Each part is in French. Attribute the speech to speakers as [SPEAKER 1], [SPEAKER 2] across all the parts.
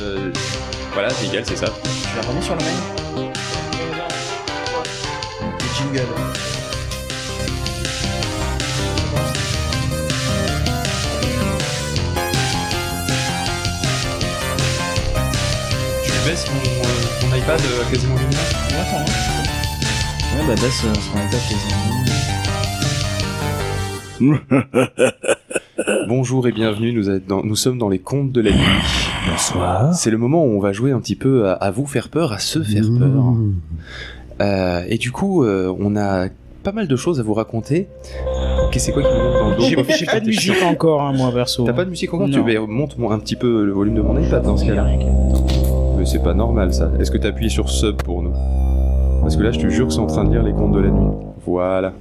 [SPEAKER 1] Euh, voilà, c'est égal, c'est ça.
[SPEAKER 2] Tu l'as remis sur le mail Le jingle.
[SPEAKER 1] Tu baisses mon, euh, mon iPad euh, quasiment lumineux
[SPEAKER 2] Attends, hein.
[SPEAKER 3] Ouais, bah baisse euh, son iPad quasiment.
[SPEAKER 1] Bonjour et bienvenue, nous, êtes dans- nous sommes dans les contes de la nuit.
[SPEAKER 3] Bonsoir.
[SPEAKER 1] C'est le moment où on va jouer un petit peu à, à vous faire peur, à se faire
[SPEAKER 3] Mmh.
[SPEAKER 1] peur. Euh, et du coup, euh, on a pas mal de choses à vous raconter. Qu'est-ce que c'est quoi qui me monte dans le dos?
[SPEAKER 4] J'ai j'ai pas de musique encore, hein, moi, perso.
[SPEAKER 1] T'as pas de musique encore?
[SPEAKER 4] Non.
[SPEAKER 1] Tu bah, monte un petit peu le volume de mon iPad dans ce cas-là. Mais c'est pas normal ça. Est-ce que t'as appuyé sur sub pour nous? Parce que là, je te jure que c'est en train de lire les contes de la nuit. Voilà.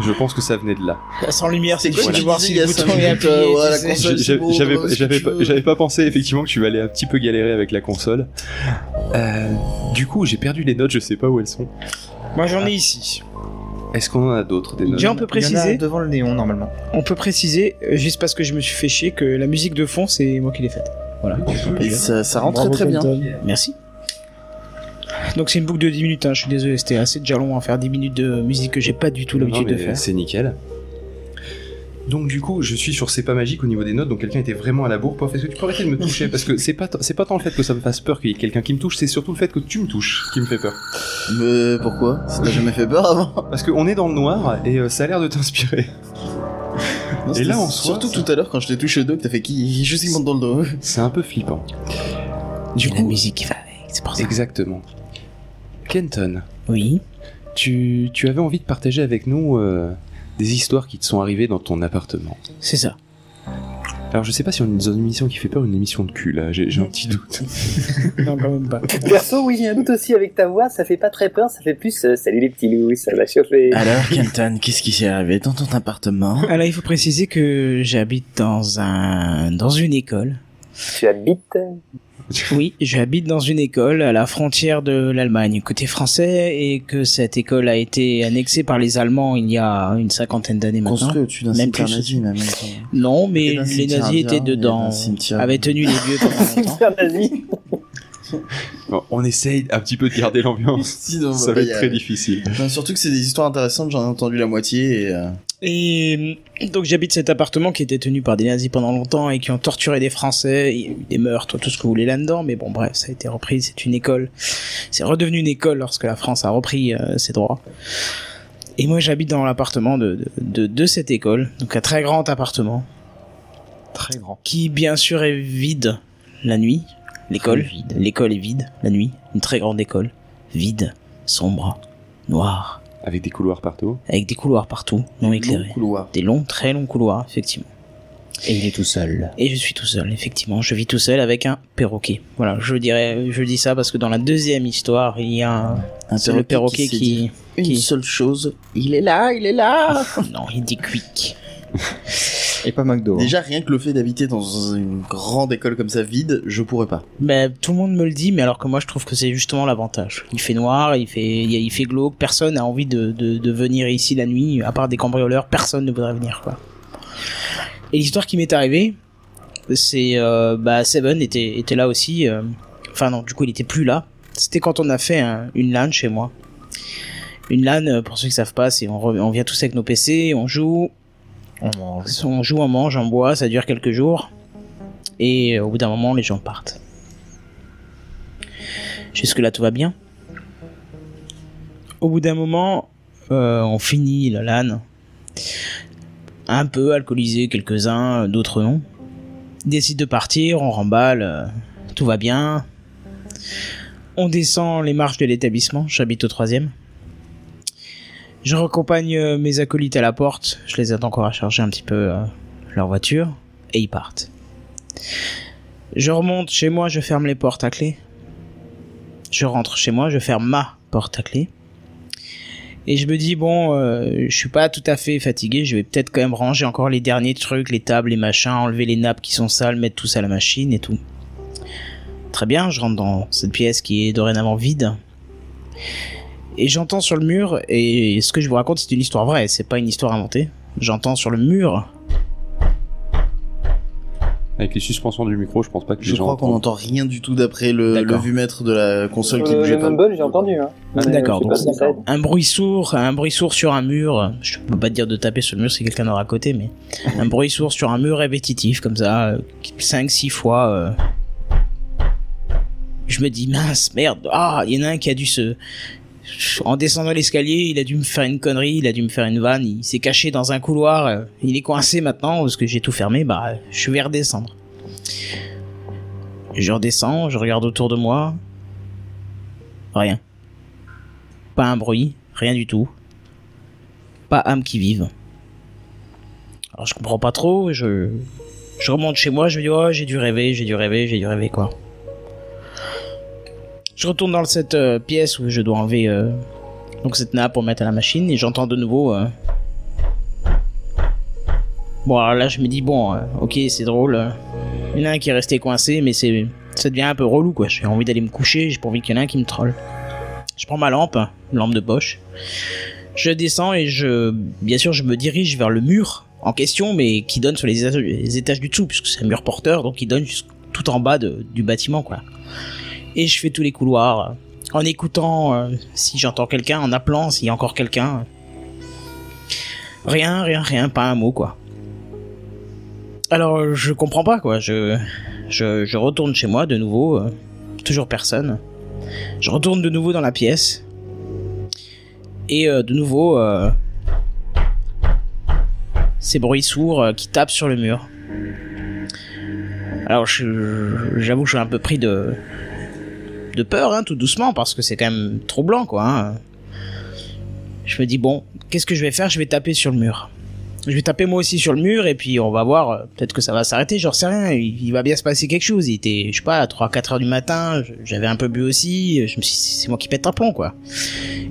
[SPEAKER 1] Je pense que ça venait de là.
[SPEAKER 4] Sans lumière, c'est
[SPEAKER 2] quoi
[SPEAKER 4] difficile
[SPEAKER 2] que
[SPEAKER 4] de
[SPEAKER 2] tu
[SPEAKER 4] voir
[SPEAKER 2] disais
[SPEAKER 4] si le
[SPEAKER 2] a
[SPEAKER 4] bouton est
[SPEAKER 2] minutes,
[SPEAKER 4] appuyé.
[SPEAKER 2] euh,
[SPEAKER 1] J'avais
[SPEAKER 2] euh,
[SPEAKER 1] pas, pensé effectivement que tu allais un petit peu galérer avec la console. Euh, du coup, j'ai perdu les notes, je sais pas où elles sont.
[SPEAKER 4] Moi, j'en ai ici.
[SPEAKER 1] Est-ce qu'on en a d'autres des notes
[SPEAKER 4] Déjà, on peut
[SPEAKER 2] Il y en a
[SPEAKER 4] préciser,
[SPEAKER 2] devant le néon normalement.
[SPEAKER 4] on peut préciser, euh, juste parce que je me suis fait chier, que la musique de fond, c'est moi qui l'ai faite. Voilà.
[SPEAKER 2] Et ça, ça rend très
[SPEAKER 4] Bravo,
[SPEAKER 2] très bien.
[SPEAKER 4] Merci. Donc c'est une boucle de 10 minutes, hein, je suis désolé, c'était assez déjà long à faire 10 minutes de musique que j'ai pas du tout l'habitude de faire.
[SPEAKER 1] C'est nickel. Donc du coup, je suis sur C'est pas magique au niveau des notes, donc quelqu'un était vraiment à la bourre. Pof, est-ce que tu peux arrêter de me toucher? Parce que c'est pas, c'est pas tant le fait que ça me fasse peur qu'il y ait quelqu'un qui me touche, c'est surtout le fait que tu me touches qui me fait peur.
[SPEAKER 2] Mais pourquoi? Ça t'a jamais fait peur avant?
[SPEAKER 1] Parce qu'on est dans le noir et euh, ça a l'air de t'inspirer.
[SPEAKER 2] Non,
[SPEAKER 1] Et là, en soi,
[SPEAKER 2] Surtout tout à l'heure quand je t'ai touché le dos, que t'as fait qui juste qui monte dans le dos.
[SPEAKER 1] C'est un peu flippant. Du
[SPEAKER 4] la
[SPEAKER 1] coup,
[SPEAKER 4] musique qui va avec, c'est pour ça.
[SPEAKER 1] exactement. Kenton,
[SPEAKER 4] Oui.
[SPEAKER 1] tu, tu avais envie de partager avec nous euh, des histoires qui te sont arrivées dans ton appartement.
[SPEAKER 4] C'est ça.
[SPEAKER 1] Alors je sais pas si on est dans une émission qui fait peur ou une émission de cul là, j'ai j'ai un petit doute.
[SPEAKER 4] non, quand même pas.
[SPEAKER 5] Perso, oui, j'ai un doute aussi avec ta voix, ça fait pas très peur, ça fait plus euh, salut les petits loups, ça va chauffer.
[SPEAKER 3] Alors, Kenton, qu'est-ce qui s'est arrivé dans ton appartement?
[SPEAKER 4] Alors, il faut préciser que j'habite dans un, dans une école.
[SPEAKER 5] Tu habites?
[SPEAKER 4] Oui, j'habite dans une école à la frontière de l'Allemagne, côté français, et que cette école a été annexée par les Allemands il y a une cinquantaine d'années maintenant.
[SPEAKER 2] Construit au-dessus d'un
[SPEAKER 4] Même
[SPEAKER 2] cimetière
[SPEAKER 4] plus.
[SPEAKER 2] nazi, même.
[SPEAKER 4] Non, mais les nazis étaient dedans, avaient tenu les lieux pendant longtemps.
[SPEAKER 5] Cimetière nazi.
[SPEAKER 1] Bon, on essaye un petit peu de garder l'ambiance.
[SPEAKER 2] Sinon,
[SPEAKER 1] Ça
[SPEAKER 2] bah,
[SPEAKER 1] va être
[SPEAKER 2] a-
[SPEAKER 1] très difficile.
[SPEAKER 2] Enfin, surtout que c'est des histoires intéressantes, j'en ai entendu la moitié et. euh,
[SPEAKER 4] Et euh, donc j'habite cet appartement qui était tenu par des nazis pendant longtemps et qui ont torturé des Français, il y a eu des meurtres, tout ce que vous voulez là-dedans, mais bon bref, ça a été repris, c'est une école. C'est redevenu une école lorsque la France a repris euh, ses droits. Et moi j'habite dans l'appartement de, de, de, de cette école, donc un très grand appartement,
[SPEAKER 3] Très grand.
[SPEAKER 4] qui bien sûr est vide la nuit. L'école, l'école est vide la nuit, une très grande école, vide, sombre, noire,
[SPEAKER 1] Avec des couloirs partout.
[SPEAKER 4] avec des couloirs partout, non éclairés.
[SPEAKER 2] long couloir.
[SPEAKER 4] Des longs, très longs couloirs, effectivement.
[SPEAKER 3] Et il est tout seul.
[SPEAKER 4] Et je suis tout seul, effectivement. Je vis tout seul avec un perroquet. Voilà, je dirais, je dis ça parce que dans la deuxième histoire, il y a un,
[SPEAKER 2] Un
[SPEAKER 4] c'est le perroquet qui,
[SPEAKER 2] Une seule chose, il est là, il est là
[SPEAKER 4] non, il dit quick.
[SPEAKER 3] Et pas McDo.
[SPEAKER 2] Déjà, rien que le fait d'habiter dans une grande école comme ça vide, je pourrais pas.
[SPEAKER 4] Ben, tout le monde me le dit, mais alors que moi, je trouve que c'est justement l'avantage. Il fait noir, il fait, il, fait glauque, personne n'a envie de, de, de venir ici la nuit, à part des cambrioleurs, personne ne voudrait venir, quoi. Et l'histoire qui m'est arrivée, c'est, euh, bah, Seven était, était là aussi, euh, enfin non, du coup, il était plus là. C'était quand on a fait un- une LAN chez moi. Une LAN, euh, pour ceux qui savent pas, c'est on, on vient tous avec nos PC, on joue,
[SPEAKER 3] On
[SPEAKER 4] joue, on mange, on boit, ça dure quelques jours. Et euh, au bout d'un moment, les gens partent. Jusque-là, tout va bien. Au bout d'un moment, euh, on finit la LAN. Un peu alcoolisé, quelques-uns, d'autres non. Ils décident de partir, on remballe, euh, tout va bien. On descend les marches de l'établissement, j'habite au troisième. Je raccompagne euh, mes acolytes à la porte, je les aide encore à charger un petit peu euh, leur voiture, et ils partent. Je remonte chez moi, je ferme les portes à clé. Je rentre chez moi, je ferme ma porte à clé. Et je me dis, bon, euh, je suis pas tout à fait fatigué, je vais peut-être quand même ranger encore les derniers trucs, les tables, les machins, enlever les nappes qui sont sales, mettre tout ça à la machine et tout. Très bien, je rentre dans cette pièce qui est dorénavant vide. Et j'entends sur le mur, et ce que je vous raconte c'est une histoire vraie, c'est pas une histoire inventée. J'entends sur le mur
[SPEAKER 1] Avec les suspensions du micro, je pense pas que les
[SPEAKER 2] Je
[SPEAKER 1] gens
[SPEAKER 2] crois qu'on
[SPEAKER 1] entendent.
[SPEAKER 2] n'entend rien du tout d'après le, le
[SPEAKER 4] D'accord.
[SPEAKER 2] vumètre de la console qui
[SPEAKER 5] Euh,
[SPEAKER 2] bougeait
[SPEAKER 5] le
[SPEAKER 2] pas.
[SPEAKER 5] mumble, j'ai entendu. Hein. Mais
[SPEAKER 4] D'accord,
[SPEAKER 5] je sais
[SPEAKER 4] donc
[SPEAKER 5] pas si ça aide.
[SPEAKER 4] un bruit sourd, un bruit sourd sur un mur. Je peux pas te dire de taper sur le mur si quelqu'un aura à côté, mais un bruit sourd sur un mur répétitif comme ça, 5-6 fois. euh. Je me dis mince, merde, ah, il y en a un qui a dû se, en descendant l'escalier, il a dû me faire une connerie, il a dû me faire une vanne, il s'est caché dans un couloir, euh, il est coincé maintenant parce que j'ai tout fermé, bah je vais redescendre. Je redescends, je regarde autour de moi, rien. Pas un bruit, rien du tout. Pas âme qui vive. Alors je comprends pas trop, je je remonte chez moi, je me dis oh j'ai dû rêver, j'ai dû rêver, j'ai dû rêver quoi. Je retourne dans cette euh, pièce où je dois enlever euh, cette nappe pour mettre à la machine et j'entends de nouveau. euh, Bon alors là je me dis bon ok c'est drôle. Il y en a un qui est resté coincé mais c'est ça devient un peu relou quoi. J'ai envie d'aller me coucher, j'ai pas envie qu'il y en ait un qui me troll. Je prends ma lampe, lampe de poche. Je descends et je, bien sûr, je me dirige vers le mur en question, mais qui donne sur les étages, du dessous, puisque c'est un mur porteur, donc il donne tout en bas du bâtiment, quoi. Et je fais tous les couloirs, euh, en écoutant euh, si j'entends quelqu'un, en appelant s'il y a encore quelqu'un. Rien, rien, rien, pas un mot, quoi. Alors, euh, je comprends pas, quoi. Je, je, je retourne chez moi de nouveau, toujours personne. Je retourne de nouveau dans la pièce. Et de nouveau, ces bruits sourds qui tapent sur le mur. Alors, j'avoue que je suis un peu pris de, de peur, hein, tout doucement, parce que c'est quand même troublant, quoi. hein. Je me dis, bon, qu'est-ce que je vais faire? Je vais taper sur le mur. Je vais taper moi aussi sur le mur et puis on va voir, euh, peut-être que ça va s'arrêter, j'en sais rien, il, il va bien se passer quelque chose. Il était, je sais pas, à 3-4 heures du matin, j'avais un peu bu aussi, je me suis c'est moi qui pète un plomb, quoi.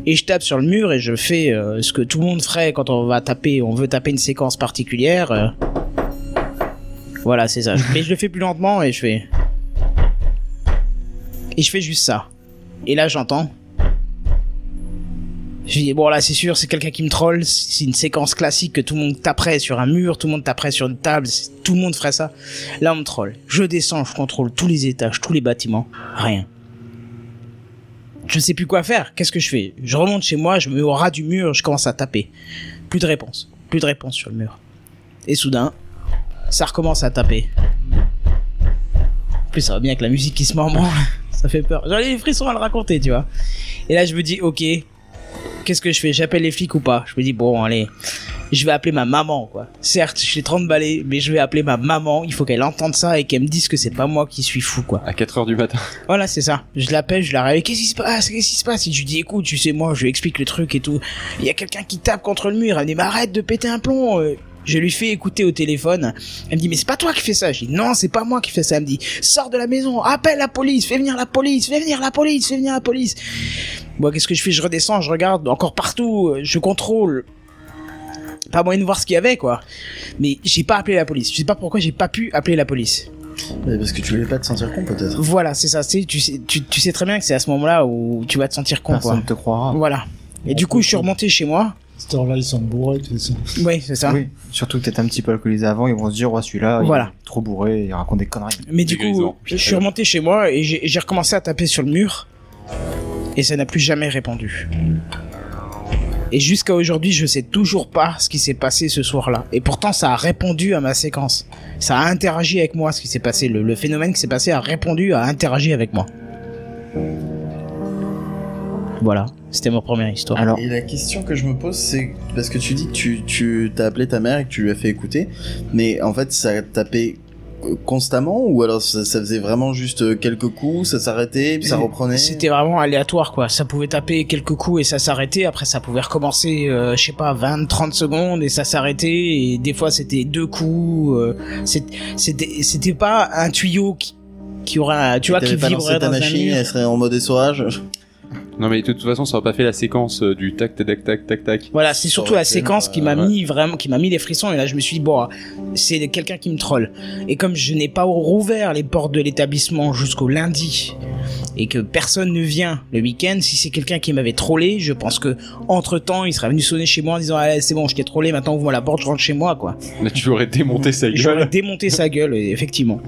[SPEAKER 4] Et je tape sur le mur et je fais euh, ce que tout le monde ferait quand on va taper, on veut taper une séquence particulière. euh. Voilà, c'est ça. Mais je le fais plus lentement et je fais... Et je fais juste ça. Et là j'entends... Je dis bon là c'est sûr c'est quelqu'un qui me troll, c'est une séquence classique que tout le monde taperait sur un mur, tout le monde taperait sur une table, tout le monde ferait ça. Là on me troll. Je descends, je contrôle tous les étages, tous les bâtiments, rien. Je sais plus quoi faire, qu'est-ce que je fais? Je remonte chez moi, je me mets au ras du mur, je commence à taper. Plus de réponse, plus de réponse sur le mur. Et soudain, ça recommence à taper. En plus ça va bien avec la musique qui se branle, ça fait peur. J'en ai les frissons à le raconter, tu vois. Et là je me dis ok, qu'est-ce que je fais? J'appelle les flics ou pas? Je me dis bon allez, je vais appeler ma maman quoi. Certes, j'ai 30 balais, mais je vais appeler ma maman, il faut qu'elle entende ça et qu'elle me dise que c'est pas moi qui suis fou quoi.
[SPEAKER 1] À 4h du matin.
[SPEAKER 4] Voilà, c'est ça. Je l'appelle, je la réveille. Qu'est-ce qui se passe? Qu'est-ce qui se passe? Et je lui dis, écoute, tu sais, moi, je lui explique le truc et tout. Il y a quelqu'un qui tape contre le mur. Elle me dit, mais arrête de péter un plomb. Je lui fais écouter au téléphone. Elle me dit, mais c'est pas toi qui fais ça. Je dis, non, c'est pas moi qui fais ça. Elle me dit, sors de la maison, appelle la police, fais venir la police, fais venir la police, fais venir la police. Bon, qu'est-ce que je fais? Je redescends, je regarde encore partout, euh, je contrôle. Pas moyen de voir ce qu'il y avait, quoi. Mais j'ai pas appelé la police. Je sais pas pourquoi j'ai pas pu appeler la police.
[SPEAKER 2] Mais Parce que tu voulais pas te sentir con, peut-être.
[SPEAKER 4] Voilà, c'est ça. Tu sais, tu, tu sais très bien que c'est à ce moment-là où tu vas te sentir con,
[SPEAKER 3] Personne
[SPEAKER 4] quoi.
[SPEAKER 3] te croira.
[SPEAKER 4] Voilà. Et du coup, je suis remonté chez moi.
[SPEAKER 6] Cette heure-là, ils sont bourrés, tu sais.
[SPEAKER 4] Oui, c'est ça.
[SPEAKER 3] Oui, surtout que t'es un petit peu alcoolisé avant, ils vont se dire, ouais, celui-là, il
[SPEAKER 4] Voilà.
[SPEAKER 3] est trop bourré, il raconte des conneries.
[SPEAKER 4] Mais du coup, je suis remonté chez moi et j'ai j'ai recommencé à taper sur le mur. Et ça n'a plus jamais répondu. Et jusqu'à aujourd'hui, je sais toujours pas ce qui s'est passé ce soir-là. Et pourtant, ça a répondu à ma séquence. Ça a interagi avec moi, ce qui s'est passé. Le, le phénomène qui s'est passé a répondu, a interagi avec moi. Voilà, c'était ma première histoire.
[SPEAKER 3] Alors,
[SPEAKER 2] Et la question que je me pose, c'est parce que tu dis que tu, tu t'as appelé ta mère et que tu lui as fait écouter, mais en fait, ça tapait euh, constamment ou alors ça, ça faisait vraiment juste euh, quelques coups, ça s'arrêtait, puis ça reprenait?
[SPEAKER 4] C'était vraiment aléatoire quoi. Ça pouvait taper quelques coups et ça s'arrêtait. Après ça pouvait recommencer, euh, je sais pas, 20, 30 secondes et ça s'arrêtait. Et des fois c'était deux coups. euh, c'était, c'était pas un tuyau qui, qui aura, tu vois, qui vibrerait
[SPEAKER 2] ta
[SPEAKER 4] dans un
[SPEAKER 2] machine,
[SPEAKER 4] mur.
[SPEAKER 2] elle serait en mode essorage?
[SPEAKER 1] Non mais de toute façon, ça aurait pas fait la séquence euh, du tac tac tac tac tac tac.
[SPEAKER 4] Voilà, c'est surtout la séquence qui m'a mis vraiment, qui m'a mis les frissons. Et là, je me suis dit bon, c'est quelqu'un qui me troll. Et comme je n'ai pas rouvert les portes de l'établissement jusqu'au lundi, et que personne ne vient le week-end, si c'est quelqu'un qui m'avait trollé, je pense que entre temps, il serait venu sonner chez moi en disant ah, c'est bon, je t'ai trollé, maintenant ouvre-moi la porte, je rentre chez moi, quoi.
[SPEAKER 1] Là, tu aurais démonté sa
[SPEAKER 4] J'aurais
[SPEAKER 1] gueule.
[SPEAKER 4] démonté sa gueule, effectivement.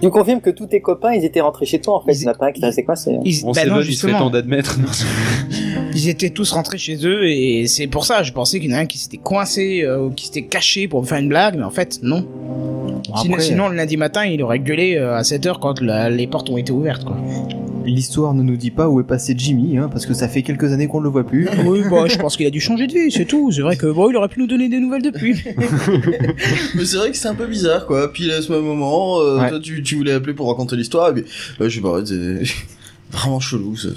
[SPEAKER 5] Tu confirmes que tous tes copains, ils étaient rentrés chez toi en fait. Il n'y en a pas un qui coincé. hein.
[SPEAKER 4] Ils,
[SPEAKER 1] On
[SPEAKER 4] bah
[SPEAKER 1] sait
[SPEAKER 4] non,
[SPEAKER 1] pas, il serait temps d'admettre.
[SPEAKER 4] Ils étaient tous rentrés chez eux et c'est pour ça, je pensais qu'il y en a un qui s'était coincé euh, ou qui s'était caché pour me faire une blague, mais en fait, non.
[SPEAKER 3] Bon,
[SPEAKER 4] sinon,
[SPEAKER 3] après,
[SPEAKER 4] sinon, le lundi matin, il aurait gueulé euh, à 7h quand la- les portes ont été ouvertes, quoi.
[SPEAKER 3] L'histoire ne nous dit pas où est passé Jimmy, hein, parce que ça fait quelques années qu'on ne le voit plus.
[SPEAKER 4] oui, bah, je pense qu'il a dû changer de vie, c'est tout. C'est vrai que bon, il aurait pu nous donner des nouvelles depuis.
[SPEAKER 2] Mais c'est vrai que c'est un peu bizarre, quoi. Puis à ce même moment, euh,
[SPEAKER 3] Ouais.
[SPEAKER 2] toi, tu, tu voulais appeler pour raconter l'histoire, et puis, ouais, je sais pas, c'est vraiment chelou, ça.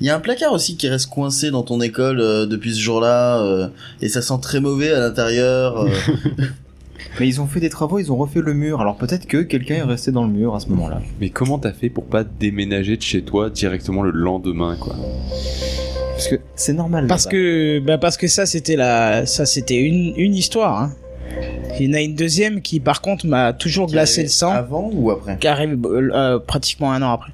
[SPEAKER 2] Il y a un placard aussi qui reste coincé dans ton école euh, depuis ce jour-là, euh, et ça sent très mauvais à l'intérieur. euh.
[SPEAKER 3] Mais ils ont fait des travaux, ils ont refait le mur, alors peut-être que quelqu'un est resté dans le mur à ce moment-là.
[SPEAKER 1] Mais comment t'as fait pour pas déménager de chez toi directement le lendemain, quoi?
[SPEAKER 3] Parce que c'est normal.
[SPEAKER 4] Parce
[SPEAKER 3] là-bas.
[SPEAKER 4] que, bah, parce que ça, c'était la, ça, c'était une, une histoire, hein. Il y en a une deuxième qui, par contre, m'a toujours glacé le sang,
[SPEAKER 2] Avant ou après?
[SPEAKER 4] Qui arrive euh, euh, pratiquement un an après.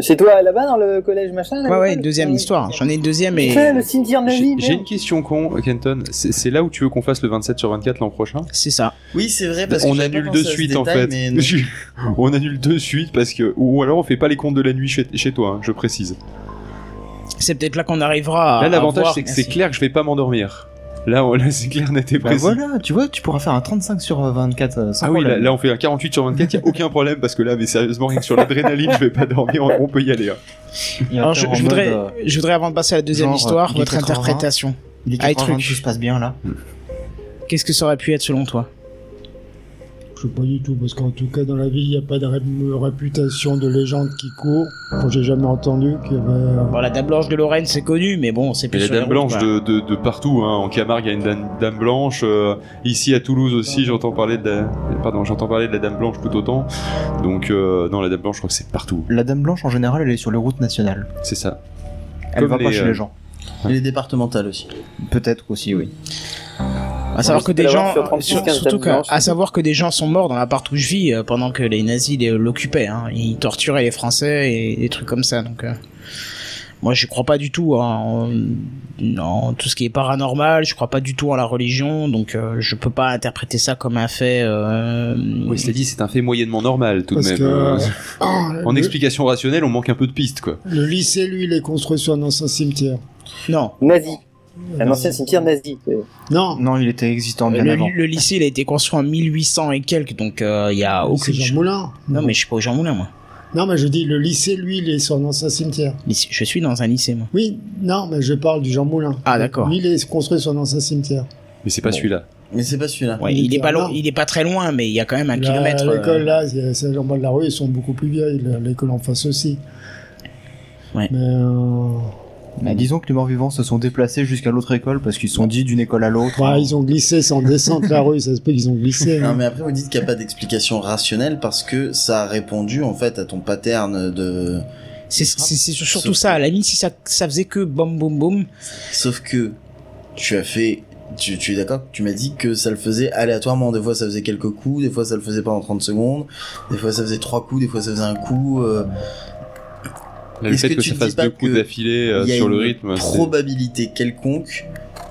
[SPEAKER 5] C'est toi là-bas dans le collège machin là,
[SPEAKER 4] Ouais, ouais, deuxième histoire. J'en ai une deuxième et
[SPEAKER 5] Putain, le cimetière
[SPEAKER 1] J'ai
[SPEAKER 5] nazi.
[SPEAKER 1] j'ai une question con, Kenton. C'est là où tu veux qu'on fasse le 27 sur 24 l'an prochain?
[SPEAKER 4] C'est ça.
[SPEAKER 2] Oui, c'est vrai, parce que
[SPEAKER 1] On
[SPEAKER 2] pas
[SPEAKER 1] annule de suite en fait. on annule de suite parce que ou alors on fait pas les comptes de la nuit chez, chez toi, hein, je précise.
[SPEAKER 4] C'est peut-être là qu'on arrivera à.
[SPEAKER 1] Là l'avantage c'est que c'est clair que je vais pas m'endormir. Là, on- là c'est clair, net et
[SPEAKER 3] Bah
[SPEAKER 1] précis.
[SPEAKER 3] voilà, tu vois, tu pourras faire un 35 sur 24 euh, sans
[SPEAKER 1] Ah oui, là, on fait un 48 sur 24, y a aucun problème parce que là, mais sérieusement, rien que sur l'adrénaline, je vais pas dormir, on peut y aller. hein.
[SPEAKER 3] Il
[SPEAKER 4] Alors, je, je voudrais,
[SPEAKER 3] euh,
[SPEAKER 4] je voudrais avant de passer à la deuxième
[SPEAKER 3] genre,
[SPEAKER 4] histoire,
[SPEAKER 3] il est
[SPEAKER 4] votre
[SPEAKER 3] 80,
[SPEAKER 4] interprétation.
[SPEAKER 3] il est
[SPEAKER 4] Ah,
[SPEAKER 3] 80,
[SPEAKER 4] truc.
[SPEAKER 3] tout se passe bien là.
[SPEAKER 4] Qu'est-ce que ça aurait pu être selon toi?
[SPEAKER 6] Sais pas du tout, parce qu'en tout cas, dans la vie, il n'y a pas de ré- réputation de légende qui court. Moi, j'ai jamais entendu qu'il y avait...
[SPEAKER 4] Bon, la Dame Blanche de Lorraine, c'est connu, mais bon, c'est
[SPEAKER 1] Il
[SPEAKER 4] plus
[SPEAKER 1] y a
[SPEAKER 4] sur
[SPEAKER 1] la dame blanche de, de, de partout, hein. en Camargue il y a une dame, dame blanche, euh, ici à Toulouse aussi j'entends parler de la... pardon j'entends parler de la dame blanche tout autant, donc euh, non la dame blanche je crois que c'est partout,
[SPEAKER 3] La Dame Blanche en général, elle est sur les routes nationales.
[SPEAKER 1] c'est ça.
[SPEAKER 3] Elle
[SPEAKER 1] Comme
[SPEAKER 3] va
[SPEAKER 1] les,
[SPEAKER 3] pas chez
[SPEAKER 1] euh,
[SPEAKER 3] les gens.
[SPEAKER 2] Et les départementales aussi.
[SPEAKER 3] Peut-être aussi, oui.
[SPEAKER 4] À savoir que des gens,
[SPEAKER 5] sur 36,
[SPEAKER 4] sur-
[SPEAKER 5] 15
[SPEAKER 4] surtout que, à savoir que des gens sont morts dans l'appart où je vis euh, pendant que les nazis les- l'occupaient. Hein. Ils torturaient les Français et des trucs comme ça. Donc, euh, moi, je crois pas du tout hein, en, en tout ce qui est paranormal. Je crois pas du tout en la religion. Donc, euh, je peux pas interpréter ça comme un fait. Euh,
[SPEAKER 1] Oui, cela dit c'est un fait moyennement normal tout de même.
[SPEAKER 6] que...
[SPEAKER 1] euh,
[SPEAKER 6] Ah,
[SPEAKER 1] en
[SPEAKER 6] le,
[SPEAKER 1] explication rationnelle on manque un peu de pistes quoi.
[SPEAKER 6] le lycée, lui, il est construit sur un ancien cimetière.
[SPEAKER 4] non.
[SPEAKER 5] Nazi. Un ancien cimetière nazi. Euh,
[SPEAKER 6] Non,
[SPEAKER 3] Non, il était existant bien
[SPEAKER 4] Le,
[SPEAKER 3] avant.
[SPEAKER 4] le lycée, il a été construit en 1800 et quelques. Donc, euh, il y a
[SPEAKER 6] c'est
[SPEAKER 4] aucune.
[SPEAKER 6] Jean Moulin.
[SPEAKER 4] Non, mais je suis pas au Jean Moulin, moi.
[SPEAKER 6] Non, mais je dis, le lycée, lui, il est sur un ancien cimetière.
[SPEAKER 4] Je suis dans un lycée, moi.
[SPEAKER 6] Oui, non, mais je parle du Jean Moulin.
[SPEAKER 4] Ah, d'accord.
[SPEAKER 6] Lui, il est construit sur un ancien cimetière.
[SPEAKER 1] Mais c'est pas
[SPEAKER 3] Bon.
[SPEAKER 1] celui-là.
[SPEAKER 2] Mais c'est pas celui-là.
[SPEAKER 4] Ouais,
[SPEAKER 6] Il
[SPEAKER 4] il est pas loin, il est pas très loin, mais il y a quand même un
[SPEAKER 6] Là,
[SPEAKER 4] kilomètre. euh,
[SPEAKER 6] L'école, là, c'est c'est en bas de la rue, ils sont beaucoup plus vieilles. le- L'école en face aussi.
[SPEAKER 4] Ouais.
[SPEAKER 6] Mais, euh,
[SPEAKER 3] Mais disons que les morts vivants se sont déplacés jusqu'à l'autre école parce qu'ils se sont dit d'une école à l'autre.
[SPEAKER 6] bah, ils ont glissé sans descendre la rue, ça se peut qu'ils ont glissé.
[SPEAKER 2] Non,
[SPEAKER 6] hein.
[SPEAKER 2] mais après, vous dites qu'il n'y a pas d'explication rationnelle parce que ça a répondu, en fait, à ton pattern de...
[SPEAKER 4] C'est c'est- c'est surtout
[SPEAKER 2] Sauf
[SPEAKER 4] ça.
[SPEAKER 2] que-
[SPEAKER 4] À la limite, si ça, ça faisait que boum boum boum.
[SPEAKER 2] Sauf que tu as fait... Tu, tu es d'accord? Tu m'as dit que ça le faisait aléatoirement. Des fois, ça faisait quelques coups, des fois, ça le faisait pas en 30 secondes, des fois, ça faisait trois coups, des fois, ça faisait un coup. euh,
[SPEAKER 1] Là, le
[SPEAKER 2] Est-ce
[SPEAKER 1] fait
[SPEAKER 2] que
[SPEAKER 1] que,
[SPEAKER 2] tu
[SPEAKER 1] ça fasse deux coups d'affilée euh,
[SPEAKER 2] il y a
[SPEAKER 1] sur le
[SPEAKER 2] une
[SPEAKER 1] rythme,
[SPEAKER 2] probabilité quelconque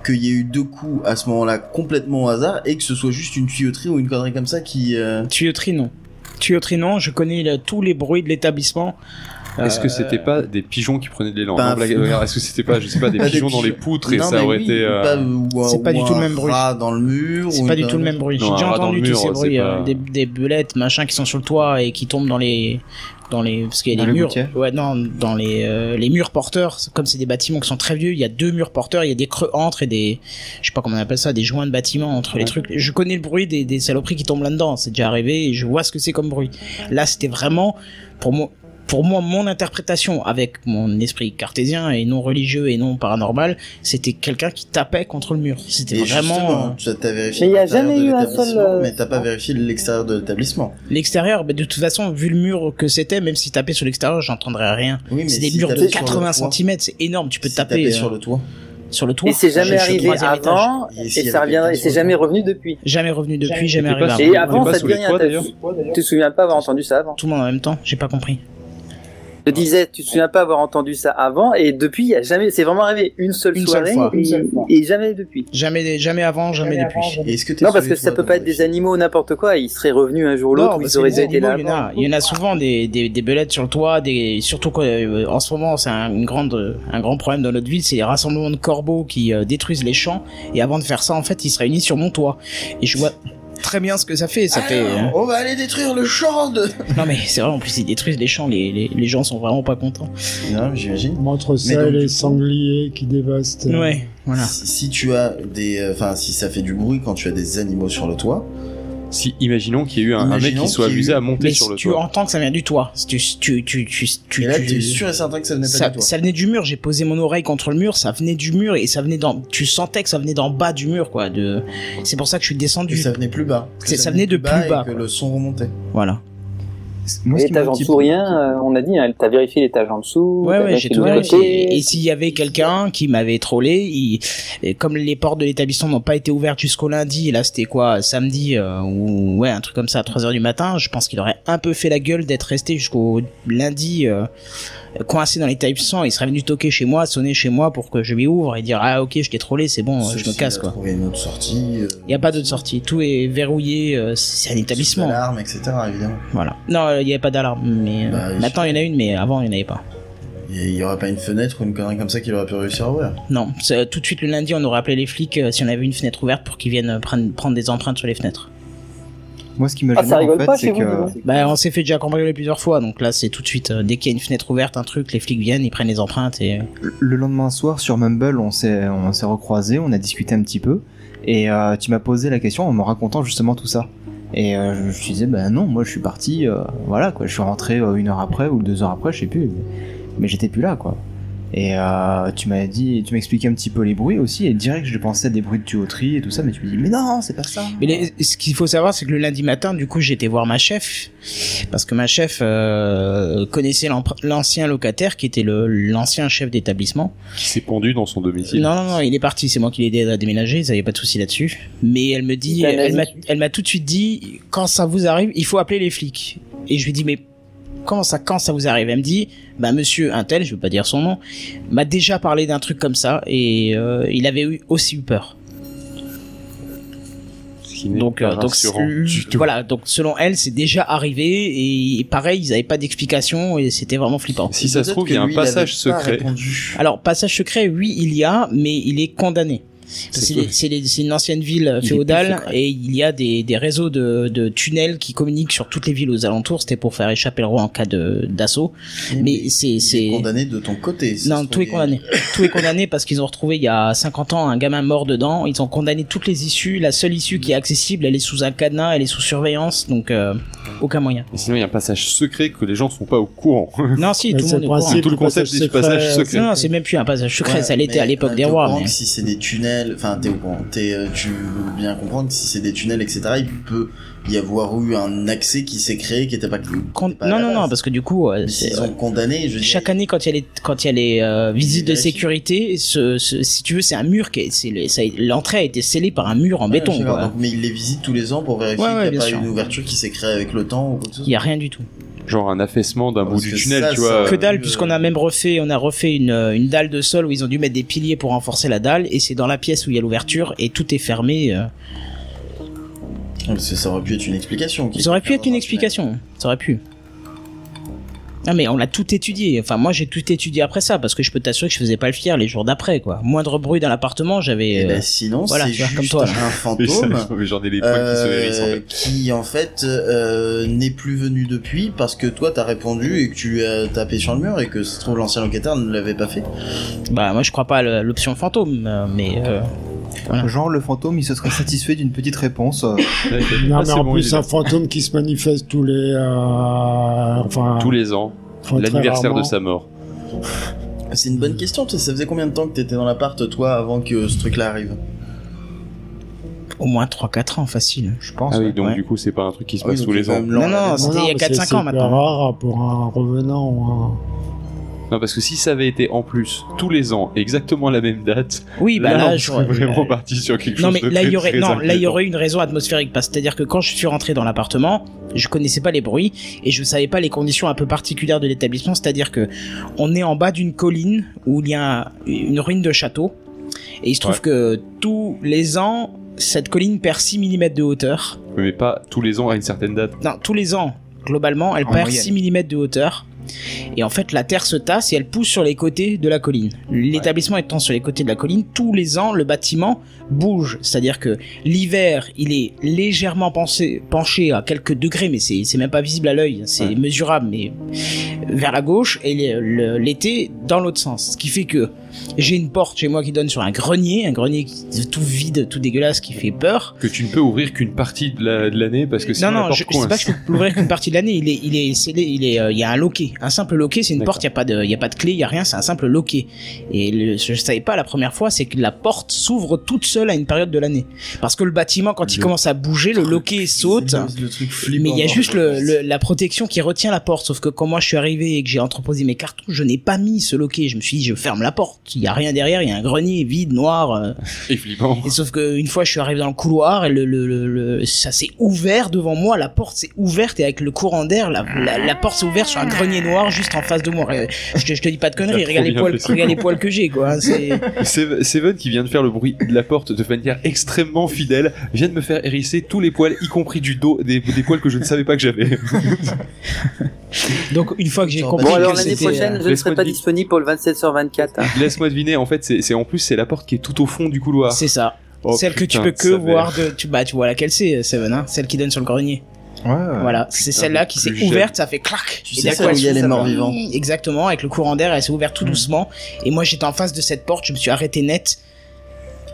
[SPEAKER 2] qu'il y ait eu deux coups à ce moment-là complètement au hasard et que ce soit juste une tuyauterie ou une connerie comme ça qui... euh,
[SPEAKER 4] Tuyauterie, non. Tuyauterie, non. Je connais le- tous les bruits de l'établissement.
[SPEAKER 1] Est-ce que
[SPEAKER 4] Euh,
[SPEAKER 1] c'était pas des pigeons qui prenaient de l'élan? Est-ce que c'était pas, je sais pas, des pigeons dans les poutres et
[SPEAKER 2] non,
[SPEAKER 1] ça
[SPEAKER 2] mais
[SPEAKER 1] aurait
[SPEAKER 2] oui,
[SPEAKER 1] été. euh,
[SPEAKER 2] pas- ou un-
[SPEAKER 4] C'est pas
[SPEAKER 2] ou
[SPEAKER 4] du tout le même bruit.
[SPEAKER 2] dans le mur.
[SPEAKER 4] C'est
[SPEAKER 2] ou
[SPEAKER 4] pas du tout le même bruit. J'ai déjà entendu tous ces bruits,
[SPEAKER 1] pas-
[SPEAKER 4] euh, des, des belettes, machin, qui sont sur le toit et qui tombent dans les, dans les, parce qu'il y a
[SPEAKER 3] Dans
[SPEAKER 4] des
[SPEAKER 3] les
[SPEAKER 4] murs. Ouais, non, dans les, euh, les murs porteurs. Comme c'est des bâtiments qui sont très vieux, il y a deux murs porteurs, il y a des creux entre et des, je sais pas comment on appelle ça, des joints de bâtiments entre les trucs. Je connais le bruit des, des saloperies qui tombent là-dedans. C'est déjà arrivé et je vois ce que c'est comme bruit. Là, c'était vraiment, pour moi, pour moi, mon interprétation avec mon esprit cartésien et non religieux et non paranormal, c'était quelqu'un qui tapait contre le mur. C'était vraiment
[SPEAKER 2] justement, tu as vérifié
[SPEAKER 5] Mais il y a
[SPEAKER 2] l'intérieur
[SPEAKER 5] jamais
[SPEAKER 2] de
[SPEAKER 5] eu un
[SPEAKER 2] l'établissement,
[SPEAKER 5] seul, euh,
[SPEAKER 2] Mais t'as pas vérifié l'extérieur de l'établissement.
[SPEAKER 4] l'extérieur. Mais de toute façon, vu le mur que c'était, même si tapais sur l'extérieur, j'entendrais rien.
[SPEAKER 2] Oui, mais
[SPEAKER 4] C'est des
[SPEAKER 2] si
[SPEAKER 4] murs de
[SPEAKER 2] t'appais sur le
[SPEAKER 4] 80
[SPEAKER 2] toit,
[SPEAKER 4] cm, c'est énorme. Tu peux
[SPEAKER 2] si
[SPEAKER 4] taper euh,
[SPEAKER 2] sur le toit.
[SPEAKER 4] sur le toit.
[SPEAKER 5] Et c'est jamais arrivé avant,
[SPEAKER 2] Et
[SPEAKER 5] ça revient, et c'est jamais revenu depuis.
[SPEAKER 4] Jamais revenu depuis, jamais
[SPEAKER 1] pas
[SPEAKER 4] arrivé.
[SPEAKER 5] Et avant, ça
[SPEAKER 1] sous
[SPEAKER 5] te dit
[SPEAKER 1] les
[SPEAKER 5] rien, tu te souviens pas avoir entendu ça avant
[SPEAKER 4] Tout le monde en même temps, j'ai pas compris.
[SPEAKER 5] Je disais, tu te souviens pas avoir entendu ça avant, et depuis, il y a jamais, c'est vraiment arrivé une seule
[SPEAKER 4] Une seule fois.
[SPEAKER 5] et,
[SPEAKER 6] Une seule fois.
[SPEAKER 5] et jamais depuis.
[SPEAKER 4] Jamais, jamais avant, jamais depuis.
[SPEAKER 2] Et Est-ce que
[SPEAKER 5] Non, parce que ça peut pas être des animaux n'importe quoi, ils seraient revenus un jour ou l'autre,
[SPEAKER 4] Non,
[SPEAKER 5] ou
[SPEAKER 4] parce
[SPEAKER 5] ils auraient été là.
[SPEAKER 4] animaux, il y en a,
[SPEAKER 5] avant.
[SPEAKER 4] il y en a souvent des, des, des belettes sur le toit, des, surtout quoi, euh, en ce moment, c'est un, une grande, un grand problème dans notre ville, c'est les rassemblements de corbeaux qui euh, détruisent les champs, et avant de faire ça, en fait, ils se réunissent sur mon toit. Et je vois très bien ce que ça fait, ça fait... Euh,
[SPEAKER 2] On va aller détruire le champ de...
[SPEAKER 4] Non mais c'est vrai, en plus ils détruisent les champs, les, les, les gens sont vraiment pas contents.
[SPEAKER 2] Non, j'imagine.
[SPEAKER 6] Entre ça
[SPEAKER 2] donc,
[SPEAKER 6] et
[SPEAKER 2] du
[SPEAKER 6] les sangliers qui dévastent. euh,
[SPEAKER 4] Ouais, voilà.
[SPEAKER 2] Si, si tu as des... euh, Enfin, si ça fait du bruit quand tu as des animaux sur le toit,
[SPEAKER 1] Si, imaginons qu'il y ait eu un, un mec qui soit
[SPEAKER 2] eu-
[SPEAKER 1] amusé à monter
[SPEAKER 4] Mais
[SPEAKER 1] sur
[SPEAKER 4] si
[SPEAKER 1] le
[SPEAKER 4] tu
[SPEAKER 1] toit.
[SPEAKER 4] entends que ça vient du toit, si tu, tu, tu, tu, tu,
[SPEAKER 2] et là,
[SPEAKER 4] tu-
[SPEAKER 2] t'es sûr et certain que ça venait pas
[SPEAKER 4] ça,
[SPEAKER 2] du toit.
[SPEAKER 4] ça venait du mur, j'ai posé mon oreille contre le mur, ça venait du mur et ça venait dans, tu sentais que ça venait d'en bas du mur quoi, de, c'est pour ça que je suis
[SPEAKER 2] Et
[SPEAKER 4] descendu.
[SPEAKER 2] ça venait plus bas.
[SPEAKER 4] Ça venait de plus bas,
[SPEAKER 2] Et que le son remontait.
[SPEAKER 4] Voilà.
[SPEAKER 3] Moi,
[SPEAKER 5] L'étage en dessous, rien, euh, on a dit, hein, t'as vérifié l'étage en dessous.
[SPEAKER 4] Ouais, ouais, j'ai tout vérifié. Et s'il y avait quelqu'un qui m'avait trollé, il... et comme les portes de l'établissement n'ont pas été ouvertes jusqu'au lundi, et là c'était quoi, samedi, euh, ou ouais, un truc comme ça à 3 heures du matin, je pense qu'il aurait un peu fait la gueule d'être resté jusqu'au lundi, euh, coincé dans l'établissement, il serait venu toquer chez moi, sonner chez moi pour que je lui ouvre et dire, ah ok, je t'ai trollé, c'est bon, je me casse
[SPEAKER 2] a
[SPEAKER 4] quoi.
[SPEAKER 2] trouvé une autre sortie. euh,
[SPEAKER 4] Il n'y a pas d'autre sortie, tout est verrouillé, euh, c'est un établissement.
[SPEAKER 2] Alarme, etc. Évidemment.
[SPEAKER 4] Voilà. Non, euh, il n'y avait pas d'alarme, mais euh,
[SPEAKER 2] Bah,
[SPEAKER 4] maintenant il y en a une, mais avant il n'y en avait pas.
[SPEAKER 2] Il y aurait pas une fenêtre ou une connerie comme ça qu'il aurait pu réussir à ouvrir?
[SPEAKER 4] Non, tout de suite le lundi, on aurait appelé les flics euh, si on avait une fenêtre ouverte pour qu'ils viennent euh, prendre, prendre des empreintes sur les fenêtres.
[SPEAKER 3] Moi, ce qui m'a
[SPEAKER 5] Ah, rigole
[SPEAKER 3] en fait,
[SPEAKER 5] pas
[SPEAKER 3] c'est que.
[SPEAKER 4] Bah, on s'est fait déjà cambrioler plusieurs fois, donc là c'est tout de suite euh, dès qu'il y a une fenêtre ouverte, un truc, les flics viennent, ils prennent les empreintes et
[SPEAKER 3] le lendemain soir sur Mumble, on s'est on s'est recroisés, on a discuté un petit peu, et euh, tu m'as posé la question en me racontant justement tout ça. Et euh, je, je disais, bah non, moi je suis parti, euh, voilà quoi, je suis rentré euh, une heure après ou deux heures après, je sais plus, mais, mais j'étais plus là quoi. Et euh, tu m'as dit, tu m'as expliqué un petit peu les bruits aussi, et direct je pensais à des bruits de tuyauterie et tout ça, mais tu me dis, mais non, c'est pas ça.
[SPEAKER 4] Mais les- ce qu'il faut savoir, c'est que le lundi matin, du coup, j'étais voir ma chef, parce que ma chef euh, connaissait l'ancien locataire, qui était le l'ancien chef d'établissement.
[SPEAKER 1] Qui s'est pendu dans son domicile.
[SPEAKER 4] Non, non, non, il est parti. C'est moi qui l'ai aidé à déménager. Ils avaient pas de souci là-dessus. Mais elle me dit, elle m'a tout de suite dit, quand ça vous arrive, il faut appeler les flics. Et je lui dis, mais comment ça, quand ça vous arrive Elle me dit, bah monsieur un tel, je veux pas dire son nom, m'a déjà parlé d'un truc comme ça et euh, il avait eu aussi eu peur. Donc, euh, donc voilà. Donc selon elle, c'est déjà arrivé et pareil, ils avaient pas d'explication et c'était vraiment flippant.
[SPEAKER 1] Si ça se trouve, il y a un
[SPEAKER 2] lui,
[SPEAKER 1] passage
[SPEAKER 2] pas
[SPEAKER 1] secret.
[SPEAKER 4] Alors passage secret, oui, il y a, mais il est condamné.
[SPEAKER 1] C'est
[SPEAKER 4] une ancienne ville euh, féodale et il y a des, des réseaux de, de tunnels qui communiquent sur toutes les villes aux alentours. C'était pour faire échapper le roi en cas d'assaut. Mais c'est c'est
[SPEAKER 2] condamné de ton côté.
[SPEAKER 4] non
[SPEAKER 2] se
[SPEAKER 4] tout est condamné. tout est condamné parce qu'ils ont retrouvé il y a 50 ans un gamin mort dedans. Ils ont condamné toutes les issues. La seule issue qui est accessible, elle est sous un cadenas, elle est sous surveillance, donc euh, aucun moyen.
[SPEAKER 1] Et sinon, il y a un passage secret que les gens ne sont pas au courant.
[SPEAKER 4] Non si tout le
[SPEAKER 6] c'est
[SPEAKER 4] monde est
[SPEAKER 6] le
[SPEAKER 4] au courant.
[SPEAKER 6] principe
[SPEAKER 1] Tout le concept
[SPEAKER 6] passage
[SPEAKER 1] du passage secret.
[SPEAKER 4] Non, c'est même plus un passage secret.
[SPEAKER 2] Ouais,
[SPEAKER 4] ça l'était à l'époque des rois.
[SPEAKER 2] si c'est des tunnels, enfin t'es au courant, euh, tu veux bien comprendre que si c'est des tunnels, etc., il peut y avoir eu un accès qui s'est créé qui était pas,
[SPEAKER 4] Con- Non non non parce que du coup
[SPEAKER 2] s'ils ont condamné, je
[SPEAKER 4] Chaque année, quand il y a les, quand il y a les euh, visites de sécurité, ce, ce- si tu veux, c'est un mur qui est, c'est l'entrée a été scellée par un mur en
[SPEAKER 2] Ouais,
[SPEAKER 4] béton. quoi.
[SPEAKER 2] donc, mais ils les visitent tous les ans pour vérifier
[SPEAKER 4] Ouais, ouais,
[SPEAKER 2] qu'il n'y a pas
[SPEAKER 4] sûr.
[SPEAKER 2] une ouverture qui s'est créée avec le temps ou quoi que ce
[SPEAKER 4] Il y a rien du tout.
[SPEAKER 1] Genre un affaissement d'un
[SPEAKER 2] Parce
[SPEAKER 1] bout du tunnel,
[SPEAKER 2] ça,
[SPEAKER 1] tu vois.
[SPEAKER 4] que dalle, puisqu'on a même refait, on a refait une, euh, une dalle de sol où ils ont dû mettre des piliers pour renforcer la dalle, et c'est dans la pièce où il y a l'ouverture et tout est fermé. euh.
[SPEAKER 2] Parce que ça aurait pu être une explication. qui
[SPEAKER 4] Ça aurait pu être une explication. Ça aurait pu. Ah mais on l'a tout étudié. Enfin moi j'ai tout étudié après ça parce que je peux t'assurer que je faisais pas le fier les jours d'après quoi. Moindre bruit dans l'appartement j'avais.
[SPEAKER 2] tunnel. Et
[SPEAKER 4] euh,
[SPEAKER 2] ben sinon,
[SPEAKER 4] voilà,
[SPEAKER 2] c'est juste
[SPEAKER 4] comme toi,
[SPEAKER 2] un
[SPEAKER 1] Mais ça,
[SPEAKER 2] fantôme.
[SPEAKER 1] mais genre des points qui se hérissent en
[SPEAKER 2] euh,
[SPEAKER 1] fait.
[SPEAKER 2] qui en fait euh, n'est plus venu depuis parce que toi t'as répondu et que tu as tapé sur le mur et que ça se trouve l'ancien locataire ne l'avait pas fait.
[SPEAKER 4] Bah moi je crois pas à l'option fantôme euh, mais. euh, Voilà.
[SPEAKER 3] Genre le fantôme, il se serait satisfait d'une petite réponse. euh,
[SPEAKER 6] Non,
[SPEAKER 1] Ah,
[SPEAKER 6] mais en
[SPEAKER 1] bon,
[SPEAKER 6] plus, un fantôme qui se manifeste tous les. euh, enfin.
[SPEAKER 1] Tous les ans, l'anniversaire de sa mort.
[SPEAKER 2] C'est une bonne question. Ça faisait combien de temps que t'étais dans l'appart toi avant que ce truc-là arrive?
[SPEAKER 4] Au moins 3-4 ans facile.
[SPEAKER 3] je pense.
[SPEAKER 1] Ah oui,
[SPEAKER 3] ouais.
[SPEAKER 1] donc
[SPEAKER 4] Ouais.
[SPEAKER 1] du coup, c'est pas un truc qui se
[SPEAKER 2] Ah oui,
[SPEAKER 1] passe
[SPEAKER 2] donc
[SPEAKER 1] tous les ans.
[SPEAKER 4] Non, non, c'était il y a
[SPEAKER 6] mais c'est-
[SPEAKER 4] 4-5 ans
[SPEAKER 6] c'est
[SPEAKER 4] maintenant.
[SPEAKER 6] rare pour un revenant. ou un-
[SPEAKER 1] Non, parce que si ça avait été en plus tous les ans exactement la même date,
[SPEAKER 4] Oui, bah là,
[SPEAKER 1] on
[SPEAKER 4] j'aurais-
[SPEAKER 1] serait vraiment parti sur quelque
[SPEAKER 4] Non
[SPEAKER 1] chose
[SPEAKER 4] mais
[SPEAKER 1] de
[SPEAKER 4] là
[SPEAKER 1] très,
[SPEAKER 4] il y aurait non là il y aurait une raison atmosphérique parce c'est-à-dire que quand je suis rentré dans l'appartement, je connaissais pas les bruits et je savais pas les conditions un peu particulières de l'établissement, c'est-à-dire que on est en bas d'une colline où il y a une ruine de château et il se trouve
[SPEAKER 1] Ouais.
[SPEAKER 4] que tous les ans cette colline perd 6 mm de hauteur.
[SPEAKER 1] Mais pas tous les ans à une certaine date.
[SPEAKER 4] Non, tous les ans globalement, elle
[SPEAKER 3] En
[SPEAKER 4] perd
[SPEAKER 3] moyenne.
[SPEAKER 4] 6 mm de hauteur. Et en fait, la terre se tasse et elle pousse sur les côtés de la colline. L'établissement étant sur les côtés de la colline, tous les ans, le bâtiment bouge. C'est-à-dire que l'hiver, il est légèrement pensé, penché à quelques degrés, mais c'est même pas visible à l'œil, c'est
[SPEAKER 1] Ouais.
[SPEAKER 4] mesurable, mais vers la gauche, et l'été, dans l'autre sens. Ce qui fait que j'ai une porte chez moi qui donne sur un grenier, un grenier qui- tout vide, tout dégueulasse, qui fait peur.
[SPEAKER 1] Que tu ne peux ouvrir qu'une partie de la- de l'année parce que sinon
[SPEAKER 4] Non, non, je, sais pas que je peux l'ouvrir qu'une partie de l'année. Il est, il est scellé, il est, euh, il y a un loquet, un simple loquet. C'est une porte, il y a pas de, il y a pas de clé, il y a rien. C'est un simple loquet. Et le, je savais pas la première fois, c'est que la porte s'ouvre toute seule à une période de l'année. Parce que le bâtiment, quand il commence à bouger, le loquet saute.
[SPEAKER 2] Le, truc.
[SPEAKER 4] Mais il y a juste le, le- la protection qui retient la porte. Sauf que quand moi je suis arrivé et que j'ai entreposé mes cartouches, je n'ai pas mis ce loquet. Je me suis dit, je ferme la porte. Il y a rien derrière, il y a un grenier vide, noir. euh,
[SPEAKER 1] Et flippant.
[SPEAKER 4] et sauf que une fois je suis arrivé dans le couloir et le, le, le, le- ça s'est ouvert devant moi, la porte s'est ouverte et avec le courant d'air, la, la, la porte s'est ouverte sur un grenier noir juste en face de moi. Et Je te, je te dis pas de conneries, regarde les poils, regarde les poils que j'ai quoi. hein,
[SPEAKER 1] Seven qui vient de faire le bruit de la porte de manière extrêmement fidèle vient de me faire hérisser tous les poils, y compris du dos, des, des poils que je ne savais pas que j'avais.
[SPEAKER 4] donc une fois que j'ai compris
[SPEAKER 5] Bon,
[SPEAKER 4] que
[SPEAKER 5] alors l'année
[SPEAKER 4] c'était,
[SPEAKER 5] prochaine,
[SPEAKER 4] euh,
[SPEAKER 5] je ne
[SPEAKER 1] laisse-moi
[SPEAKER 5] serai pas disponible pour le 27 sur 24. hein.
[SPEAKER 1] Laisse-moi deviner, en fait, c'est c'est- en plus c'est la porte qui est tout au fond du couloir.
[SPEAKER 4] c'est ça.
[SPEAKER 1] Oh,
[SPEAKER 4] Celle que tu peux que voir de, tu, bah tu vois laquelle c'est, Seven, hein, celle qui donne sur le grenier.
[SPEAKER 3] Ouais.
[SPEAKER 4] Voilà, c'est celle-là qui s'est ouverte, ça fait clac.
[SPEAKER 2] Tu sais, celle où il y a les morts vivants.
[SPEAKER 4] Exactement, avec le courant d'air, elle s'est ouverte tout doucement. Et moi, j'étais en face de cette porte, je me suis arrêté net.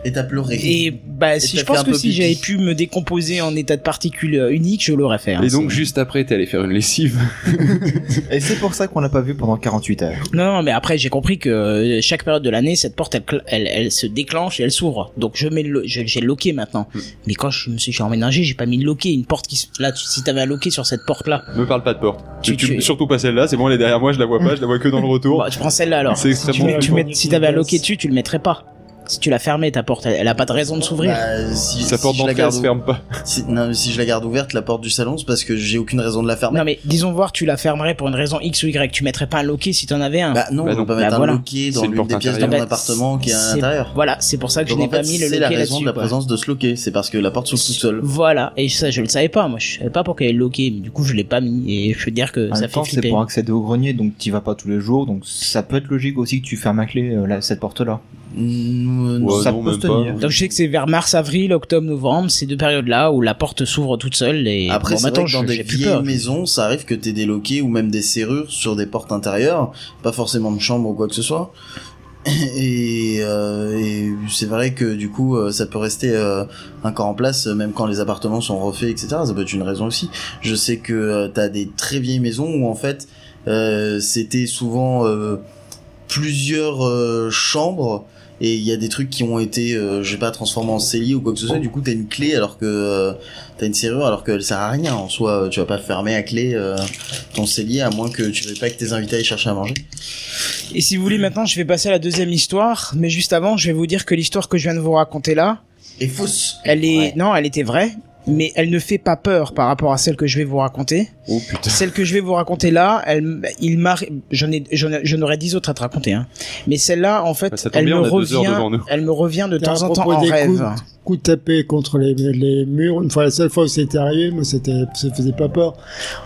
[SPEAKER 2] Et t'as pleuré.
[SPEAKER 4] Et bah, si je pense que si j'avais pu me décomposer en état de particule euh, unique, je l'aurais fait. hein,
[SPEAKER 1] Et donc juste après, t'es allé faire une lessive.
[SPEAKER 3] Et c'est pour ça qu'on l'a pas vu pendant 48 heures.
[SPEAKER 4] Non, non, mais après j'ai compris que euh, chaque période de l'année, cette porte, elle, cl- elle, elle se déclenche et elle s'ouvre. Donc je mets le, je- j'ai le loquet maintenant.
[SPEAKER 1] Hmm.
[SPEAKER 4] Mais quand je me suis, je emménagé, j'ai pas mis le loquet. Une porte qui, se- là, tu- si t'avais un loquet sur cette porte là,
[SPEAKER 1] Me parle pas de porte.
[SPEAKER 4] Tu-
[SPEAKER 1] Tu- tu-
[SPEAKER 4] tu-
[SPEAKER 1] Surtout pas celle-là, c'est bon, elle est derrière moi, je la vois pas, je la vois que dans le retour.
[SPEAKER 4] bah, tu prends celle-là alors.
[SPEAKER 1] C'est
[SPEAKER 4] Si tu,
[SPEAKER 1] extrêmement
[SPEAKER 4] mets- tu
[SPEAKER 6] flippant.
[SPEAKER 4] mets- si t'avais un loquet dessus, tu le mettrais pas. Si tu la fermais ta porte, elle, elle a pas de raison de s'ouvrir.
[SPEAKER 2] Bah, si,
[SPEAKER 1] Sa
[SPEAKER 2] si
[SPEAKER 1] porte
[SPEAKER 2] je la
[SPEAKER 1] d'entrée, elle
[SPEAKER 2] garde
[SPEAKER 1] se
[SPEAKER 2] ou-
[SPEAKER 1] ferme pas.
[SPEAKER 2] si, non, si je la garde ouverte, la porte du salon, c'est parce que j'ai aucune raison de la fermer.
[SPEAKER 4] Non mais disons voir, tu la fermerais pour une raison X ou Y. Tu mettrais pas un loquet si t'en avais un.
[SPEAKER 2] Bah non,
[SPEAKER 1] Bah
[SPEAKER 2] on peut pas
[SPEAKER 4] Bah
[SPEAKER 2] mettre
[SPEAKER 4] voilà.
[SPEAKER 2] un loquet dans
[SPEAKER 1] C'est une
[SPEAKER 2] l'une des pièces de mon
[SPEAKER 4] Bah,
[SPEAKER 2] appartement qui est à
[SPEAKER 4] c'est-
[SPEAKER 2] l'intérieur.
[SPEAKER 4] Voilà, c'est pour ça que je n'ai
[SPEAKER 2] en fait,
[SPEAKER 4] pas mis le
[SPEAKER 2] c'est
[SPEAKER 4] loquet
[SPEAKER 2] la raison de la présence de ce loquet, c'est parce que la porte s'ouvre toute seule.
[SPEAKER 4] Voilà, et ça je le savais pas, moi je savais pas pourquoi il y avait le loquet, mais du coup je l'ai pas mis et je veux dire que ça fait
[SPEAKER 3] c'est pour accéder au grenier, donc t'y vas pas tous les jours, donc ça peut être logique aussi que tu fermes à clé euh, cette porte-là.
[SPEAKER 1] Ouais,
[SPEAKER 3] ça
[SPEAKER 1] non,
[SPEAKER 3] peut se
[SPEAKER 1] pas.
[SPEAKER 3] tenir.
[SPEAKER 4] Donc je sais que c'est vers mars, avril, octobre, novembre, ces deux périodes-là où la porte s'ouvre toute seule et
[SPEAKER 2] Après,
[SPEAKER 4] bon,
[SPEAKER 2] c'est
[SPEAKER 4] maintenant
[SPEAKER 2] dans
[SPEAKER 4] je-
[SPEAKER 2] des vieilles
[SPEAKER 4] peur.
[SPEAKER 2] maisons, ça arrive que t'aies des loquets ou même des serrures sur des portes intérieures, pas forcément de chambre ou quoi que ce soit. Et, euh, et c'est vrai que du coup, euh, ça peut rester euh, encore en place, euh, même quand les appartements sont refaits, etc. Ça peut être une raison aussi. Je sais que euh, t'as des très vieilles maisons où en fait, euh, c'était souvent euh, plusieurs euh, chambres et il y a des trucs qui ont été euh, je sais pas transformés en cellier ou quoi que ce soit. Du coup t'as une clé alors que euh, t'as une serrure alors qu'elle sert à rien en soi. Tu vas pas fermer à clé euh, ton cellier à moins que tu veuilles pas que tes invités aillent chercher à manger.
[SPEAKER 4] Et si vous voulez maintenant je vais passer à la deuxième histoire, mais juste avant je vais vous dire que l'histoire que je viens de vous raconter là,
[SPEAKER 2] et fausse.
[SPEAKER 4] elle est
[SPEAKER 2] Ouais.
[SPEAKER 4] non elle était vraie, mais elle ne fait pas peur par rapport à celle que je vais vous raconter.
[SPEAKER 1] Oh putain.
[SPEAKER 4] Celle que je vais vous raconter là, elle, il m'a, j'en ai, j'en ai- j'en aurais dix autres à te raconter, hein. Mais celle-là, en fait,
[SPEAKER 1] Bah,
[SPEAKER 4] elle
[SPEAKER 1] bien,
[SPEAKER 4] me revient, elle me revient de temps en temps en
[SPEAKER 6] des
[SPEAKER 4] rêve.
[SPEAKER 6] coups, coups de tapé contre les, les murs. Une fois, la seule fois où c'était arrivé, moi, c'était, ça faisait pas peur.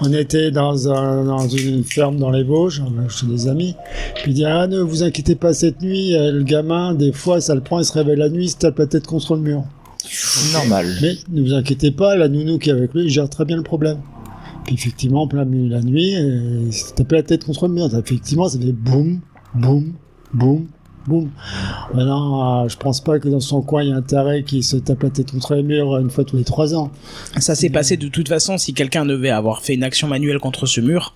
[SPEAKER 6] On était dans, un, dans une ferme dans les Vosges, chez des amis. Puis il dit, ah, ne vous inquiétez pas cette nuit, euh, le gamin, des fois, ça le prend, il se réveille la nuit, il se tape la tête contre le mur.
[SPEAKER 3] Normal.
[SPEAKER 6] Mais ne vous inquiétez pas, la nounou qui est avec lui, il gère très bien le problème. Puis effectivement, en plein milieu de la nuit, euh, il se tapait la tête contre le mur. Effectivement, ça fait boum, boum, boum, boum. Maintenant, euh, je pense pas que dans son coin, il y a un taré qui se tape la tête contre le mur une fois tous les trois ans.
[SPEAKER 4] Ça s'est passé de toute façon si quelqu'un devait avoir fait une action manuelle contre ce mur.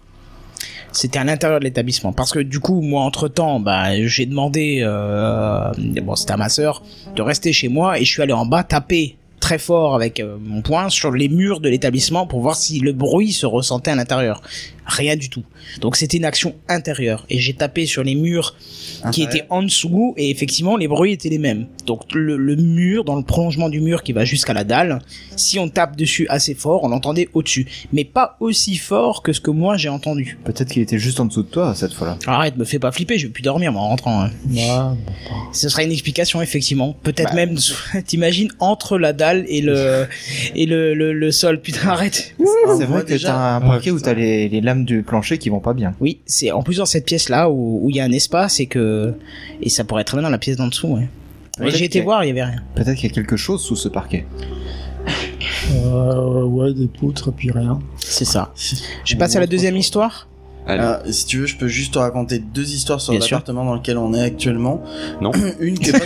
[SPEAKER 4] C'était à l'intérieur de l'établissement. Parce que du coup moi entre temps bah j'ai demandé euh, bon c'était à ma sœur de rester chez moi et je suis allé en bas taper très fort avec euh, mon poing sur les murs de l'établissement pour voir si le bruit se ressentait à l'intérieur. Rien du tout. Donc c'était une action intérieure et j'ai tapé sur les murs qui étaient en dessous et effectivement les bruits étaient les mêmes. Donc le, le mur, dans le prolongement du mur qui va jusqu'à la dalle, si on tape dessus assez fort, on l'entendait au-dessus, mais pas aussi fort que ce que moi j'ai entendu.
[SPEAKER 3] Peut-être qu'il était juste en dessous de toi cette fois-là.
[SPEAKER 4] Arrête, me fais pas flipper, je vais plus dormir moi, en rentrant. hein.
[SPEAKER 6] Ouais, bon,
[SPEAKER 4] Ce serait une explication effectivement. Peut-être
[SPEAKER 3] Bah.
[SPEAKER 4] même, t'imagines entre la dalle et le et le, le, le sol. Putain, arrête.
[SPEAKER 3] C'est vrai que t'as un
[SPEAKER 1] Ouais,
[SPEAKER 3] parquet où t'as les, les lames du plancher qui vont pas bien.
[SPEAKER 4] Oui, c'est en plus dans cette pièce là où où il y a un espace et que et ça pourrait être très bien dans la pièce d'en dessous. Ouais. J'ai été voir, il y avait rien.
[SPEAKER 3] Peut-être qu'il y a quelque chose sous ce parquet.
[SPEAKER 6] Euh, ouais, des poutres et puis rien.
[SPEAKER 4] C'est ça. Je passe à la deuxième histoire.
[SPEAKER 2] Ah, si tu veux, je peux juste te raconter deux histoires sur l'appartement dans lequel on est actuellement.
[SPEAKER 1] Non.
[SPEAKER 2] une qui est pas...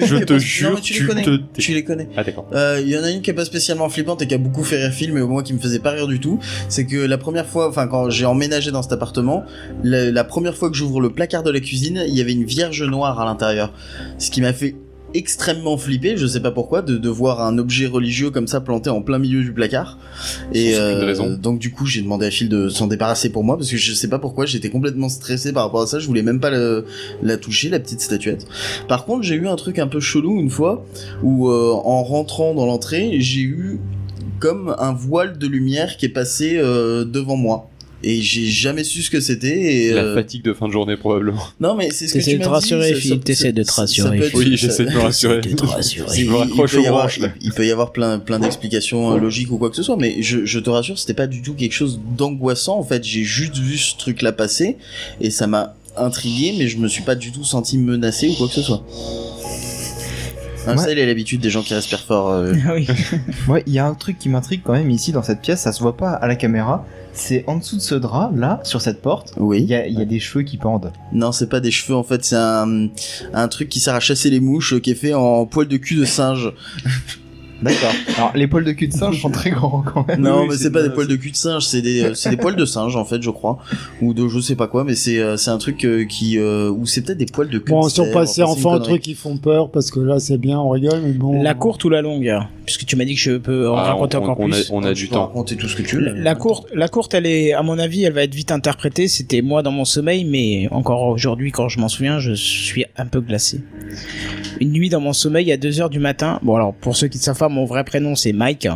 [SPEAKER 1] Je te jure,
[SPEAKER 2] non, mais tu,
[SPEAKER 1] tu
[SPEAKER 2] les connais.
[SPEAKER 1] te-
[SPEAKER 2] Tu les connais.
[SPEAKER 1] Ah d'accord.
[SPEAKER 2] Euh, Il y en a une qui est pas spécialement flippante et qui a beaucoup fait rire Phil, mais moi qui me faisait pas rire du tout. C'est que la première fois, enfin quand j'ai emménagé dans cet appartement, la, la première fois que j'ouvre le placard de la cuisine, il y avait une vierge noire à l'intérieur. Ce qui m'a fait extrêmement flipper, je sais pas pourquoi, de, de voir un objet religieux comme ça planté en plein milieu du placard. Et euh, donc du coup j'ai demandé à Phil de s'en débarrasser pour moi parce que je sais pas pourquoi j'étais complètement stressé par rapport à ça, je voulais même pas le- la toucher la petite statuette. Par contre j'ai eu un truc un peu chelou une fois où euh, en rentrant dans l'entrée j'ai eu comme un voile de lumière qui est passé euh, devant moi. Et j'ai jamais su ce que c'était. Et
[SPEAKER 1] La
[SPEAKER 2] euh,
[SPEAKER 1] fatigue de fin de journée probablement.
[SPEAKER 2] non mais c'est ce que tu
[SPEAKER 4] de
[SPEAKER 2] m'as
[SPEAKER 4] te rassurer,
[SPEAKER 2] dit, ça-
[SPEAKER 4] Philippe, t'essaies de te rassurer.
[SPEAKER 2] être-
[SPEAKER 1] Oui, j'essaie de me rassurer.
[SPEAKER 4] De te rassurer.
[SPEAKER 2] Il- il peut avoir- il, il peut y avoir plein plein d'explications euh, logiques ou quoi que ce soit, mais je, je te rassure, c'était pas du tout quelque chose d'angoissant. En fait, j'ai juste vu ce truc-là passer et ça m'a intrigué, mais je me suis pas du tout senti menacé ou quoi que ce soit. Hein,
[SPEAKER 3] Ouais.
[SPEAKER 2] Ça, il a l'habitude des gens qui respirent fort. euh.
[SPEAKER 4] Ah oui.
[SPEAKER 3] Ouais, il y a un truc qui m'intrigue quand même ici dans cette pièce, ça se voit pas à la caméra. C'est en dessous de ce drap, là, sur cette porte, il
[SPEAKER 2] Oui.
[SPEAKER 3] y a, il y a des cheveux qui pendent.
[SPEAKER 2] Non, c'est pas des cheveux. En fait, c'est un un truc qui sert à chasser les mouches, euh, qui est fait en poil de cul de singe.
[SPEAKER 3] D'accord. Alors, les poils de cul de singe sont très grands quand même.
[SPEAKER 2] Non,
[SPEAKER 1] oui,
[SPEAKER 2] mais
[SPEAKER 1] c'est
[SPEAKER 2] pas des poils de cul de singe, c'est des, euh, c'est des poils de singe en fait, je crois, ou de je sais pas quoi, mais c'est, euh, c'est un truc euh, qui, euh, ou c'est peut-être des poils de cul
[SPEAKER 6] Bon,
[SPEAKER 2] de
[SPEAKER 6] si on passait
[SPEAKER 2] enfin,
[SPEAKER 6] un truc qui font peur, parce que là c'est bien, on rigole, mais bon.
[SPEAKER 4] La courte ou la longue Puisque tu m'as dit que je peux en
[SPEAKER 1] Ah,
[SPEAKER 4] raconter
[SPEAKER 1] on,
[SPEAKER 4] encore
[SPEAKER 1] on a,
[SPEAKER 4] plus.
[SPEAKER 1] on a
[SPEAKER 2] Tu
[SPEAKER 1] du temps.
[SPEAKER 2] raconter tout ce que tu veux.
[SPEAKER 4] La, la courte, la courte, elle est, à mon avis, elle va être vite interprétée. C'était moi dans mon sommeil, mais encore aujourd'hui, quand je m'en souviens, je suis un peu glacé. Une nuit dans mon sommeil, à 2 heures du matin. Bon, alors, pour ceux qui ne savent pas, mon vrai prénom, c'est Mike.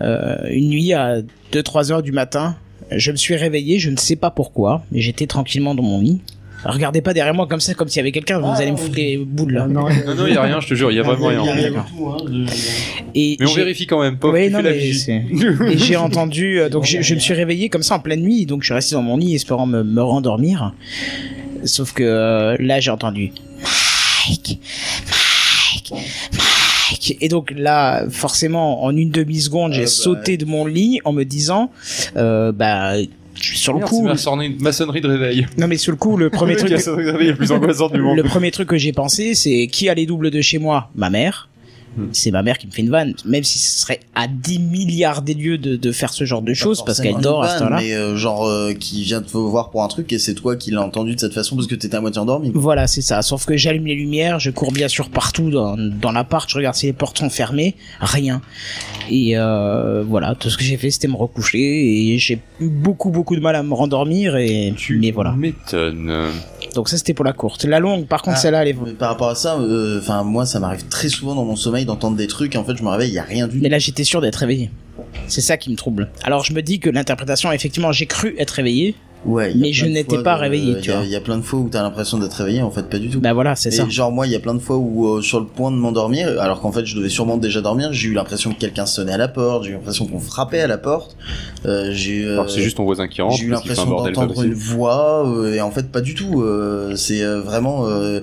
[SPEAKER 4] Euh, une nuit à 2-3 heures du matin, je me suis réveillé, je ne sais pas pourquoi, mais j'étais tranquillement dans mon lit. Regardez pas derrière moi comme ça, comme s'il y avait quelqu'un, vous allez me foutre les boules là.
[SPEAKER 6] Ah, non,
[SPEAKER 1] Non, non, il y a rien, je te jure, il y a vraiment rien.
[SPEAKER 2] Hein,
[SPEAKER 4] Et
[SPEAKER 1] Mais on vérifie quand même, pas
[SPEAKER 4] c'est- Et j'ai entendu, euh, donc je, je me suis réveillé comme ça en pleine nuit, donc je suis resté dans mon lit espérant me, me rendormir. Sauf que euh, là j'ai entendu Mike. Et donc là, forcément, en une demi-seconde, j'ai
[SPEAKER 2] Ah bah.
[SPEAKER 4] sauté de mon lit en me disant, euh, bah, sur le coup,
[SPEAKER 1] maçonnerie, maçonnerie de réveil.
[SPEAKER 4] non mais sur le coup, le premier truc,
[SPEAKER 1] réveil le plus angoissant du monde.
[SPEAKER 4] le premier truc que j'ai pensé, c'est qui a les doubles de chez moi? Ma mère.
[SPEAKER 1] Hmm.
[SPEAKER 4] C'est ma mère qui me fait une vanne, même si ce serait à 10 milliards des lieux de, de faire ce genre de choses,
[SPEAKER 2] Pas
[SPEAKER 4] parce qu'elle dort
[SPEAKER 2] une
[SPEAKER 4] à ce
[SPEAKER 2] vanne,
[SPEAKER 4] temps-là.
[SPEAKER 2] Mais euh, genre euh, qui vient te voir pour un truc et c'est toi qui l'as entendu de cette façon parce que t'étais à moitié endormi.
[SPEAKER 4] Voilà, c'est ça. Sauf que j'allume les lumières, je cours bien sûr partout dans, dans l'appart, je regarde si les portes sont fermées, rien. Et euh, voilà, tout ce que j'ai fait, c'était me recoucher et j'ai eu beaucoup beaucoup de mal à me rendormir et
[SPEAKER 1] Tu
[SPEAKER 4] mais voilà.
[SPEAKER 1] m'étonnes.
[SPEAKER 4] Donc ça c'était pour la courte. La longue, par contre,
[SPEAKER 2] Ah.
[SPEAKER 4] celle-là, elle est.
[SPEAKER 2] Par rapport à ça, euh, enfin moi ça m'arrive très souvent dans mon sommeil d'entendre des trucs et en fait je me réveille, il y a rien du tout.
[SPEAKER 4] Mais là, j'étais sûr d'être réveillé. C'est ça qui me trouble. Alors je me dis que l'interprétation, effectivement, j'ai cru être réveillé.
[SPEAKER 2] Ouais,
[SPEAKER 4] Mais je n'étais pas réveillé,
[SPEAKER 2] il
[SPEAKER 4] tu
[SPEAKER 2] y a-
[SPEAKER 4] vois.
[SPEAKER 2] Il y a plein de fois où t'as l'impression d'être réveillé, en fait pas du tout.
[SPEAKER 4] Bah voilà, c'est ça.
[SPEAKER 2] genre moi il y a plein de fois où euh, sur le point de m'endormir alors qu'en fait je devais sûrement déjà dormir j'ai eu l'impression que quelqu'un sonnait à la porte j'ai eu l'impression qu'on frappait à la porte euh, j'ai euh,
[SPEAKER 1] c'est juste ton voisin qui rentre,
[SPEAKER 2] j'ai eu l'impression d'entendre une voix euh, et en fait pas du tout euh, c'est euh, vraiment euh,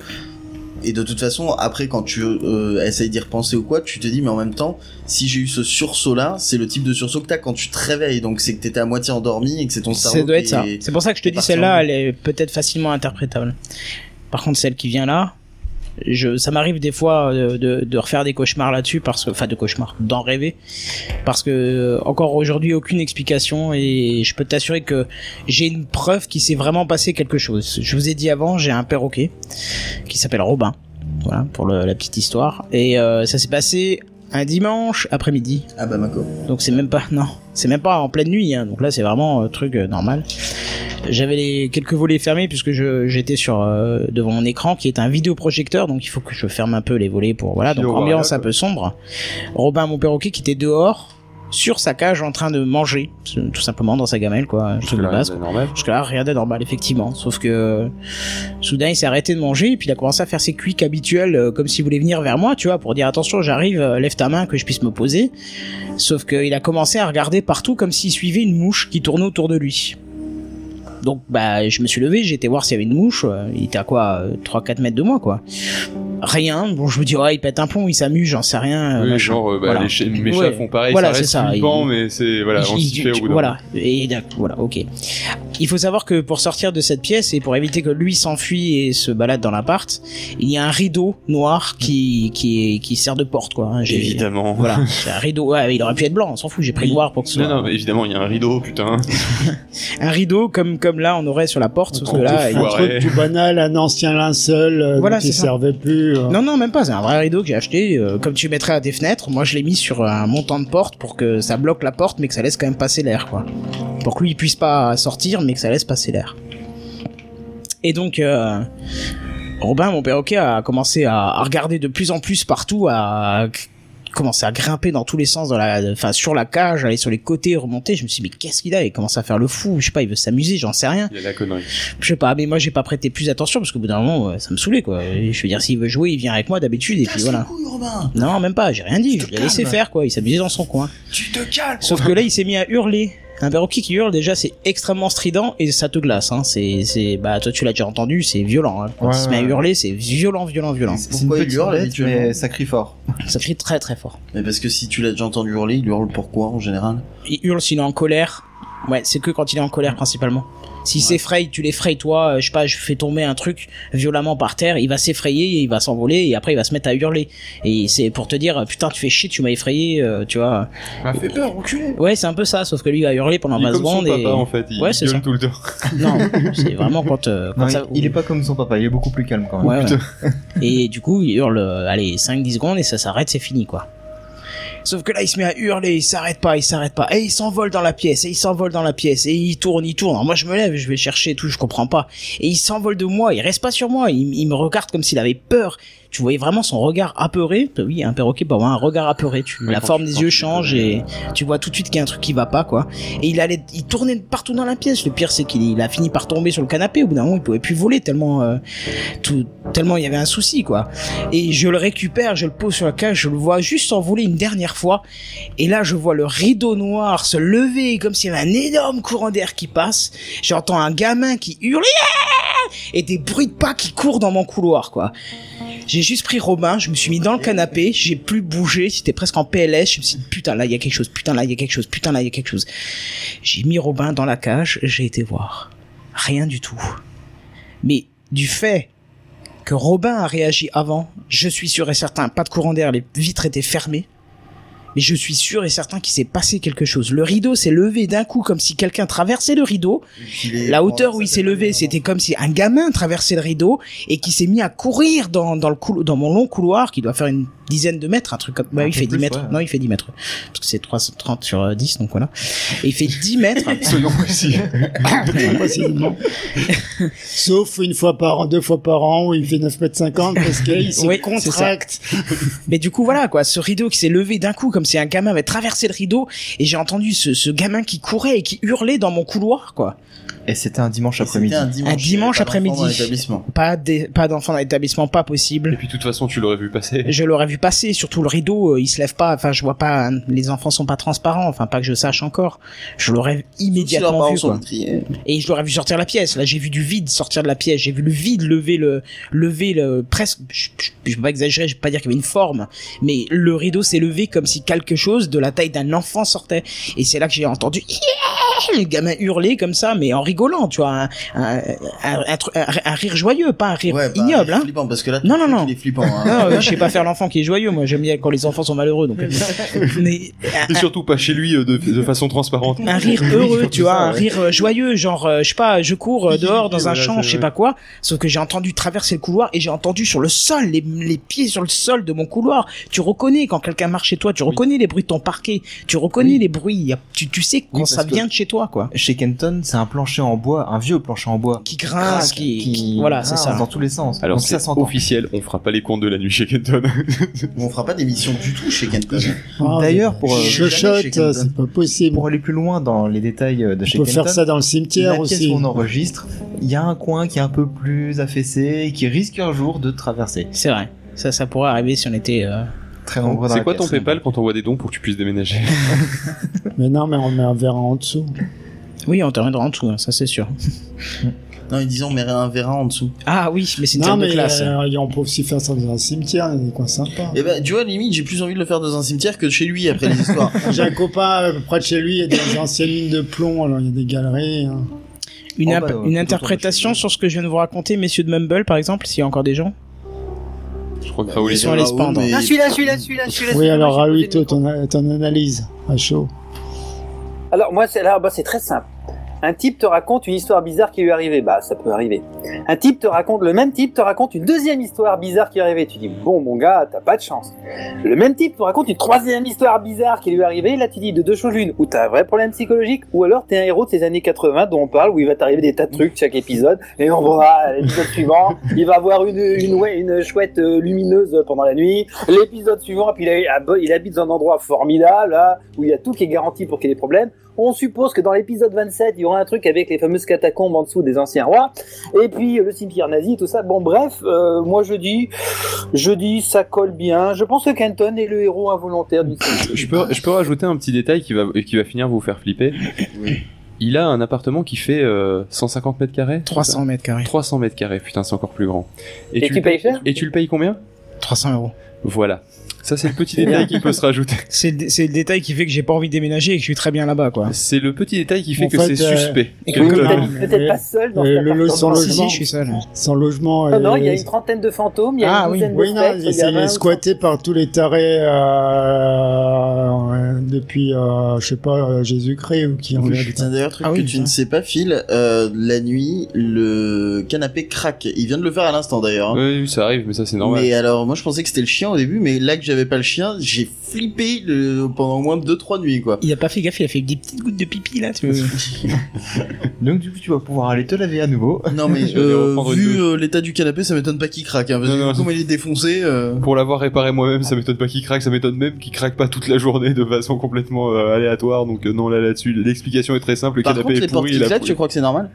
[SPEAKER 2] et de toute façon après quand tu euh, essayes d'y repenser ou quoi tu te dis mais en même temps si j'ai eu ce sursaut là c'est le type de sursaut que t'as quand tu te réveilles donc c'est que t'étais à moitié endormi et que c'est ton cerveau
[SPEAKER 4] Ça doit être ça. C'est pour ça que je te dis celle-là, elle est peut-être facilement interprétable. Par contre, celle qui vient là, je, ça m'arrive des fois de, de, de refaire des cauchemars là-dessus parce que, enfin, de cauchemars, d'en rêver, parce que euh, encore aujourd'hui aucune explication et je peux t'assurer que j'ai une preuve qu'il s'est vraiment passé quelque chose. Je vous ai dit avant, j'ai un perroquet qui s'appelle Robin, voilà pour le- la petite histoire et euh, ça s'est passé un dimanche après-midi.
[SPEAKER 2] Ah bah Mako.
[SPEAKER 4] Donc c'est même pas non, c'est même pas en pleine nuit. Hein. Donc là c'est vraiment un truc euh, normal. J'avais les quelques volets fermés puisque je j'étais sur euh, devant mon écran qui est un vidéoprojecteur donc il faut que je ferme un peu les volets pour voilà donc ambiance un peu sombre. Robin mon perroquet qui était dehors sur sa cage en train de manger tout simplement dans sa gamelle quoi, de
[SPEAKER 1] Là,
[SPEAKER 4] base.
[SPEAKER 1] normal.
[SPEAKER 4] Jusque là, rien de normal, effectivement. Sauf que euh, soudain, il s'est arrêté de manger et puis il a commencé à faire ses cuics habituels, euh, comme s'il voulait venir vers moi, tu vois, pour dire attention, j'arrive, euh, lève ta main que je puisse me poser. Sauf qu'il a commencé à regarder partout comme s'il suivait une mouche qui tournait autour de lui. Donc bah je me suis levé, j'ai été voir s'il y avait une mouche, euh, il était à quoi 3-4 mètres de moi quoi. Rien, bon je me dis ouais il pète un plomb, il s'amuse, j'en sais rien. euh,
[SPEAKER 1] Oui, genre, euh, bah,
[SPEAKER 4] Voilà.
[SPEAKER 1] les chats, mes chats
[SPEAKER 4] Ouais.
[SPEAKER 1] font pareil,
[SPEAKER 4] Voilà,
[SPEAKER 1] ça
[SPEAKER 4] c'est
[SPEAKER 1] reste
[SPEAKER 4] ça,
[SPEAKER 1] flippant,
[SPEAKER 4] il-
[SPEAKER 1] mais c'est, voilà, on
[SPEAKER 4] Il-
[SPEAKER 1] s'y fait au bout
[SPEAKER 4] voilà et d'accord, voilà ok il faut savoir que pour sortir de cette pièce et pour éviter que lui s'enfuit et se balade dans l'appart il y a un rideau noir qui qui sert de porte quoi hein.
[SPEAKER 1] Évidemment.
[SPEAKER 4] voilà c'est un rideau ouais, il aurait pu être blanc on s'en fout j'ai pris
[SPEAKER 1] Oui.
[SPEAKER 4] noir pour que ce
[SPEAKER 1] Non,
[SPEAKER 4] soit
[SPEAKER 1] non, mais évidemment, il y a un rideau, putain.
[SPEAKER 4] un rideau comme comme là on aurait sur la porte sauf que là il-
[SPEAKER 6] Un truc tout banal, un ancien linceul euh,
[SPEAKER 4] Voilà,
[SPEAKER 6] qui servait plus. euh.
[SPEAKER 4] non non même pas c'est un vrai rideau que j'ai acheté euh, comme tu mettrais à tes fenêtres moi je l'ai mis sur un montant de porte pour que ça bloque la porte mais que ça laisse quand même passer l'air quoi pour que lui il puisse pas sortir mais que ça laisse passer l'air et donc euh, Robin mon perroquet a commencé à, à regarder de plus en plus partout à commencer à grimper dans tous les sens dans la enfin sur la cage aller sur les côtés remonter je me suis dit mais qu'est-ce qu'il a? Il commence à faire le fou je sais pas il veut s'amuser j'en sais rien
[SPEAKER 1] Il y a la connerie.
[SPEAKER 4] je sais pas, mais moi j'ai pas prêté plus attention parce qu'au bout d'un moment ça me saoulait quoi. Je veux dire s'il veut jouer, il vient avec moi d'habitude et puis voilà.
[SPEAKER 2] les couilles, Robin.
[SPEAKER 4] Non, même pas, j'ai rien dit, je l'ai laissé faire quoi, il s'amusait dans son coin.
[SPEAKER 2] Tu te calmes.
[SPEAKER 4] Sauf que là il s'est mis à hurler. Un perroquet qui hurle déjà c'est extrêmement strident et ça te glace hein. C'est c'est bah toi tu l'as déjà entendu, c'est violent hein. Quand
[SPEAKER 3] Ouais,
[SPEAKER 4] il se met à hurler, c'est violent violent violent.
[SPEAKER 3] C'est une
[SPEAKER 2] il
[SPEAKER 3] petite
[SPEAKER 2] hurle
[SPEAKER 3] bête,
[SPEAKER 2] habituellement
[SPEAKER 3] mais ça crie fort.
[SPEAKER 4] Ça crie très très fort.
[SPEAKER 2] Mais parce que si tu l'as déjà entendu hurler, il hurle pourquoi en général?
[SPEAKER 4] Il hurle s'il est en colère. Ouais, c'est que quand il est en colère principalement. S'il s'effraye, tu l'effrayes toi, euh, je sais pas, je fais tomber un truc violemment par terre, il va s'effrayer, il va s'envoler et après il va se mettre à hurler. Et c'est pour te dire putain tu fais chier, tu m'as effrayé, euh, tu vois.
[SPEAKER 1] M'a fait peur, reculé.
[SPEAKER 4] Ouais, c'est un peu ça, sauf que lui il va hurler pendant
[SPEAKER 1] Il est
[SPEAKER 4] 20
[SPEAKER 1] comme son
[SPEAKER 4] secondes et
[SPEAKER 1] papa, en fait. Il
[SPEAKER 4] Ouais, c'est
[SPEAKER 1] gueule
[SPEAKER 4] ça.
[SPEAKER 1] tout le temps.
[SPEAKER 4] non, c'est vraiment quand, euh, quand
[SPEAKER 3] Non,
[SPEAKER 4] ça
[SPEAKER 3] il, il est pas comme son papa, il est beaucoup plus calme quand même.
[SPEAKER 4] Ouais, ouais. Et du coup, il hurle, euh, allez, 5-10 secondes et ça s'arrête, c'est fini, quoi. Sauf que là, il se met à hurler, il s'arrête pas, il s'arrête pas. Et il s'envole dans la pièce, et il s'envole dans la pièce, et il tourne, il tourne. Moi, je me lève, je vais chercher tout, je comprends pas. Et il s'envole de moi, il reste pas sur moi, il me regarde comme s'il avait peur. Tu voyais vraiment son regard apeuré. Oui, un perroquet peut avoir un regard apeuré. Tu,
[SPEAKER 1] Oui,
[SPEAKER 4] la forme des yeux change et tu vois tout de suite qu'il y a un truc qui va pas, quoi. Et il allait, il tournait partout dans la pièce. Le pire, c'est qu'il il a fini par tomber sur le canapé. Au bout d'un moment, il pouvait plus voler tellement, euh, tout, tellement il y avait un souci, quoi. Et je le récupère, je le pose sur la cage, je le vois juste s'envoler une dernière fois. Et là, je vois le rideau noir se lever comme s'il y avait un énorme courant d'air qui passe. J'entends un gamin qui hurle Yeah et des bruits de pas qui courent dans mon couloir, quoi. J'ai juste pris Robin, je me suis mis dans le canapé, j'ai plus bougé, c'était presque en PLS, je me suis dit putain là il y a quelque chose, putain là il y a quelque chose, putain là il y a quelque chose. J'ai mis Robin dans la cage, j'ai été voir. Rien du tout. Mais du fait que Robin a réagi avant, je suis sûr et certain, pas de courant d'air, les vitres étaient fermées. Mais je suis sûr et certain qu'il s'est passé quelque chose. Le rideau s'est levé d'un coup comme si quelqu'un traversait le rideau. La hauteur où il s'est levé, c'était comme si un gamin traversait le rideau et qui s'est mis à courir dans, dans le coulo- dans mon long couloir qui doit faire une dizaine de mètres, un truc comme, bah,
[SPEAKER 3] Un
[SPEAKER 4] il fait 10
[SPEAKER 3] plus,
[SPEAKER 4] mètres.
[SPEAKER 3] ouais.
[SPEAKER 4] Non, il fait 10 mètres. Parce que c'est 330 sur euh, 10, donc voilà. Et il fait 10 mètres.
[SPEAKER 1] Soyons précis.
[SPEAKER 6] Précisément. Sauf une fois par an, deux fois par an, où il fait 9 mètres 50 parce qu'il se
[SPEAKER 4] Oui,
[SPEAKER 6] contracte.
[SPEAKER 4] Mais du coup, voilà, quoi, ce rideau qui s'est levé d'un coup, comme si un gamin avait traversé le rideau, et j'ai entendu ce, ce gamin qui courait et qui hurlait dans mon couloir, quoi.
[SPEAKER 3] Et c'était un dimanche
[SPEAKER 2] Et
[SPEAKER 3] après-midi.
[SPEAKER 2] Un dimanche,
[SPEAKER 4] Un après-midi.
[SPEAKER 2] dans l'établissement.
[SPEAKER 4] Pas des, pas d'enfants dans l'établissement, pas
[SPEAKER 1] Et
[SPEAKER 4] possible.
[SPEAKER 1] puis, de toute façon, tu l'aurais vu passer.
[SPEAKER 4] Je l'aurais vu passer, surtout le rideau, euh, il se lève pas, enfin, je vois pas, hein, les enfants sont pas transparents, enfin, pas que je sache encore. Je l'aurais immédiatement vu, quoi. Et je l'aurais vu sortir la pièce. Là, j'ai vu du vide sortir de la pièce. J'ai vu le vide lever le, lever le, presque, je, je, vais pas exagérer, je vais pas dire qu'il y avait une forme, mais le rideau s'est levé comme si quelque chose de la taille d'un enfant sortait. Et c'est là que j'ai entendu, Yeah le gamin hurlait comme ça, mais en rigolant, tu vois, un, un, un, un tru- un- un rire joyeux, pas un rire
[SPEAKER 2] Ouais, bah,
[SPEAKER 4] ignoble, hein.
[SPEAKER 2] flippant, parce que là,
[SPEAKER 4] Non, non, non.
[SPEAKER 2] il est flippant. Hein.
[SPEAKER 4] Non, euh, je sais pas faire l'enfant qui est joyeux, moi j'aime bien quand les enfants sont malheureux, donc. mais
[SPEAKER 1] Et surtout pas chez lui euh, de, de façon transparente.
[SPEAKER 4] un rire heureux, tu vois,
[SPEAKER 1] ça,
[SPEAKER 4] un rire euh, joyeux, genre, euh, je sais pas, je cours dehors dans un
[SPEAKER 1] Voilà,
[SPEAKER 4] champ, je sais pas quoi, sauf que j'ai entendu traverser le couloir et j'ai entendu sur le sol, les, les pieds sur le sol de mon couloir. Tu reconnais quand quelqu'un marche chez toi, tu reconnais les bruits de ton parquet, tu reconnais
[SPEAKER 3] Oui.
[SPEAKER 4] les bruits, tu, tu sais quand
[SPEAKER 3] Oui,
[SPEAKER 4] ça vient de chez toi, quoi.
[SPEAKER 3] Chez Kenton, c'est un plancher en bois, un vieux plancher en bois.
[SPEAKER 4] Qui grince,
[SPEAKER 3] Craque,
[SPEAKER 4] qui, qui- voilà, c'est
[SPEAKER 3] grince
[SPEAKER 4] ça.
[SPEAKER 3] Dans tous les sens.
[SPEAKER 1] Alors
[SPEAKER 3] Donc ça
[SPEAKER 1] c'est
[SPEAKER 3] s'entend.
[SPEAKER 1] officiel, on fera pas les comptes de la nuit chez Kenton.
[SPEAKER 2] On fera pas d'émission du tout chez Kenton.
[SPEAKER 6] Ah,
[SPEAKER 3] D'ailleurs, pour, euh,
[SPEAKER 2] Kenton.
[SPEAKER 6] c'est pas possible.
[SPEAKER 3] Pour aller plus loin dans les détails euh, de chez
[SPEAKER 6] On peut
[SPEAKER 3] Kenton,
[SPEAKER 6] faire ça dans le
[SPEAKER 3] la
[SPEAKER 6] cimetière
[SPEAKER 3] pièce
[SPEAKER 6] aussi.
[SPEAKER 3] où on enregistre, il y a un coin qui est un peu plus affaissé et qui risque un jour de traverser.
[SPEAKER 4] C'est vrai. Ça, ça pourrait arriver si on était. euh,
[SPEAKER 3] Très nombreux dans
[SPEAKER 1] C'est
[SPEAKER 3] la
[SPEAKER 1] quoi ton
[SPEAKER 3] pièce.
[SPEAKER 1] PayPal quand on voit des dons pour que tu puisses déménager
[SPEAKER 6] Mais non, mais on met un verre en dessous.
[SPEAKER 4] Oui, on te en dessous, hein, ça c'est sûr.
[SPEAKER 2] Non, ils disent on met un verra en dessous.
[SPEAKER 4] Ah oui, mais c'est une
[SPEAKER 6] Non,
[SPEAKER 4] salle de
[SPEAKER 6] mais
[SPEAKER 4] classe.
[SPEAKER 6] euh, on peut aussi faire ça dans un cimetière, il y a des coins sympas.
[SPEAKER 2] Et ben, tu vois, limite, j'ai plus envie de le faire dans un cimetière que chez lui après les histoires.
[SPEAKER 6] J'ai un copain euh, près de chez lui, il y a des anciennes lignes de plomb, alors il y a des galeries. hein.
[SPEAKER 4] Une,
[SPEAKER 3] Oh, bah, ouais,
[SPEAKER 4] une interprétation
[SPEAKER 3] de
[SPEAKER 4] sur ce que je viens de vous raconter, messieurs de Mumble, par exemple, s'il y a encore des gens?
[SPEAKER 1] Je crois que Raoul
[SPEAKER 4] Ils
[SPEAKER 1] est
[SPEAKER 4] allés se
[SPEAKER 2] Raoul,
[SPEAKER 4] pendre.
[SPEAKER 5] Ah, celui-là, celui-là, celui-là, celui-là.
[SPEAKER 6] Oui, alors ton, ton analyse à chaud.
[SPEAKER 5] Alors moi c'est là bah, c'est très simple. Un type te raconte une histoire bizarre qui lui est arrivée, bah ça peut arriver. Un type te raconte le même type te raconte une deuxième histoire bizarre qui lui est arrivée. Tu dis bon mon gars t'as pas de chance. Le même type te raconte une troisième histoire bizarre qui lui est arrivée. Là tu dis de deux choses l'une ou t'as un vrai problème psychologique ou alors t'es un héros de ces années 80 dont on parle où il va t'arriver des tas de trucs chaque épisode et on voit l'épisode suivant il va avoir une une une chouette euh, lumineuse pendant la nuit. L'épisode suivant puis il, a- il habite dans un endroit formidable là où il y a tout qui est garanti pour qu'il y ait des problèmes. On suppose que dans l'épisode 27, il y aura un truc avec les fameuses catacombes en dessous des anciens rois, et puis euh, le cimetière nazi, tout ça. Bon, bref, euh, moi je dis, je dis, ça colle bien. Je pense que Kenton est le héros involontaire du film.
[SPEAKER 1] Je peux, je peux rajouter un petit détail qui va, qui va finir vous faire flipper. Il a un appartement qui fait euh, 150 mètres carrés
[SPEAKER 4] 300 mètres carrés.
[SPEAKER 1] 300 mètres carrés, putain, c'est encore plus grand.
[SPEAKER 5] Et tu
[SPEAKER 1] le
[SPEAKER 5] payes cher
[SPEAKER 1] Et tu le payes combien
[SPEAKER 4] 300 euros.
[SPEAKER 1] Voilà. Ça, c'est le petit détail qui peut se rajouter.
[SPEAKER 4] C'est le, c'est le détail qui fait que j'ai pas envie de déménager et que je suis très bien là-bas, quoi.
[SPEAKER 1] C'est le petit détail qui fait
[SPEAKER 6] En
[SPEAKER 1] que
[SPEAKER 6] fait,
[SPEAKER 1] c'est
[SPEAKER 6] euh,
[SPEAKER 1] suspect.
[SPEAKER 4] Et que-
[SPEAKER 5] peut-être pas seul dans
[SPEAKER 6] Euh, le- le- son
[SPEAKER 5] appartement.
[SPEAKER 4] Si, si,
[SPEAKER 6] logement.
[SPEAKER 4] je suis seul.
[SPEAKER 6] Son logement
[SPEAKER 5] Ah non,
[SPEAKER 6] est-
[SPEAKER 5] il y a une trentaine de fantômes, il y a
[SPEAKER 4] Ah,
[SPEAKER 5] une
[SPEAKER 4] oui.
[SPEAKER 5] de
[SPEAKER 6] non,
[SPEAKER 5] spectres,
[SPEAKER 6] il
[SPEAKER 5] y a
[SPEAKER 6] s'est
[SPEAKER 5] 20 ou
[SPEAKER 6] squatté par tous les tarés euh, euh, depuis, euh, je sais pas, euh, Jésus-Christ ou qui en
[SPEAKER 2] Oui.
[SPEAKER 6] est
[SPEAKER 2] Tiens, D'ailleurs, truc
[SPEAKER 4] Ah oui,
[SPEAKER 2] que tu
[SPEAKER 4] ça.
[SPEAKER 2] ne sais pas, Phil, euh, la nuit, le canapé craque. Il vient de le faire à l'instant d'ailleurs. hein.
[SPEAKER 1] Oui, oui, ça arrive, mais ça, c'est normal.
[SPEAKER 2] Mais alors, moi je pensais que c'était le chien au début, mais là que j'avais pas le chien, j'ai flippé le- pendant au moins 2-3 nuits quoi.
[SPEAKER 4] Il a pas fait gaffe, il a fait des petites gouttes de pipi, là. Tu veux...
[SPEAKER 3] Donc du coup, tu vas pouvoir aller te laver à nouveau.
[SPEAKER 2] Non mais euh, vu euh, l'état du canapé, ça m'étonne pas qu'il craque. Hein, parce
[SPEAKER 1] Non,
[SPEAKER 2] que
[SPEAKER 1] non,
[SPEAKER 2] comment il est défoncé. euh,
[SPEAKER 1] Pour l'avoir réparé moi-même, ça m'étonne pas qu'il craque, ça m'étonne même qu'il craque pas toute la journée de façon complètement euh, aléatoire. Donc euh, non, là là-dessus, l'explication est très simple. Le
[SPEAKER 2] Par
[SPEAKER 1] canapé
[SPEAKER 2] contre, les
[SPEAKER 1] est
[SPEAKER 2] portes
[SPEAKER 1] pourri.
[SPEAKER 2] claquent,
[SPEAKER 1] pourri.
[SPEAKER 2] tu crois que c'est normal?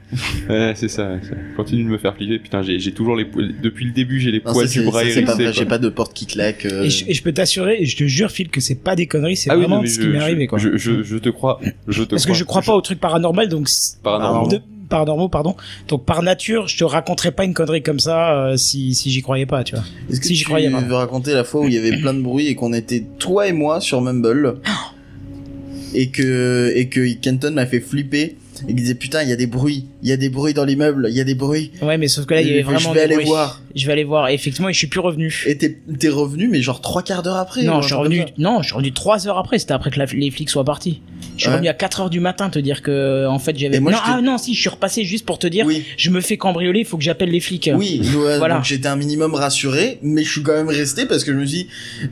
[SPEAKER 1] Ouais, c'est ça. Continue de me faire flipper. Putain, j'ai toujours les poils- depuis le début, j'ai les poils du bras.
[SPEAKER 2] J'ai pas de porte qui claque. euh,
[SPEAKER 4] Et, je, peux t'assurer, je te jure, Phil, que c'est pas des conneries, c'est
[SPEAKER 1] Ah oui,
[SPEAKER 4] vraiment
[SPEAKER 1] non,
[SPEAKER 4] ce
[SPEAKER 1] je,
[SPEAKER 4] qui m'est
[SPEAKER 1] je-
[SPEAKER 4] arrivé, quoi.
[SPEAKER 1] Je, je, je te crois, je te
[SPEAKER 4] Parce que je crois pas aux trucs paranormaux, donc c-
[SPEAKER 1] Paranormal.
[SPEAKER 4] de, paranormaux, pardon. Donc par nature, je te raconterais pas une connerie comme ça euh, si si j'y croyais pas, tu vois.
[SPEAKER 2] Est-ce que
[SPEAKER 4] si, j'y
[SPEAKER 2] tu
[SPEAKER 4] croyais, pardon.
[SPEAKER 2] veux raconter la fois où il y avait plein de bruit et qu'on était toi et moi sur Mumble et que et que Kenton m'a fait flipper et qu'il disait putain il y a des bruits, il y a des bruits dans l'immeuble, il y a des bruits.
[SPEAKER 4] Ouais, mais sauf que là, il y avait
[SPEAKER 2] je
[SPEAKER 4] vraiment
[SPEAKER 2] vais
[SPEAKER 4] des
[SPEAKER 2] aller
[SPEAKER 4] bruits.
[SPEAKER 2] voir.
[SPEAKER 4] Je vais aller voir. Et effectivement, et je suis plus revenu.
[SPEAKER 2] Et t'es revenu mais genre trois quarts d'heure après.
[SPEAKER 4] non, je suis revenu. Non, je suis revenu trois heures après. C'était après que la- les flics soient partis. Je suis
[SPEAKER 2] Ouais.
[SPEAKER 4] revenu à 4 heures du matin te dire que en fait j'avais. Non,
[SPEAKER 2] je
[SPEAKER 4] ah non, si, je suis repassé juste pour te dire.
[SPEAKER 2] Oui.
[SPEAKER 4] Je me fais cambrioler. Il faut que j'appelle les flics.
[SPEAKER 2] Oui, ouais,
[SPEAKER 4] Voilà.
[SPEAKER 2] donc j'étais un minimum rassuré, mais je suis quand même resté parce que je me suis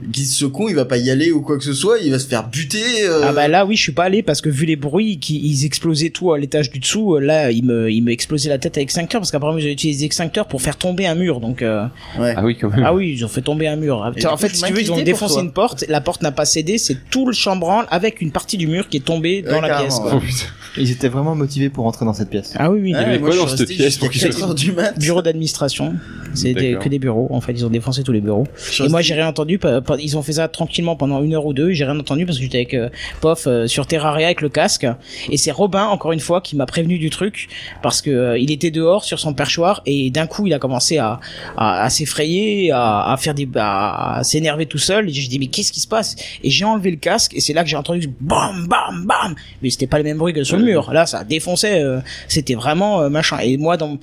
[SPEAKER 2] dit, ce con, il va pas y aller ou quoi que ce soit, il va se faire buter. euh,
[SPEAKER 4] Ah bah là oui je suis pas allé parce que vu les bruits qui ils explosaient tout à l'étage du dessous là ils me ils me explosaient la tête avec extincteur parce qu'apparemment j'ai utilisé extincteur pour faire tomber un mur donc euh,
[SPEAKER 2] ouais.
[SPEAKER 1] Ah oui, quand même.
[SPEAKER 4] ah oui ils ont fait tomber un mur
[SPEAKER 2] Et
[SPEAKER 4] en fait si tu veux ils ont défoncé
[SPEAKER 2] toi.
[SPEAKER 4] une porte la porte n'a pas cédé c'est tout le chambranle avec une partie du mur qui est tombée dans
[SPEAKER 2] Ouais,
[SPEAKER 4] la pièce quoi.
[SPEAKER 1] Oh, putain.
[SPEAKER 3] Ils étaient vraiment motivés pour entrer dans cette pièce.
[SPEAKER 4] ah oui oui
[SPEAKER 1] y avait
[SPEAKER 2] Ouais,
[SPEAKER 1] quoi dans cette pièce pour qu'ils
[SPEAKER 2] 4
[SPEAKER 1] soient-
[SPEAKER 2] heures du mat.
[SPEAKER 4] bureau d'administration C'était que des bureaux. En fait, ils ont défoncé tous les bureaux.
[SPEAKER 2] Je
[SPEAKER 4] Et moi, j'ai rien entendu. Ils ont fait ça tranquillement pendant une heure ou deux. J'ai rien entendu parce que j'étais avec euh, Pof euh, sur Terraria avec le casque. Et c'est Robin, encore une fois, qui m'a prévenu du truc parce que euh, il était dehors sur son perchoir et d'un coup, il a commencé à, à, à s'effrayer, à, à faire des, à, à s'énerver tout seul. Et j'ai dit mais qu'est-ce qui se passe? Et j'ai enlevé le casque et c'est là que j'ai entendu bam bam bam. Mais c'était pas le même bruit que sur le mur. Là, ça défonçait. euh, c'était vraiment euh, machin. Et moi, dans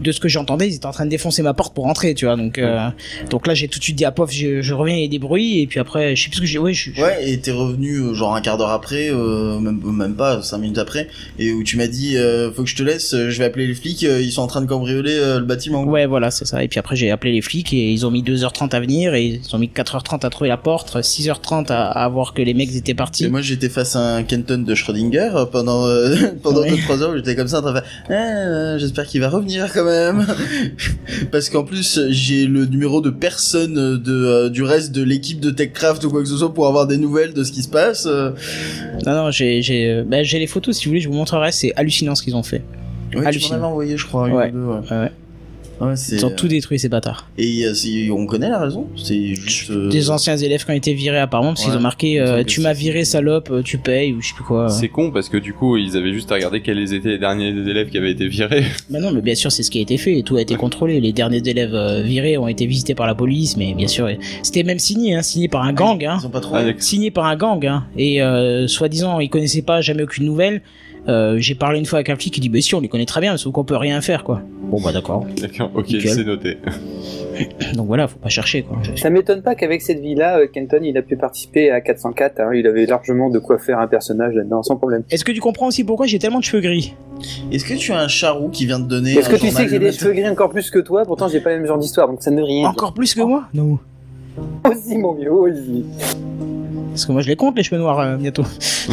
[SPEAKER 4] de ce que j'entendais, ils étaient en train de défoncer ma porte pour rentrer, tu vois. Donc, euh, donc là, j'ai tout de suite dit à Pof, je, je reviens, il y a des bruits, et puis après, je sais plus ce que j'ai, ouais, je, je-
[SPEAKER 2] Ouais, et t'es revenu euh, genre un quart d'heure après, euh, même, même pas, cinq minutes après, et où tu m'as dit, euh, faut que je te laisse, je vais appeler les flics, ils sont en train de cambrioler le bâtiment.
[SPEAKER 4] Ouais, voilà, c'est ça. Et puis après, j'ai appelé les flics et ils ont mis 2h30 à venir et ils ont mis 4h30 à trouver la porte, 6h30 à, à voir que les mecs étaient
[SPEAKER 2] Et
[SPEAKER 4] partis.
[SPEAKER 2] moi j'étais face à un Kenton de Schrödinger pendant pendant
[SPEAKER 4] Ouais.
[SPEAKER 2] deux trois heures, j'étais comme ça en train de faire, Ah, j'espère qu'il va revenir quand même, parce qu'en plus j'ai le numéro de personne de euh, du reste de l'équipe de Techcraft ou quoi que ce soit pour avoir des nouvelles de ce qui se passe. euh.
[SPEAKER 4] Non, non, j'ai, j'ai, euh, bah, j'ai les photos si vous voulez, je vous montrerai. C'est hallucinant ce qu'ils ont fait.
[SPEAKER 2] Ouais, tu m'en avais envoyé, je crois,
[SPEAKER 4] Ouais.
[SPEAKER 2] ou deux, ouais.
[SPEAKER 4] Ouais, ouais. Ils ont tout détruit ces bâtards.
[SPEAKER 2] Et euh, on connaît la raison C'est juste. euh,
[SPEAKER 4] Des anciens élèves qui ont été virés apparemment parce qu'ils
[SPEAKER 2] Ouais.
[SPEAKER 4] ont marqué euh, tu m'as viré salope, euh, tu payes ou je sais plus quoi.
[SPEAKER 1] C'est con parce que du coup, ils avaient juste à regarder quels étaient les derniers élèves qui avaient été virés.
[SPEAKER 4] Bah non, mais bien sûr, c'est ce qui a été fait et tout a été contrôlé. Les derniers élèves euh, virés ont été visités par la police, mais bien sûr, c'était même signé, hein, signé par un gang, hein,
[SPEAKER 2] Ils ont pas trop.
[SPEAKER 1] Ah,
[SPEAKER 4] signé par un gang, hein, et euh, soi-disant, ils connaissaient pas jamais aucune nouvelle. Euh, j'ai parlé une fois avec un flic qui dit, bah si, on les connaît très bien, sauf qu'on peut rien faire, quoi. Bon bah d'accord.
[SPEAKER 1] D'accord, ok,
[SPEAKER 4] Nickel.
[SPEAKER 1] c'est noté.
[SPEAKER 4] Donc voilà, faut pas chercher, quoi.
[SPEAKER 5] Ça m'étonne pas qu'avec cette vie-là, euh, Kenton, il a pu participer à 404. hein. Il avait largement de quoi faire un personnage là-dedans, sans problème.
[SPEAKER 4] Est-ce que tu comprends aussi pourquoi j'ai tellement de cheveux gris?
[SPEAKER 2] Est-ce que tu as un charou qui vient de donner
[SPEAKER 5] Est-ce
[SPEAKER 2] un
[SPEAKER 5] que tu sais que j'ai des cheveux gris encore plus que toi? Pourtant, j'ai pas le même genre d'histoire, donc ça ne veut rien. dire.
[SPEAKER 4] Encore plus que moi? Non.
[SPEAKER 5] Aussi, mon vieux, aussi.
[SPEAKER 4] Parce que moi je les compte les cheveux noirs euh, bientôt.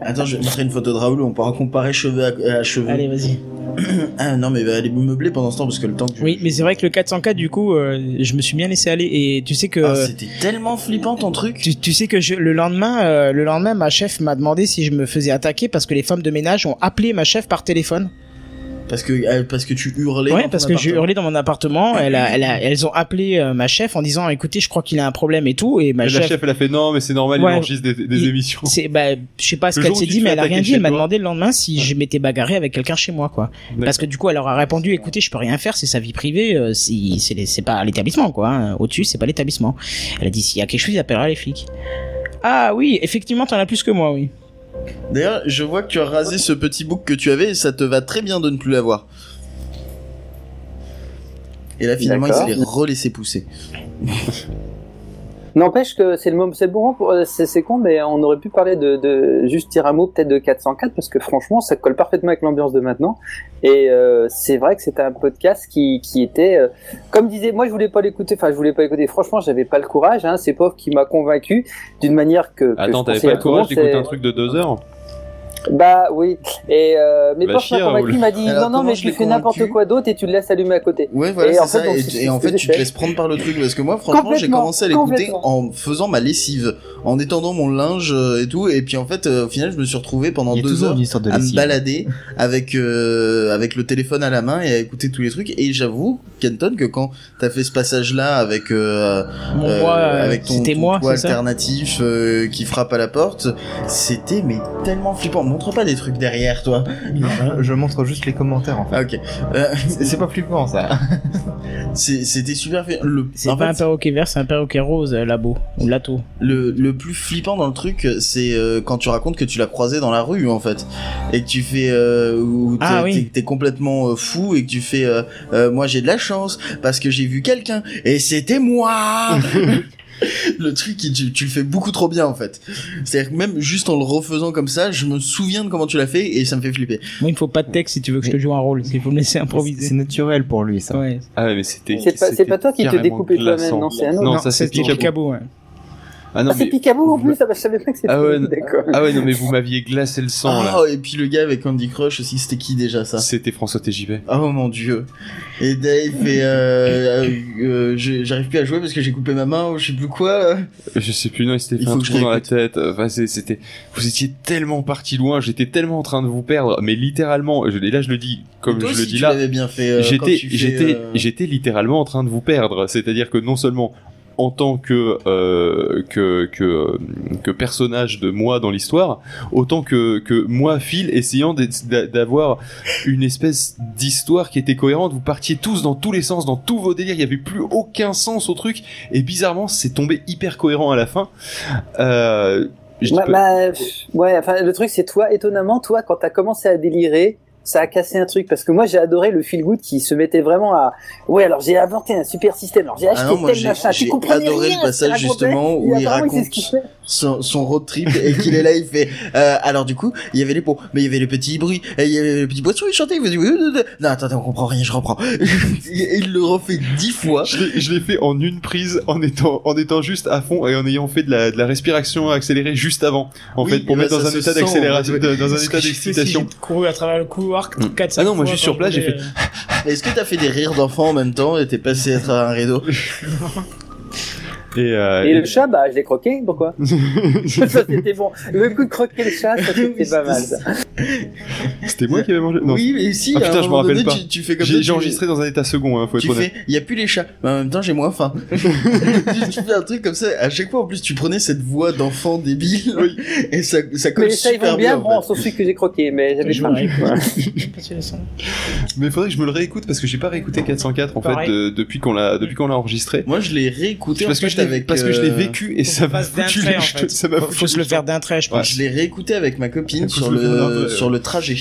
[SPEAKER 2] Attends, je vais montrer une photo de Raoul, on pourra comparer cheveux à, à cheveux.
[SPEAKER 4] Allez, vas-y.
[SPEAKER 2] Ah non, mais elle est meublée pendant ce temps parce que le temps que je-
[SPEAKER 4] Oui, mais c'est vrai que le 404, du coup, euh, je me suis bien laissé aller et tu sais que.
[SPEAKER 2] Ah, c'était tellement flippant ton truc.
[SPEAKER 4] Tu, tu sais que je, le lendemain, euh, le lendemain, ma chef m'a demandé si je me faisais attaquer parce que les femmes de ménage ont appelé ma chef par téléphone.
[SPEAKER 2] Parce que, euh, parce que tu hurlais.
[SPEAKER 4] Ouais,
[SPEAKER 2] dans
[SPEAKER 4] parce que j'ai hurlé dans mon appartement. Elle a, elle a, elles ont appelé euh, ma chef en disant, écoutez, je crois qu'il a un problème et tout. Et ma
[SPEAKER 1] la
[SPEAKER 4] chef,
[SPEAKER 1] chef, elle a fait non, mais c'est normal,
[SPEAKER 4] Ouais.
[SPEAKER 1] il enregistre des, des
[SPEAKER 4] Il-
[SPEAKER 1] émissions.
[SPEAKER 4] c'est, bah, je sais pas ce
[SPEAKER 1] Le
[SPEAKER 4] qu'elle s'est dit, mais elle a rien dit. Elle m'a demandé le lendemain si je m'étais bagarré avec quelqu'un chez moi, quoi. Parce que du coup, elle leur a répondu, écoutez, je peux rien faire, c'est sa vie privée, euh, si, c'est, les- c'est pas l'établissement, quoi. hein. Au-dessus, c'est pas l'établissement. Elle a dit, s'il y a quelque chose, il appellera les flics. Ah oui, effectivement, t'en as plus que moi, oui.
[SPEAKER 2] D'ailleurs, je vois que tu as rasé ce petit bouc que tu avais et ça te va très bien de ne plus l'avoir. Et là, finalement, il s'est relaissé pousser.
[SPEAKER 5] N'empêche que c'est le, moment- c'est le bon euh, C'est c'est con, mais on aurait pu parler de, de juste dire un mot peut-être de 404 parce que franchement, ça colle parfaitement avec l'ambiance de maintenant. Et euh, c'est vrai que c'était un podcast qui, qui était, euh, comme disait, moi je voulais pas l'écouter. Enfin, je voulais pas l'écouter. Franchement, j'avais pas le courage. Hein, c'est Pauvre qui m'a convaincu d'une manière que. que
[SPEAKER 1] Attends, t'avais pas le courage d'écouter
[SPEAKER 5] c'est-
[SPEAKER 1] un truc de deux heures
[SPEAKER 5] Bah oui. Et euh, mais
[SPEAKER 1] chier,
[SPEAKER 5] m'a convaincu.
[SPEAKER 1] Raoul.
[SPEAKER 5] Il m'a dit
[SPEAKER 2] Alors,
[SPEAKER 5] non, non, mais
[SPEAKER 2] je l'ai
[SPEAKER 5] fais n'importe
[SPEAKER 2] convaincu
[SPEAKER 5] quoi d'autre et tu le laisses allumer à côté.
[SPEAKER 2] Ouais, voilà,
[SPEAKER 5] Et
[SPEAKER 2] c'est
[SPEAKER 5] en fait, donc,
[SPEAKER 2] Et, en fait, tu te laisses prendre par le truc parce que moi, franchement, j'ai commencé à l'écouter en faisant ma lessive, en étendant mon linge euh, et tout. Et puis en fait, euh, au final, je me suis retrouvé pendant deux heures
[SPEAKER 3] de
[SPEAKER 2] à me balader avec euh, avec le téléphone à la main et à écouter tous les trucs. Et j'avoue, Kenton, que quand t'as fait ce passage-là avec euh,
[SPEAKER 4] Mon
[SPEAKER 2] euh,
[SPEAKER 4] euh,
[SPEAKER 2] avec ton, ton
[SPEAKER 4] moi,
[SPEAKER 2] alternatif euh, qui frappe à la porte, c'était mais tellement flippant. Montre pas des trucs derrière toi.
[SPEAKER 3] Je montre juste les commentaires en fait.
[SPEAKER 2] Ah ok. Euh,
[SPEAKER 3] C'est pas flippant ça.
[SPEAKER 2] c'était super. Le,
[SPEAKER 4] C'est pas
[SPEAKER 2] fait,
[SPEAKER 4] un perroquet vert, c'est un perroquet rose, euh, labo, ou lato.
[SPEAKER 2] le, le plus flippant dans le truc, c'est euh, quand tu racontes que tu l'as croisé dans la rue en fait, et que tu fais euh,
[SPEAKER 4] Ah oui.
[SPEAKER 2] t'es- t'es complètement euh, fou et que tu fais euh, euh, moi j'ai de la chance parce que j'ai vu quelqu'un et c'était moi. le truc, tu, tu le fais beaucoup trop bien en fait. C'est-à-dire que même juste en le refaisant comme ça, je me souviens de comment tu l'as fait et ça me fait flipper.
[SPEAKER 4] Moi, il me faut pas de texte si tu veux que je te joue un rôle. Il faut me laisser
[SPEAKER 3] C'est
[SPEAKER 4] improviser.
[SPEAKER 3] naturel pour lui ça.
[SPEAKER 4] Ouais.
[SPEAKER 1] Ah ouais, mais c'était.
[SPEAKER 5] C'est pas- c'est toi qui te découpais toi-même, non, c'est un autre.
[SPEAKER 1] Non,
[SPEAKER 4] Non,
[SPEAKER 1] ça
[SPEAKER 4] c'était ouais.
[SPEAKER 1] Ah non
[SPEAKER 5] Ah, c'est
[SPEAKER 1] mais
[SPEAKER 5] Picaboo en plus, ah, bah, je savais pas que c'était
[SPEAKER 1] Ah ouais,
[SPEAKER 5] d'accord.
[SPEAKER 1] ah ouais non mais vous m'aviez glacé le sang là.
[SPEAKER 2] Oh, et puis le gars avec Candy Crush aussi, c'était qui déjà ça?
[SPEAKER 1] C'était François TJP.
[SPEAKER 2] Oh mon dieu. Et Dave fait euh, euh, euh, j'arrive plus à jouer parce que j'ai coupé ma main ou je sais plus quoi.
[SPEAKER 1] Je sais plus non, il s'était
[SPEAKER 2] Il
[SPEAKER 1] fait
[SPEAKER 2] faut
[SPEAKER 1] un trou dans la tête. Enfin, c'était vous étiez tellement parti loin, j'étais tellement en train de vous perdre, mais littéralement, je, et là je le dis comme
[SPEAKER 2] Et toi
[SPEAKER 1] je le dis
[SPEAKER 2] tu
[SPEAKER 1] là,
[SPEAKER 2] l'avais bien fait. euh, quand
[SPEAKER 1] j'étais
[SPEAKER 2] tu fais,
[SPEAKER 1] j'étais
[SPEAKER 2] euh,
[SPEAKER 1] j'étais littéralement en train de vous perdre c'est-à-dire que non seulement en tant que euh, que que que personnage de moi dans l'histoire autant que que moi Phil essayant d'avoir une espèce d'histoire qui était cohérente. Vous partiez tous dans tous les sens dans tous vos délires. Il y avait plus aucun sens au truc. Et bizarrement c'est tombé hyper cohérent à la fin. Euh,
[SPEAKER 5] Bah, bah, ouais, enfin, le truc, c'est toi, étonnamment, toi, quand t'as commencé à délirer, ça a cassé un truc parce que moi j'ai adoré le feel good qui se mettait vraiment à ouais alors j'ai inventé un super système alors j'ai acheté
[SPEAKER 2] Ah non, moi,
[SPEAKER 5] tel machin tu
[SPEAKER 2] j'ai
[SPEAKER 5] comprenais
[SPEAKER 2] adoré
[SPEAKER 5] rien
[SPEAKER 2] le passage, justement, où il raconte son, son road trip et qu'il est là, il fait. Euh, alors du coup, il y avait les pots, mais il y avait les petits bruits, et il y avait les petits poissons, il chantait, il faisait. Non, attends, attends, on comprend rien, je reprends. et il le refait dix fois.
[SPEAKER 1] Je l'ai- je l'ai fait en une prise en étant en étant juste à fond et en ayant fait de la, de la respiration accélérée juste avant en
[SPEAKER 2] Oui,
[SPEAKER 1] fait pour
[SPEAKER 2] et
[SPEAKER 1] mettre dans un état d'accélération
[SPEAKER 2] ouais.
[SPEAKER 1] dans un état d'excitation
[SPEAKER 4] J'ai couru à travers le couloir
[SPEAKER 1] Mm.
[SPEAKER 4] 4
[SPEAKER 1] Ah non, moi, juste sur place, j'ai fait-
[SPEAKER 2] Est-ce que t'as fait des rires d'enfants en même temps et t'es passé à travers un rideau?
[SPEAKER 1] et, euh,
[SPEAKER 5] Et
[SPEAKER 1] et-
[SPEAKER 5] le chat, bah, je l'ai croqué, pourquoi Ça, c'était bon. Le coup de croquer le chat, ça, c'était pas mal.
[SPEAKER 1] c'était moi qui avais mangé? Non
[SPEAKER 2] Oui, mais si,
[SPEAKER 1] Ah,
[SPEAKER 2] à
[SPEAKER 1] putain,
[SPEAKER 2] un
[SPEAKER 1] je me rappelle
[SPEAKER 2] donné,
[SPEAKER 1] pas.
[SPEAKER 2] Tu, tu fais comme ça.
[SPEAKER 1] j'ai j'ai enregistré dans un état second hein, faut être
[SPEAKER 2] Tu
[SPEAKER 1] honnête
[SPEAKER 2] fais, il y a plus les chats, mais en même temps j'ai moins faim. tu, tu fais un truc comme ça. À chaque fois, en plus, tu prenais cette voix d'enfant débile
[SPEAKER 1] Oui.
[SPEAKER 2] et ça, ça colle
[SPEAKER 5] Mais ça, ils vont bien,
[SPEAKER 2] en
[SPEAKER 5] bon,
[SPEAKER 2] fait.
[SPEAKER 5] sauf celui que j'ai croqué, mais j'avais faim.
[SPEAKER 1] mais il faudrait que je me le réécoute parce que j'ai pas réécouté 404 en fait depuis qu'on l'a depuis qu'on l'a enregistré
[SPEAKER 2] Moi, je l'ai réécouté
[SPEAKER 1] parce que je
[SPEAKER 2] avec
[SPEAKER 1] parce que je l'ai
[SPEAKER 2] euh,
[SPEAKER 1] vécu et ça m'a foutu
[SPEAKER 4] trait,
[SPEAKER 1] les
[SPEAKER 4] en
[SPEAKER 1] cheveux-
[SPEAKER 4] fait.
[SPEAKER 1] ça m'a
[SPEAKER 4] Faut,
[SPEAKER 1] foutu
[SPEAKER 4] faut se le faire d'un trait, je pense.
[SPEAKER 2] Je l'ai réécouté avec ma copine sur
[SPEAKER 1] le
[SPEAKER 2] sur le trajet,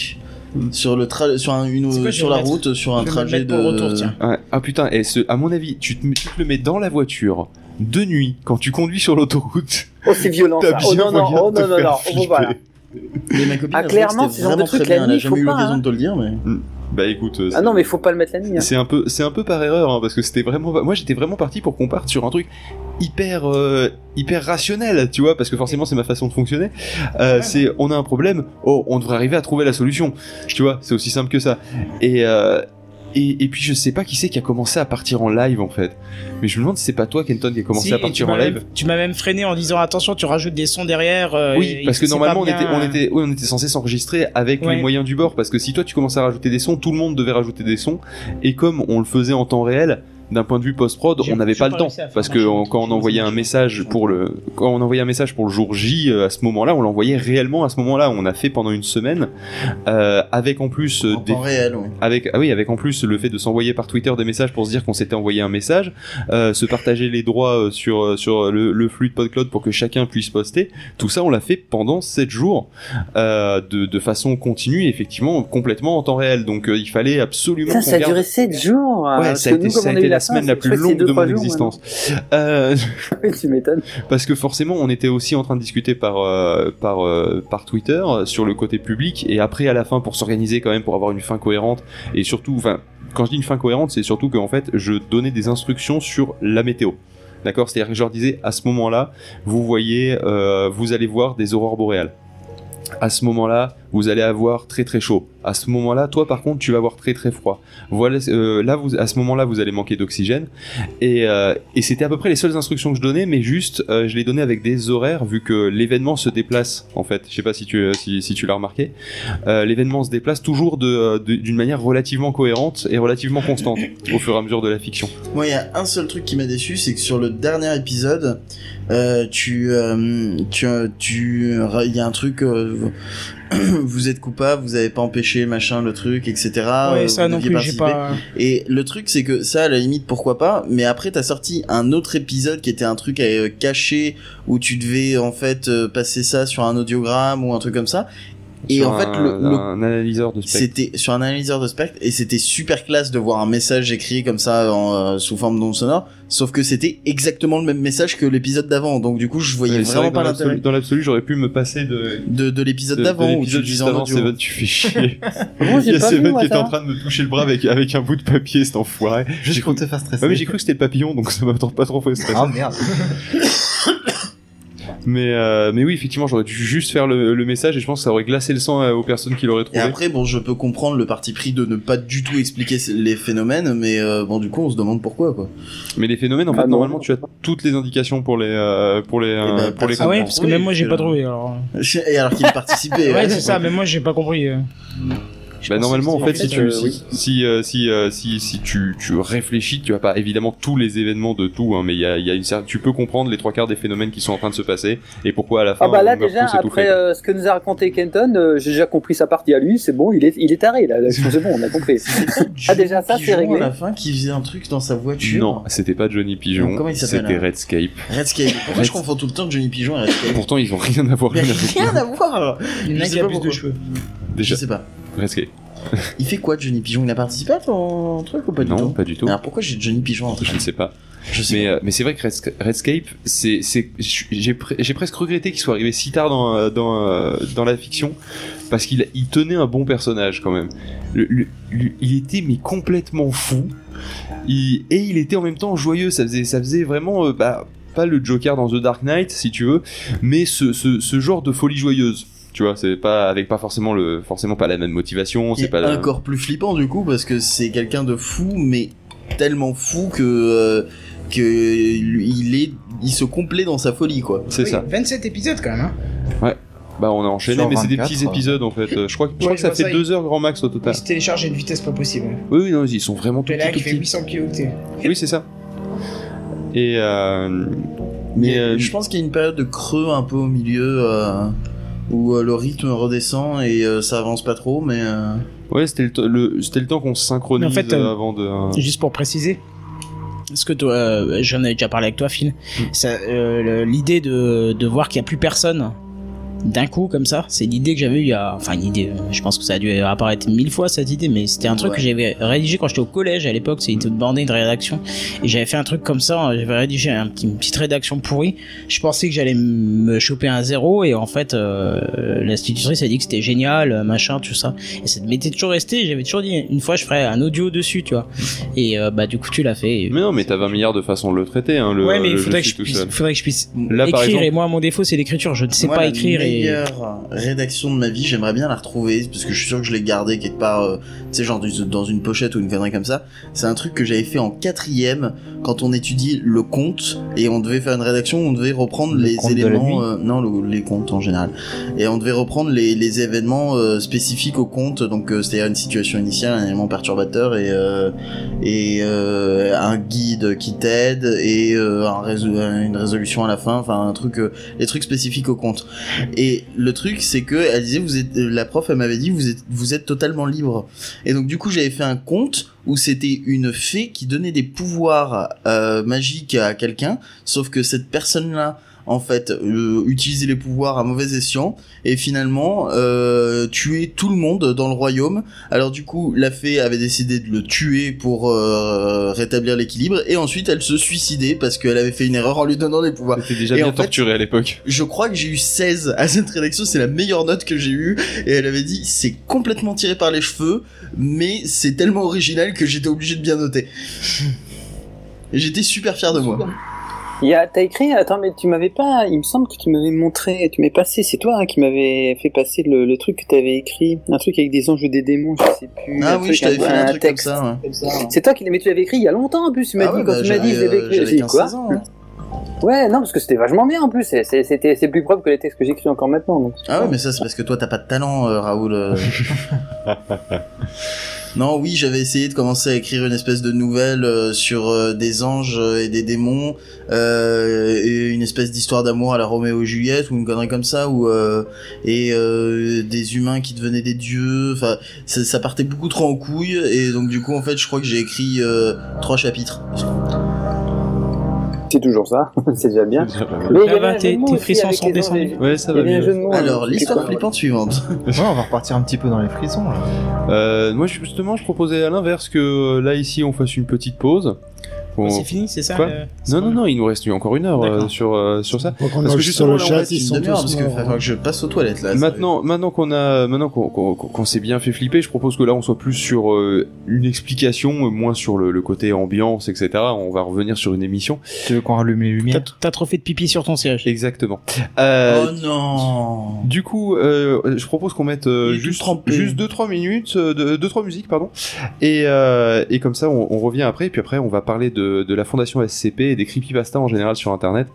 [SPEAKER 2] sur le tra sur un, une
[SPEAKER 4] C'est quoi,
[SPEAKER 2] sur la
[SPEAKER 4] mettre-
[SPEAKER 2] route sur un trajet de
[SPEAKER 4] retour, tiens.
[SPEAKER 1] Ah putain, et ce, à mon avis, tu te, tu te le mets dans la voiture de nuit quand tu conduis sur l'autoroute.
[SPEAKER 5] Oh, c'est violent, ça. Oh non, non, oh
[SPEAKER 1] de
[SPEAKER 5] non, non, non. Voilà.
[SPEAKER 2] Mais ma copine
[SPEAKER 5] Ah, clairement,
[SPEAKER 2] c'était
[SPEAKER 5] ce genre de
[SPEAKER 2] vraiment
[SPEAKER 5] truc,
[SPEAKER 2] très
[SPEAKER 5] la
[SPEAKER 2] bien. Elle a jamais
[SPEAKER 5] faut
[SPEAKER 2] eu l'occasion
[SPEAKER 5] hein.
[SPEAKER 2] de te le dire, mais
[SPEAKER 1] Bah écoute, euh,
[SPEAKER 5] Ah non, mais faut pas le mettre la nuit. hein.
[SPEAKER 1] C'est un peu, c'est un peu par erreur, hein, parce que c'était vraiment, moi j'étais vraiment parti pour qu'on parte sur un truc hyper, euh, hyper rationnel, tu vois, parce que forcément c'est ma façon de fonctionner. Euh, c'est, on a un problème, oh, on devrait arriver à trouver la solution, tu vois, c'est aussi simple que ça. Et, euh, et, et puis je sais pas qui c'est qui a commencé à partir en live en fait, mais je me demande si c'est pas toi Kenton qui a commencé
[SPEAKER 4] Si,
[SPEAKER 1] à partir en live.
[SPEAKER 4] même- Tu m'as même freiné en disant attention, tu rajoutes des sons derrière. euh,
[SPEAKER 1] Oui,
[SPEAKER 4] et
[SPEAKER 1] parce que normalement on était, on était, oui, on était censé s'enregistrer avec
[SPEAKER 4] Ouais.
[SPEAKER 1] les moyens du bord, parce que si toi tu commençais à rajouter des sons, tout le monde devait rajouter des sons, et comme on le faisait en temps réel, d'un point de vue post-prod, on n'avait pas le temps, parce que on- quand on envoyait un message pour le, quand on envoyait un message pour le jour J, euh, à ce moment-là, on l'envoyait réellement à ce moment-là. On a fait pendant une semaine, euh, avec en plus euh,
[SPEAKER 2] en
[SPEAKER 1] des
[SPEAKER 2] temps réel, oui.
[SPEAKER 1] avec ah oui avec en plus le fait de s'envoyer par Twitter des messages pour se dire qu'on s'était envoyé un message euh, se partager les droits sur sur le, le flux de PodCloud pour que chacun puisse poster tout ça on l'a fait pendant 7 jours euh, de, de façon continue effectivement complètement en temps réel donc euh, il fallait absolument qu'on
[SPEAKER 5] ça a
[SPEAKER 1] garde-
[SPEAKER 5] duré 7 jours.
[SPEAKER 1] Ouais, ça a été,
[SPEAKER 5] nous, comme
[SPEAKER 1] ça a
[SPEAKER 5] on
[SPEAKER 1] été
[SPEAKER 5] eu
[SPEAKER 1] la semaine la
[SPEAKER 5] je
[SPEAKER 1] plus longue de mon
[SPEAKER 5] jours,
[SPEAKER 1] existence. Euh,
[SPEAKER 5] tu m'étonnes.
[SPEAKER 1] parce que forcément on était aussi en train de discuter par euh, par euh, par Twitter euh, sur le côté public et après à la fin pour s'organiser quand même pour avoir une fin cohérente et surtout enfin quand je dis une fin cohérente c'est surtout qu'en fait je donnais des instructions sur la météo d'accord? C'est-à-dire que je leur disais à ce moment-là vous voyez euh, vous allez voir des aurores boréales à ce moment-là, vous allez avoir très très chaud. À ce moment-là, toi par contre, tu vas avoir très très froid. Voilà, euh, là, vous, à ce moment-là, vous allez manquer d'oxygène. Et, euh, et c'était à peu près les seules instructions que je donnais, mais juste, euh, je les donnais avec des horaires, vu que l'événement se déplace, en fait. Je sais pas si tu, si, si tu l'as remarqué. L'événement se déplace toujours de- de- d'une manière relativement cohérente et relativement constante au fur et à mesure de la fiction.
[SPEAKER 2] Moi, il y a un seul truc qui m'a déçu, c'est que sur le dernier épisode, tu, tu, tu, il y a un truc, vous êtes coupable, vous avez pas empêché machin le truc, etc.
[SPEAKER 4] Ouais, ça
[SPEAKER 2] vous
[SPEAKER 4] non plus, j'ai pas.
[SPEAKER 2] Et le truc, c'est que ça, à la limite, pourquoi pas. Mais après, t'as sorti un autre épisode qui était un truc euh, caché où tu devais en fait euh, passer ça sur un audiogramme ou un truc comme ça. Et en fait,
[SPEAKER 1] un,
[SPEAKER 2] le- le-
[SPEAKER 1] un analyseur de spectre.
[SPEAKER 2] C'était sur un analyseur de spectre et c'était super classe de voir un message écrit comme ça en, euh, sous forme d'onde sonore. Sauf que c'était exactement le même message que l'épisode d'avant. Donc du coup, je voyais
[SPEAKER 1] Ouais,
[SPEAKER 2] vraiment pas
[SPEAKER 1] dans
[SPEAKER 2] l'intérêt
[SPEAKER 1] l'absolu- Dans l'absolu, j'aurais pu me passer de,
[SPEAKER 2] de, de l'épisode
[SPEAKER 1] de- de
[SPEAKER 2] d'avant où tu disais en audio.
[SPEAKER 1] Tu fais chier.
[SPEAKER 5] Bon,
[SPEAKER 1] Il y
[SPEAKER 5] j'ai
[SPEAKER 1] a Seven
[SPEAKER 5] moi,
[SPEAKER 1] qui était en train de me toucher le bras avec, avec un bout de papier, cet enfoiré.
[SPEAKER 3] Juste
[SPEAKER 1] J'ai
[SPEAKER 3] pour
[SPEAKER 1] cru-
[SPEAKER 3] te faire stresser.
[SPEAKER 1] Ouais, mais j'ai cru que c'était le papillon, donc ça m'a pas trop fait stresser.
[SPEAKER 3] Ah merde.
[SPEAKER 1] Mais, euh, mais oui, effectivement, j'aurais dû juste faire le, le message et je pense que ça aurait glacé le sang euh, aux personnes qui l'auraient
[SPEAKER 2] Et
[SPEAKER 1] trouvé.
[SPEAKER 2] après, bon, je peux comprendre le parti pris de ne pas du tout expliquer les phénomènes, mais euh, bon, du coup, on se demande pourquoi, quoi.
[SPEAKER 1] Mais les phénomènes, en
[SPEAKER 5] Ah
[SPEAKER 1] fait,
[SPEAKER 5] non.
[SPEAKER 1] normalement, tu as toutes les indications pour les, euh, pour les, euh,
[SPEAKER 2] ben,
[SPEAKER 1] pour les
[SPEAKER 4] Ah ouais, parce que
[SPEAKER 2] oui,
[SPEAKER 4] même moi j'ai pas trouvé alors.
[SPEAKER 2] Et alors qu'il participait.
[SPEAKER 4] Ouais, c'est ça, mais moi j'ai pas compris. Je
[SPEAKER 1] Bah, normalement, en fait, si tu,
[SPEAKER 5] euh,
[SPEAKER 1] si,
[SPEAKER 5] oui.
[SPEAKER 1] si, euh, si, euh, si, si tu, tu réfléchis, tu as pas évidemment tous les événements de tout, hein, mais il y a, il y a une cer- tu peux comprendre les trois quarts des phénomènes qui sont en train de se passer et pourquoi à la fin.
[SPEAKER 5] Ah bah là déjà après euh, ce que nous a raconté Kenton, euh, j'ai déjà compris sa partie à lui, c'est bon, il est il est taré là, c'est bon, on a compris. Ah, déjà, ça, c'est réglé.
[SPEAKER 2] à la fin qui faisait un truc dans sa voiture.
[SPEAKER 1] Non, c'était pas Johnny Pigeon,
[SPEAKER 2] Comment il s'appelle,
[SPEAKER 1] c'était
[SPEAKER 2] hein
[SPEAKER 1] Redscape.
[SPEAKER 2] Redscape. Pourquoi je
[SPEAKER 1] Red-
[SPEAKER 2] confonds tout le temps Johnny Pigeon et Redscape
[SPEAKER 1] Pourtant, ils ont rien à voir
[SPEAKER 2] rien à voir
[SPEAKER 4] Il y en a
[SPEAKER 2] Je sais
[SPEAKER 4] qui a
[SPEAKER 2] pas
[SPEAKER 4] plus de cheveux.
[SPEAKER 2] Je
[SPEAKER 1] Déjà,
[SPEAKER 2] sais pas.
[SPEAKER 1] Redscape.
[SPEAKER 2] Il fait quoi Johnny Pigeon? Il a participé à ton truc ou pas du
[SPEAKER 1] non,
[SPEAKER 2] tout?
[SPEAKER 1] pas du tout.
[SPEAKER 2] Alors pourquoi j'ai Johnny Pigeon en
[SPEAKER 1] Je ne sais pas.
[SPEAKER 2] Je sais
[SPEAKER 1] Mais,
[SPEAKER 2] pas.
[SPEAKER 1] euh, mais c'est vrai que Reds- Redscape, c'est, j'ai, pre- j'ai presque regretté qu'il soit arrivé si tard dans, euh, dans, euh, dans la fiction, parce qu'il il tenait un bon personnage quand même. Le- le- le- il était mais complètement fou, il- et il était en même temps joyeux. Ça faisait, ça faisait vraiment, euh, bah, pas le Joker dans The Dark Knight si tu veux, mais ce, ce, ce genre de folie joyeuse. Tu vois, c'est pas avec pas forcément le, forcément pas la même motivation. C'est pas la-
[SPEAKER 2] encore plus flippant du coup parce que c'est quelqu'un de fou mais tellement fou que euh, que il est il se complaît dans sa folie quoi.
[SPEAKER 1] C'est
[SPEAKER 4] Oui,
[SPEAKER 1] ça.
[SPEAKER 4] 27 épisodes quand même. Hein.
[SPEAKER 1] Bah on a enchaîné, mais c'est des
[SPEAKER 3] 24,
[SPEAKER 1] petits
[SPEAKER 3] ouais.
[SPEAKER 1] épisodes en fait. Je crois, que- je crois
[SPEAKER 4] Ouais,
[SPEAKER 1] que ça fait
[SPEAKER 4] ça,
[SPEAKER 1] deux heures grand max au
[SPEAKER 4] Il
[SPEAKER 1] total.
[SPEAKER 4] se télécharge à une vitesse pas possible.
[SPEAKER 1] Oui, oui, non, ils sont vraiment tout
[SPEAKER 4] Tu là
[SPEAKER 1] petits,
[SPEAKER 4] qui
[SPEAKER 1] tout
[SPEAKER 4] fait
[SPEAKER 1] petits.
[SPEAKER 4] 800 kilooctets.
[SPEAKER 1] Oui, c'est ça. Et euh,
[SPEAKER 2] Mais
[SPEAKER 1] mais euh,
[SPEAKER 2] je pense qu'il y a une période de creux un peu au milieu euh, où euh, le rythme redescend et euh, ça avance pas trop mais euh,
[SPEAKER 1] ouais, c'était le, c'était le temps qu'on se synchronise
[SPEAKER 4] Mais en fait,
[SPEAKER 1] euh, avant de. euh,
[SPEAKER 4] Juste pour préciser. Parce que toi, euh, j'en avais déjà parlé avec toi, Phil. Ça, euh, le- L'idée de, de voir qu'il y a plus personne d'un coup comme ça, c'est l'idée que j'avais eu il y a, enfin une idée. euh, Je pense que ça a dû apparaître mille fois cette idée, mais c'était un truc
[SPEAKER 2] Ouais.
[SPEAKER 4] que j'avais rédigé quand j'étais au collège à l'époque. C'était une bordée de rédaction et j'avais fait un truc comme ça. J'avais rédigé un petit, une petite rédaction pourrie. Je pensais que j'allais me choper un zéro et en fait, euh, l'institutrice a dit que c'était génial, machin, tout ça. Et ça m'était toujours resté. J'avais toujours dit une fois je ferais un audio dessus, tu vois. Et euh, bah du coup tu l'as fait. et-
[SPEAKER 1] Mais non, mais t'as 20 milliards de façons de le traiter, hein, le.
[SPEAKER 4] ouais, mais
[SPEAKER 1] le
[SPEAKER 4] il faudrait que, je puisse, faudrait que je puisse
[SPEAKER 1] Là, par
[SPEAKER 4] écrire.
[SPEAKER 1] exemple-
[SPEAKER 4] Et moi, mon défaut, c'est l'écriture. Je ne sais pas écrire.
[SPEAKER 2] Meilleure rédaction de ma vie, j'aimerais bien la retrouver parce que je suis sûr que je l'ai gardée quelque part, euh, tu sais, genre dans une pochette ou une connerie comme ça. C'est un truc que j'avais fait en quatrième quand on étudie le conte et on devait faire une rédaction, où on devait reprendre
[SPEAKER 3] Le
[SPEAKER 2] les éléments, euh, non, le- les contes en général, et on devait reprendre les, les événements euh, spécifiques au conte, donc euh, c'est-à-dire une situation initiale, un élément perturbateur et et un guide qui t'aide et un une résolution à la fin, enfin un truc, les trucs spécifiques au conte. Et le truc, c'est que elle disait, vous êtes, euh, la prof, elle m'avait dit, vous êtes, vous êtes totalement libre. Et donc du coup, j'avais fait un conte où c'était une fée qui donnait des pouvoirs euh, magiques à quelqu'un, sauf que cette personne-là, en fait, euh, utilisait les pouvoirs à mauvais escient et finalement euh, tuait tout le monde dans le royaume. Alors du coup, la fée avait décidé de le tuer pour euh, rétablir l'équilibre et ensuite elle se suicidait parce qu'elle avait fait une erreur en lui donnant des pouvoirs.
[SPEAKER 1] C'était déjà
[SPEAKER 2] Et
[SPEAKER 1] bien
[SPEAKER 2] en fait-
[SPEAKER 1] torturé à l'époque.
[SPEAKER 2] Je crois que j'ai eu 16 à cette rédaction, c'est la meilleure note que j'ai eue. Et elle avait dit, c'est complètement tiré par les cheveux, mais c'est tellement original que j'étais obligé de bien noter. Et j'étais super fier de moi.
[SPEAKER 5] Il y a, t'as écrit, attends, mais tu m'avais pas, il me semble que tu m'avais montré, tu m'avais passé, c'est toi hein, qui m'avais fait passer le, le truc que t'avais écrit, un truc avec des anges et des démons, je sais plus.
[SPEAKER 2] Ah oui,
[SPEAKER 5] truc,
[SPEAKER 2] je t'avais fait un, truc
[SPEAKER 5] texte.
[SPEAKER 2] comme ça. ouais.
[SPEAKER 5] C'est toi qui, mais tu l'avais écrit il y a longtemps en plus, tu m'as
[SPEAKER 2] Ah
[SPEAKER 5] dit,
[SPEAKER 2] ouais,
[SPEAKER 5] quand
[SPEAKER 2] bah,
[SPEAKER 5] tu m'as dit, je
[SPEAKER 2] j'avais,
[SPEAKER 5] l'avais
[SPEAKER 2] euh,
[SPEAKER 5] écrit, dit quoi
[SPEAKER 2] 15-16 ans, hein.
[SPEAKER 5] Ouais, non, parce que c'était vachement bien en plus, c'était, c'est plus propre que les textes que j'écris encore maintenant, donc.
[SPEAKER 2] Ah ouais, mais ça c'est parce que toi t'as pas de talent, euh, Raoul. euh. non, oui, j'avais essayé de commencer à écrire une espèce de nouvelle euh, sur euh, des anges euh, et des démons, et une espèce d'histoire d'amour à la Roméo et Juliette ou une connerie comme ça, ou et des humains qui devenaient des dieux. Enfin, ça, ça partait beaucoup trop en couille, et donc du coup en fait, je crois que j'ai écrit trois chapitres.
[SPEAKER 5] C'est toujours ça, c'est déjà bien. Mais il y avait
[SPEAKER 4] tes- frissons sont descendus.
[SPEAKER 1] Ouais, ça va
[SPEAKER 5] mots.
[SPEAKER 2] Alors, l'histoire flippante suivante.
[SPEAKER 3] Ouais, on va repartir un petit peu dans les frissons là.
[SPEAKER 1] Euh, moi, justement, je proposais à l'inverse que euh, là, ici, on fasse une petite pause. On-
[SPEAKER 4] C'est fini, c'est ça
[SPEAKER 1] Quoi Non, non, non, il nous reste encore une heure euh, sur, euh, sur ça. Parce que justement,
[SPEAKER 6] sur le chat, ils
[SPEAKER 2] Une
[SPEAKER 6] sont tous
[SPEAKER 2] parce que
[SPEAKER 6] morts.
[SPEAKER 2] va falloir que je passe aux toilettes là.
[SPEAKER 1] Maintenant, maintenant qu'on a, maintenant qu'on qu'on- qu'on s'est bien fait flipper, je propose que là on soit plus sur euh, une explication, moins sur le, le côté ambiance, etc. On va revenir sur une émission.
[SPEAKER 3] Tu veux qu'on rallume les lumières
[SPEAKER 4] t'as trop fait de pipi sur ton siège.
[SPEAKER 1] Exactement. Euh,
[SPEAKER 2] Oh non
[SPEAKER 1] Du coup, euh, je propose qu'on mette euh, juste juste deux trois minutes, euh, de deux trois musiques, pardon, et euh, et comme ça on, on revient après, et puis après on va parler de, de la fondation SCP et des creepypasta en général sur Internet,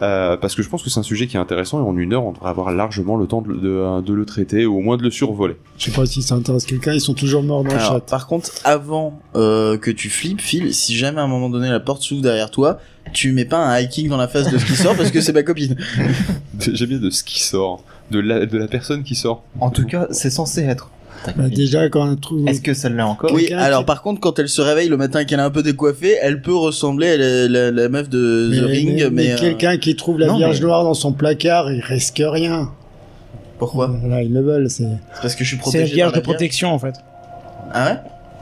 [SPEAKER 1] euh, parce que je pense que c'est un sujet qui est intéressant et en une heure on devrait avoir largement le temps de, de, de le traiter ou au moins de le survoler.
[SPEAKER 6] Je sais pas si ça intéresse quelqu'un, ils sont toujours morts dans le chat.
[SPEAKER 2] par contre, avant euh, que tu flippes, Phil, si jamais à un moment donné la porte s'ouvre derrière toi, tu mets pas un high kick dans la face de ce qui sort parce que c'est ma copine.
[SPEAKER 1] J'aime bien de ce qui sort, de la de la personne qui sort.
[SPEAKER 3] En tout cas, c'est censé être.
[SPEAKER 6] Bah, déjà, quand un truc.
[SPEAKER 3] Est-ce que ça l'est encore
[SPEAKER 2] Oui, alors par contre, quand elle se réveille le matin et qu'elle est un peu décoiffée, elle peut ressembler à la, la- la meuf de
[SPEAKER 6] Mais,
[SPEAKER 2] The Ring,
[SPEAKER 6] mais-
[SPEAKER 2] mais,
[SPEAKER 6] mais
[SPEAKER 2] euh,
[SPEAKER 6] quelqu'un qui trouve la
[SPEAKER 3] non,
[SPEAKER 6] Vierge
[SPEAKER 3] mais-
[SPEAKER 6] Noire dans son placard, il risque rien.
[SPEAKER 2] pourquoi
[SPEAKER 6] Voilà, ils le veulent, c'est.
[SPEAKER 2] C'est parce que je suis
[SPEAKER 4] C'est
[SPEAKER 2] protégé.
[SPEAKER 4] la vierge de protection en fait.
[SPEAKER 2] Ah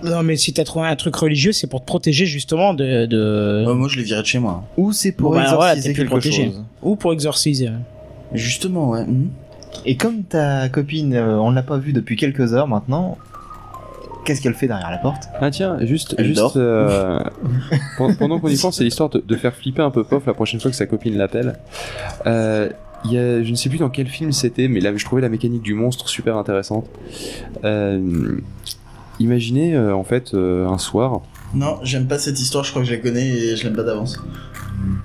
[SPEAKER 2] ouais?
[SPEAKER 4] Non mais si t'as trouvé un truc religieux, c'est pour te protéger justement de... de...
[SPEAKER 2] Oh, Moi, je les virais de chez moi.
[SPEAKER 3] Ou c'est pour
[SPEAKER 4] Bon, bah, voilà,
[SPEAKER 3] exorciser
[SPEAKER 4] t'es plus
[SPEAKER 3] quelque chose
[SPEAKER 4] Ou pour exorciser.
[SPEAKER 2] Justement, ouais. mhm.
[SPEAKER 3] Et comme ta copine, euh, on l'a pas vue depuis quelques heures maintenant, qu'est-ce qu'elle fait derrière la porte?
[SPEAKER 1] Ah tiens, juste,
[SPEAKER 2] Elle
[SPEAKER 1] juste
[SPEAKER 2] dort.
[SPEAKER 1] euh, pen- pendant qu'on y pense, c'est l'histoire de, de faire flipper un peu Pof la prochaine fois que sa copine l'appelle. Euh, il y a, je ne sais plus dans quel film c'était, mais là je trouvais la mécanique du monstre super intéressante. Euh, imaginez euh, en fait euh, un soir,
[SPEAKER 2] Non, j'aime pas cette histoire, je crois que je la connais et je l'aime pas d'avance.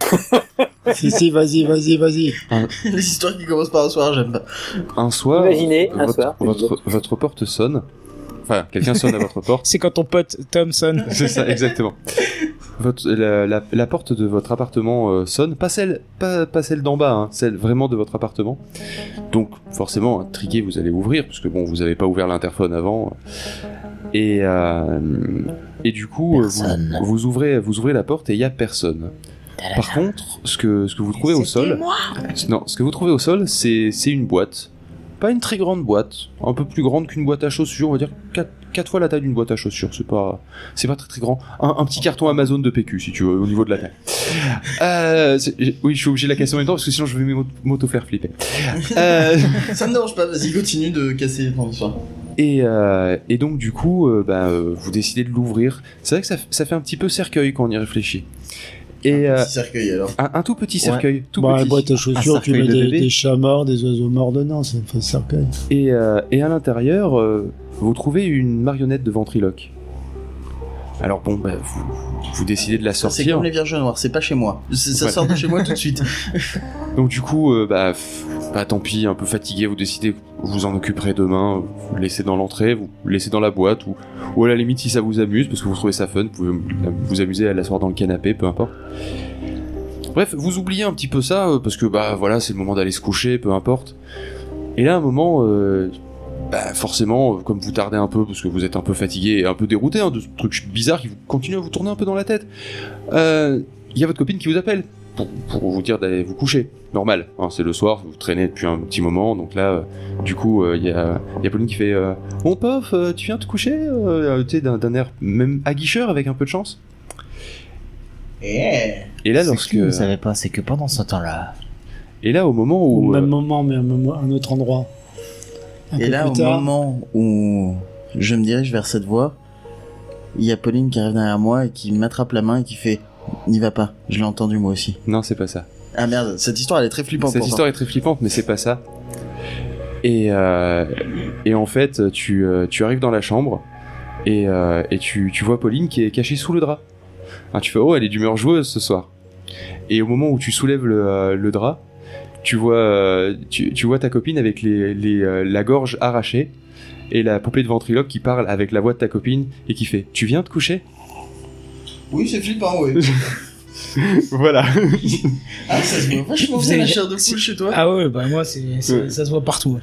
[SPEAKER 6] si, si, vas-y, vas-y, vas-y.
[SPEAKER 2] Les histoires qui commencent par un soir, j'aime pas.
[SPEAKER 1] un soir,
[SPEAKER 5] Imaginez un
[SPEAKER 1] votre,
[SPEAKER 5] soir.
[SPEAKER 1] votre, votre porte sonne. Enfin, quelqu'un sonne à votre porte.
[SPEAKER 4] C'est quand ton pote Thompson...
[SPEAKER 1] C'est ça, exactement. Votre, la, la- la porte de votre appartement euh, sonne, pas celle, pas, pas celle d'en bas, hein, celle vraiment de votre appartement. Donc forcément, intrigué, vous allez ouvrir, parce que bon, vous n'avez pas ouvert l'interphone avant. Et, euh, et du coup, euh, vous, vous ouvrez, vous ouvrez la porte et il y a personne. Par contre, ce que, ce que vous trouvez au sol, non, ce que vous trouvez au sol, c'est une boîte. Pas une très grande boîte, un peu plus grande qu'une boîte à chaussures, on va dire 4, fois la taille d'une boîte à chaussures, c'est pas, c'est pas très très grand. Un, un petit carton Amazon de PQ, si tu veux, au niveau de la taille. Euh, oui, je suis obligé de la casser en même temps, parce que sinon je vais m'auto- m'auto-faire flipper. Euh,
[SPEAKER 2] Ça me dérange pas, vas-y, continue de casser
[SPEAKER 1] et, euh, et donc du coup, bah, vous décidez de l'ouvrir. C'est vrai que ça, ça fait un petit peu cercueil quand on y réfléchit. Et euh,
[SPEAKER 2] Petit cercueil alors.
[SPEAKER 1] un, un tout petit cercueil, tout
[SPEAKER 6] Bah,
[SPEAKER 1] petit.
[SPEAKER 6] boîte à chaussures,
[SPEAKER 3] Un
[SPEAKER 6] tu mets
[SPEAKER 3] cercueil de
[SPEAKER 6] des, des chats morts, des oiseaux morts dedans, ça fait cercueil.
[SPEAKER 1] Et, euh, et à l'intérieur, euh, vous trouvez une marionnette de ventriloque. Alors bon, bah, vous, vous décidez de la
[SPEAKER 2] Ça, C'est
[SPEAKER 1] sortir.
[SPEAKER 2] comme les vierges noires, c'est pas chez moi. Ça
[SPEAKER 1] Ouais.
[SPEAKER 2] sort de chez moi tout de suite.
[SPEAKER 1] Donc du coup, euh, bah, bah tant pis, un peu fatigué, vous décidez que vous en occuperez demain, vous le laissez dans l'entrée, vous le laissez dans la boîte, ou, ou à la limite si ça vous amuse, parce que vous trouvez ça fun, vous pouvez vous amuser à l'asseoir dans le canapé, peu importe. Bref, vous oubliez un petit peu ça, euh, parce que bah voilà, c'est le moment d'aller se coucher, peu importe. Et là, à un moment, euh, bah forcément, euh, comme vous tardez un peu, parce que vous êtes un peu fatigué et un peu dérouté hein, de ce truc bizarre qui vous continue à vous tourner un peu dans la tête, euh, il y a votre copine qui vous appelle pour, pour vous dire d'aller vous coucher. Normal, hein, c'est le soir, vous traînez depuis un petit moment, donc là, euh, du coup, euh, il y, a, il y a Pauline qui fait euh, Mon pof, euh, tu viens te coucher euh, Tu sais, d'un air même aguicheur avec un peu de chance.
[SPEAKER 2] Eh.
[SPEAKER 1] Et là,
[SPEAKER 3] Ce
[SPEAKER 1] lorsque.
[SPEAKER 3] que vous savez pas, c'est que pendant ce temps-là,
[SPEAKER 1] Et là, au moment
[SPEAKER 6] Au
[SPEAKER 1] où.
[SPEAKER 6] même
[SPEAKER 1] euh,
[SPEAKER 6] moment, mais à un autre endroit. Un
[SPEAKER 2] Et là, au
[SPEAKER 6] tard,
[SPEAKER 2] moment où je me dirige vers cette voie, il y a Pauline qui arrive derrière moi et qui m'attrape la main et qui fait N'y va pas, je l'ai entendu moi aussi.
[SPEAKER 1] Non, c'est pas ça.
[SPEAKER 2] Ah merde, cette histoire elle est très flippante.
[SPEAKER 1] Cette histoire est très flippante, mais c'est pas ça. Et, euh, et en fait, tu, euh, tu arrives dans la chambre et, euh, et tu, tu vois Pauline qui est cachée sous le drap. Ah, tu fais oh, elle est d'humeur joueuse ce soir. Et au moment où tu soulèves le, le drap, tu vois, euh, tu, tu vois ta copine avec les, les, euh, la gorge arrachée et la poupée de ventriloque qui parle avec la voix de ta copine et qui fait Tu viens te coucher?
[SPEAKER 2] Oui, c'est flippant, oui.
[SPEAKER 1] Voilà.
[SPEAKER 2] ah, ça se voit vachement
[SPEAKER 4] Vous
[SPEAKER 2] bien la
[SPEAKER 4] avez-
[SPEAKER 2] chair de poule chez toi.
[SPEAKER 4] Ah ouais, bah moi, c'est, c'est-
[SPEAKER 1] Ouais.
[SPEAKER 4] ça se voit partout.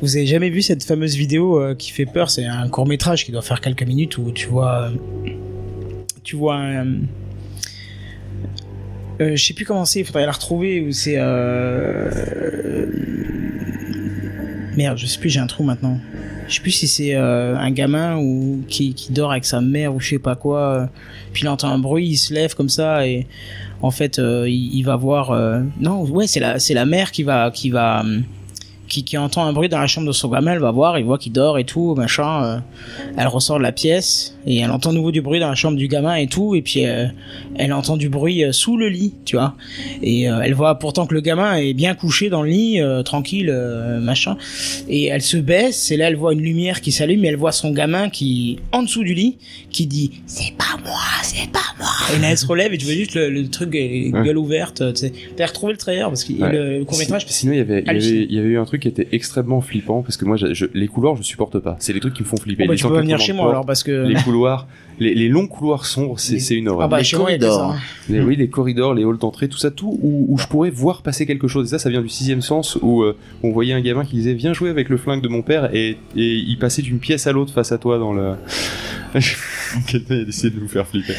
[SPEAKER 4] Vous avez jamais vu cette fameuse vidéo euh, qui fait peur? C'est un court métrage qui doit faire quelques minutes où tu vois, euh, tu vois un, euh, je sais plus comment c'est, il faudrait la retrouver où c'est. Euh... Merde, je sais plus, j'ai un trou maintenant. je sais plus si c'est euh, un gamin ou qui, qui dort avec sa mère ou je sais pas quoi. euh, puis il entend un bruit, il se lève comme ça et en fait euh, il, il va voir. euh, non, ouais, c'est la c'est la mère qui va qui va qui, qui entend un bruit dans la chambre de son gamin, elle va voir, il voit qu'il dort et tout, machin. euh, elle ressort de la pièce et elle entend de nouveau du bruit dans la chambre du gamin et tout, et puis euh, elle entend du bruit euh, sous le lit, tu vois. Et euh, elle voit pourtant que le gamin est bien couché dans le lit, euh, tranquille, machin. Et elle se baisse, et là elle voit une lumière qui s'allume, et elle voit son gamin qui, en dessous du lit, qui dit c'est pas moi, c'est pas moi. Et là elle se relève et tu vois juste le, le truc
[SPEAKER 1] Ouais.
[SPEAKER 4] gueule ouverte. T'as retrouvé le trailer parce que
[SPEAKER 1] Ouais.
[SPEAKER 4] le, court métrage.
[SPEAKER 1] Sinon, il y avait, il y avait, eu un truc qui était extrêmement flippant parce que moi, je- les couloirs, je supporte pas. C'est les trucs qui me font flipper.
[SPEAKER 4] Bon, bah,
[SPEAKER 1] les
[SPEAKER 4] tu peux venir chez moi alors parce que.
[SPEAKER 1] Les couloirs, les, les longs couloirs sombres, c'est une
[SPEAKER 4] Ah
[SPEAKER 1] horreur.
[SPEAKER 4] bah
[SPEAKER 2] Les corridors.
[SPEAKER 1] Les- oui, les corridors, les halls d'entrée, tout ça, tout où, où je pourrais voir passer quelque chose. Et ça, ça vient du sixième sens où euh, on voyait un gamin qui disait viens jouer avec le flingue de mon père et, et il passait d'une pièce à l'autre face à toi dans le. Quelqu'un a essayé de nous faire flipper.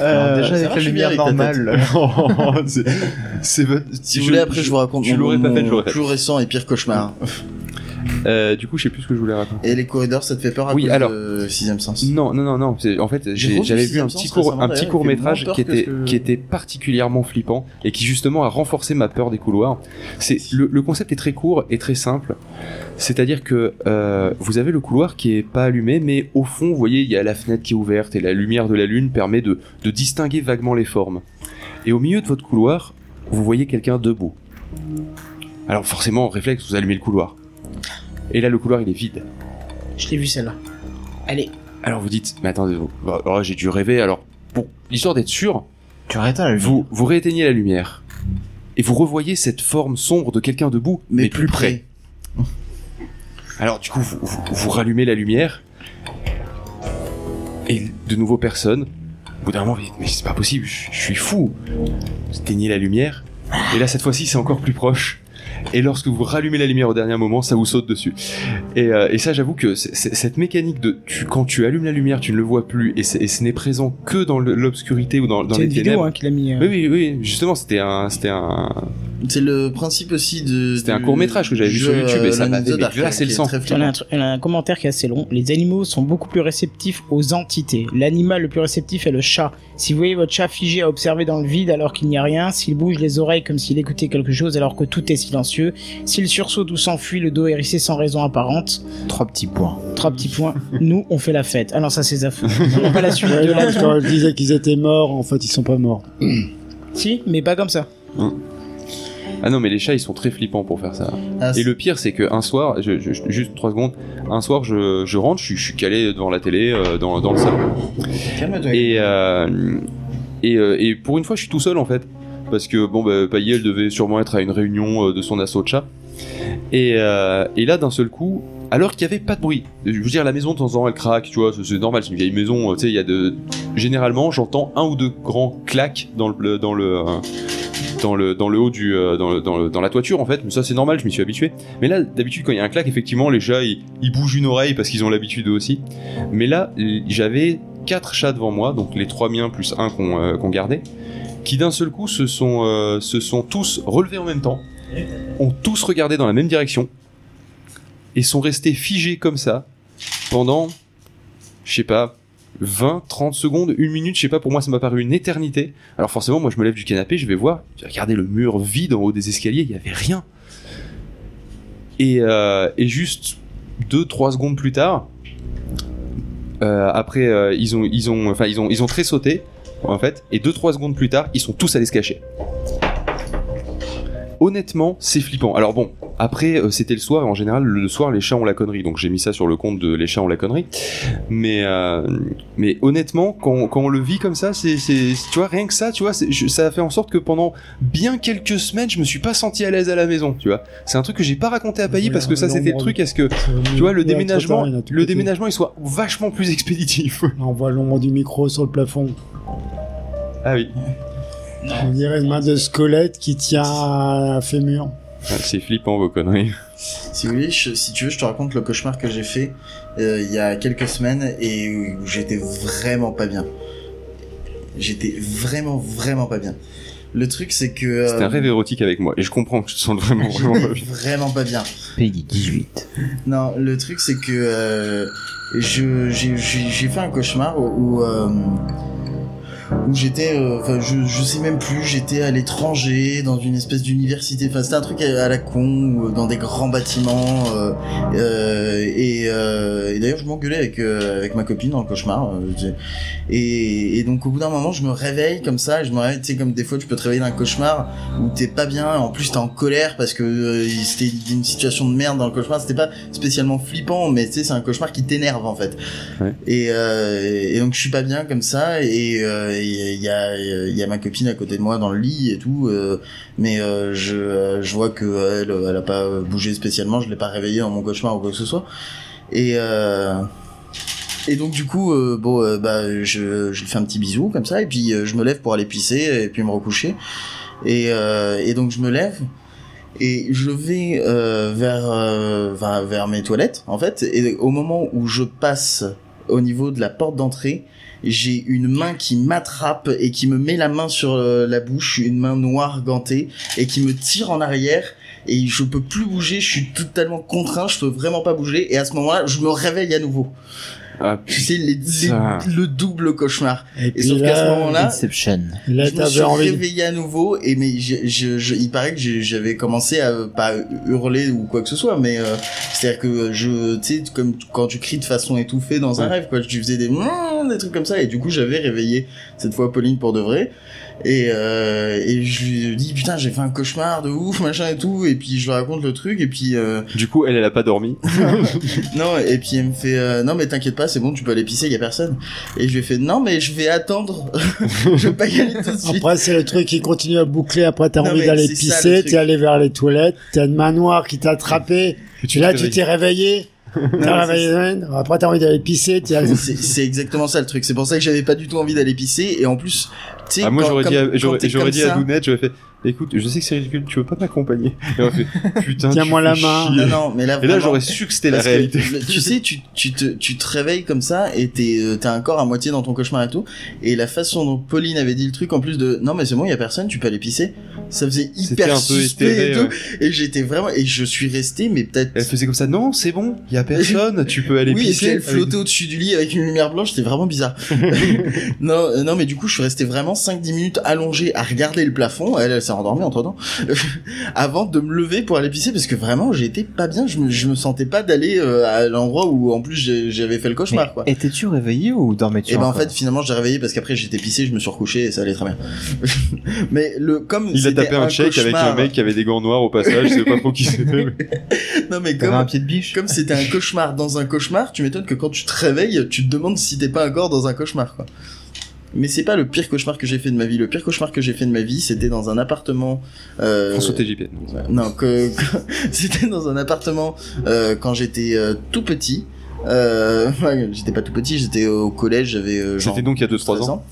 [SPEAKER 3] Alors,
[SPEAKER 1] Euh,
[SPEAKER 3] déjà avec la lumière normale.
[SPEAKER 1] c'est- c'est votre-
[SPEAKER 2] Si vous voulez, après, je, vous raconte
[SPEAKER 1] tu
[SPEAKER 2] mon,
[SPEAKER 1] l'aurais pas
[SPEAKER 2] mon
[SPEAKER 1] fait, je l'aurais fait.
[SPEAKER 2] plus récent et pire cauchemar.
[SPEAKER 1] Euh, du coup, je sais plus ce que je voulais raconter.
[SPEAKER 2] Et les corridors, ça te fait peur à
[SPEAKER 1] Oui,
[SPEAKER 2] cause
[SPEAKER 1] alors.
[SPEAKER 2] de Sixième Sens?
[SPEAKER 1] Non, non, non, non. En fait, j'avais vu un petit court, un petit court métrage qui était,
[SPEAKER 2] que-
[SPEAKER 1] qui était particulièrement flippant et qui justement a renforcé ma peur des couloirs. C'est le, le concept est très court et très simple. C'est-à-dire que euh, vous avez le couloir qui est pas allumé, mais au fond, vous voyez, il y a la fenêtre qui est ouverte et la lumière de la lune permet de, de distinguer vaguement les formes. Et au milieu de votre couloir, vous voyez quelqu'un debout. Alors forcément, en réflexe, vous allumez le couloir. Et là, le couloir, il est vide.
[SPEAKER 4] Je l'ai vu celle-là. Allez.
[SPEAKER 1] Alors vous dites, mais attendez, bah, alors, j'ai dû rêver, alors pour l'histoire d'être sûr,
[SPEAKER 3] Tu arrêtes là,
[SPEAKER 1] vous, vous rééteignez la lumière et vous revoyez cette forme sombre de quelqu'un debout, mais, plus près. Alors du coup, vous, vous, vous rallumez la lumière et de nouveau personne. Au bout d'un moment, vous dites, mais c'est pas possible, je, je suis fou. Vous éteignez la lumière et là cette fois-ci c'est encore plus proche. Et lorsque vous rallumez la lumière au dernier moment, ça vous saute dessus. Et, euh, et ça, j'avoue que cette mécanique de tu, quand tu allumes la lumière, tu ne le vois plus, et, ce n'est présent que dans l'obscurité ou dans, dans
[SPEAKER 4] C'est
[SPEAKER 1] les
[SPEAKER 4] une
[SPEAKER 1] ténèbres.
[SPEAKER 4] vidéo hein, qu'il a mis. euh,
[SPEAKER 1] Oui, oui, oui, justement, c'était un, c'était un,
[SPEAKER 2] C'est le principe aussi de.
[SPEAKER 1] C'était un
[SPEAKER 2] du
[SPEAKER 1] court-métrage que j'avais vu sur YouTube et
[SPEAKER 2] euh,
[SPEAKER 1] ça
[SPEAKER 2] Alone
[SPEAKER 1] m'avait glacé le sang.
[SPEAKER 2] très
[SPEAKER 4] Il y en a un, en a un commentaire qui est assez long. Les animaux sont beaucoup plus réceptifs aux entités. L'animal le plus réceptif est le chat. Si vous voyez votre chat figé à observer dans le vide alors qu'il n'y a rien, s'il bouge les oreilles comme s'il écoutait quelque chose alors que tout est silencieux, s'il sursaute ou s'enfuit le dos hérissé sans raison apparente,
[SPEAKER 3] Trois petits points.
[SPEAKER 4] trois petits points, nous on fait la fête. Ah non, ça c'est Zafou. On n'a pas la suite de la
[SPEAKER 6] que je disais qu'ils étaient morts, en fait, ils sont pas morts.
[SPEAKER 4] Si, mais pas comme ça.
[SPEAKER 1] Ah non, mais les chats, ils sont très flippants pour faire ça.
[SPEAKER 2] Ah,
[SPEAKER 1] Et le pire, c'est que un soir, je, je- je- juste trois secondes, un soir, je, je rentre, je, suis- calé devant la télé, euh, dans, dans le salon.
[SPEAKER 2] Calme-toi.
[SPEAKER 1] Et, euh, et, euh, et pour une fois, je suis tout seul en fait. Parce que bon, bah, Payet, elle devait sûrement être à une réunion euh, de son assaut de chat. Et, euh, et là, d'un seul coup, alors qu'il n'y avait pas de bruit, je veux dire, la maison de temps en temps elle craque, tu vois, c'est- normal, c'est une vieille maison, euh, tu sais, il y a de. Généralement, j'entends un ou deux grands claques dans le. Dans le euh, dans le, dans le haut du euh, dans, la toiture en fait. Mais ça c'est normal je m'y suis habitué. Mais là d'habitude quand il y a un claque effectivement les chats ils, bougent une oreille parce qu'ils ont l'habitude aussi. Mais là j'avais quatre chats devant moi donc les trois miens plus un qu'on euh, gardait qui d'un seul coup se sont euh, se sont tous relevés en même temps ont tous regardé dans la même direction et sont restés figés comme ça pendant je sais pas 20, 30 secondes, une minute, je sais pas, pour moi ça m'a paru une éternité. Alors forcément, moi je me lève du canapé, je vais voir, j'ai regardé le mur vide en haut des escaliers, il y avait rien. Et, euh, et juste 2-3 secondes plus tard, euh, après euh, ils ont ils ont ils ont ils ont très sauté en fait et 2-3 secondes plus tard, ils sont tous allés se cacher. Honnêtement, c'est flippant. Alors bon, après euh, c'était le soir et en général le soir les chats ont la connerie, donc j'ai mis ça sur le compte de les chats ont la connerie. Mais euh, mais honnêtement, quand, quand on le vit comme ça, c'est, c'est, tu vois, rien que ça, tu vois, je- ça a fait en sorte que pendant bien quelques semaines, je me suis pas senti à l'aise à la maison, tu vois. C'est un truc que j'ai pas raconté à Pailly
[SPEAKER 6] Oui,
[SPEAKER 1] parce que ça, c'était le truc, est-ce que,
[SPEAKER 6] Tu
[SPEAKER 1] tu vois, le déménagement, le déménagement, il soit vachement plus expéditif.
[SPEAKER 6] On voit l'ombre du micro sur le plafond.
[SPEAKER 1] ah oui.
[SPEAKER 6] On dirait une main de squelette qui tient un fémur.
[SPEAKER 1] Ah, c'est flippant vos conneries.
[SPEAKER 2] Si vous voulez, je- si tu veux, je te raconte le cauchemar que j'ai fait euh, il y a quelques semaines et où j'étais vraiment pas bien. J'étais vraiment, vraiment pas bien. Le truc, c'est que.
[SPEAKER 1] C'était un
[SPEAKER 2] euh,
[SPEAKER 1] rêve érotique avec moi. Et je comprends que tu te sens vraiment, vraiment pas bien.
[SPEAKER 2] vraiment pas bien.
[SPEAKER 3] Peggy 18.
[SPEAKER 2] Non, le truc c'est que euh, je j'ai fait un cauchemar où euh, où j'étais euh, enfin je je sais même plus, j'étais à l'étranger dans une espèce d'université, enfin c'était un truc à, à la con ou dans des grands bâtiments euh, euh, et, euh, et d'ailleurs je m'engueulais avec euh, avec ma copine dans le cauchemar euh, et, et donc au bout d'un moment je me réveille comme ça, et je me réveille tu sais comme des fois tu peux te réveiller d'un cauchemar où t'es pas bien, en plus t'es en colère parce que euh, c'était une situation de merde dans le cauchemar, c'était pas spécialement flippant, mais tu sais c'est un cauchemar qui t'énerve en fait.
[SPEAKER 1] Ouais.
[SPEAKER 2] Et, euh, et donc je suis pas bien comme ça et euh, il y a ma copine à côté de moi dans le lit et tout, euh, mais euh, je euh, je vois que elle elle a pas bougé spécialement, je l'ai pas réveillée dans mon cauchemar ou quoi que ce soit. Et et donc du coup, bon, bah, je, lui fais un petit bisou comme ça, et puis je me lève pour aller pisser et puis me recoucher. Et, donc je me lève et je vais vers, vers vers mes toilettes en fait. Et au moment où je passe au niveau de la porte d'entrée, j'ai une main qui m'attrape et qui me met la main sur euh, la bouche, une main noire gantée et qui me tire en arrière et je peux plus bouger, je suis totalement contraint, je peux vraiment pas bouger et à ce moment-là, je me réveille à nouveau.
[SPEAKER 1] Ah,
[SPEAKER 2] les, les-
[SPEAKER 1] Putain.
[SPEAKER 2] le double cauchemar.
[SPEAKER 6] Et,
[SPEAKER 2] Et sauf qu'à ce
[SPEAKER 6] là,
[SPEAKER 2] moment-là,
[SPEAKER 6] là,
[SPEAKER 2] je me suis
[SPEAKER 6] envie.
[SPEAKER 2] réveillé à nouveau et mais je, je, je- il paraît que j'avais commencé à pas hurler ou quoi que ce soit mais euh, c'est-à-dire que je tu sais comme quand tu cries de façon étouffée dans un
[SPEAKER 1] Ouais.
[SPEAKER 2] rêve quoi tu faisais des des trucs comme ça et du coup j'avais réveillé cette fois Pauline pour de vrai et euh, et je lui dit putain j'ai fait un cauchemar de ouf machin et tout et puis je lui raconte le truc et puis euh,
[SPEAKER 1] Du coup, elle, elle a pas dormi.
[SPEAKER 2] non et puis elle me fait euh, non mais t'inquiète pas c'est bon tu peux aller pisser y a personne et je lui ai fait non mais je vais attendre je vais pas y aller tout de suite
[SPEAKER 6] Après, c'est le truc qui continue à boucler. Après, t'as envie d'aller pisser, t'es allé vers les toilettes, t'as une main noire qui t'a attrapé.
[SPEAKER 1] Et
[SPEAKER 6] là, tu t'es réveillé.
[SPEAKER 2] C'est
[SPEAKER 6] réveillé. Après, t'as envie d'aller pisser.
[SPEAKER 2] C'est exactement ça le truc. C'est pour ça que j'avais pas du tout envie d'aller pisser. Et en plus, tu sais,
[SPEAKER 1] Ah, moi,
[SPEAKER 2] quand-
[SPEAKER 1] j'aurais
[SPEAKER 2] comme-
[SPEAKER 1] dit, j'aurais, dit à
[SPEAKER 2] ça-
[SPEAKER 1] Dounette, j'aurais fait, écoute, je sais que c'est ridicule, tu veux pas m'accompagner? Et on a fait, putain,
[SPEAKER 6] Tiens-moi la main.
[SPEAKER 1] chier.
[SPEAKER 2] Non, non, mais là,
[SPEAKER 1] Et là,
[SPEAKER 2] vraiment,
[SPEAKER 1] j'aurais su que c'était la
[SPEAKER 2] que,
[SPEAKER 1] réalité.
[SPEAKER 2] tu sais, tu, tu, te, tu te réveilles comme ça et t'es, euh, t'as un corps à moitié dans ton cauchemar et tout. Et la façon dont Pauline avait dit le truc, en plus de non, mais c'est bon, il y a personne, tu peux aller pisser. Ça faisait hyper
[SPEAKER 1] un peu
[SPEAKER 2] suspect
[SPEAKER 1] éthéré,
[SPEAKER 2] et tout.
[SPEAKER 1] ouais.
[SPEAKER 2] Et j'étais vraiment, et je suis resté, mais peut-être.
[SPEAKER 1] Elle faisait comme ça, non, c'est bon, y a personne, tu peux aller
[SPEAKER 2] oui,
[SPEAKER 1] pisser.
[SPEAKER 2] elle flottait au-dessus du lit avec une lumière blanche, c'était vraiment bizarre. non, euh, non, mais du coup, je suis resté vraiment 5-10 minutes allongé à regarder le plafond. Elle, elle s'est endormie entre temps. avant de me lever pour aller pisser parce que vraiment, j'étais pas bien. Je me, je me sentais pas d'aller euh, à l'endroit où, en plus, j'avais fait le cauchemar, quoi.
[SPEAKER 3] Étais-tu réveillé ou dormais-tu
[SPEAKER 2] Et ben en fait finalement j'ai réveillé parce qu'après j'étais pissé, je me suis recouché et ça allait très bien. mais le comme
[SPEAKER 1] Il a tapé un check avec un mec qui avait des gants noirs au passage, je sais pas trop qui c'était. mais-
[SPEAKER 2] Non mais comme
[SPEAKER 3] un pied de biche
[SPEAKER 2] comme c'était un cauchemar dans un cauchemar, tu m'étonnes que quand tu te réveilles, tu te demandes si t'es pas encore dans un cauchemar, quoi. Mais c'est pas le pire cauchemar que j'ai fait de ma vie. Le pire cauchemar que j'ai fait de ma vie, c'était dans un appartement. Euh,
[SPEAKER 1] François TJP.
[SPEAKER 2] non, que, que- c'était dans un appartement euh, quand j'étais euh, tout petit. Euh, ouais, j'étais pas tout petit, j'étais au collège, j'avais euh, genre
[SPEAKER 1] C'était donc il y a 2-3
[SPEAKER 2] 13
[SPEAKER 1] ans.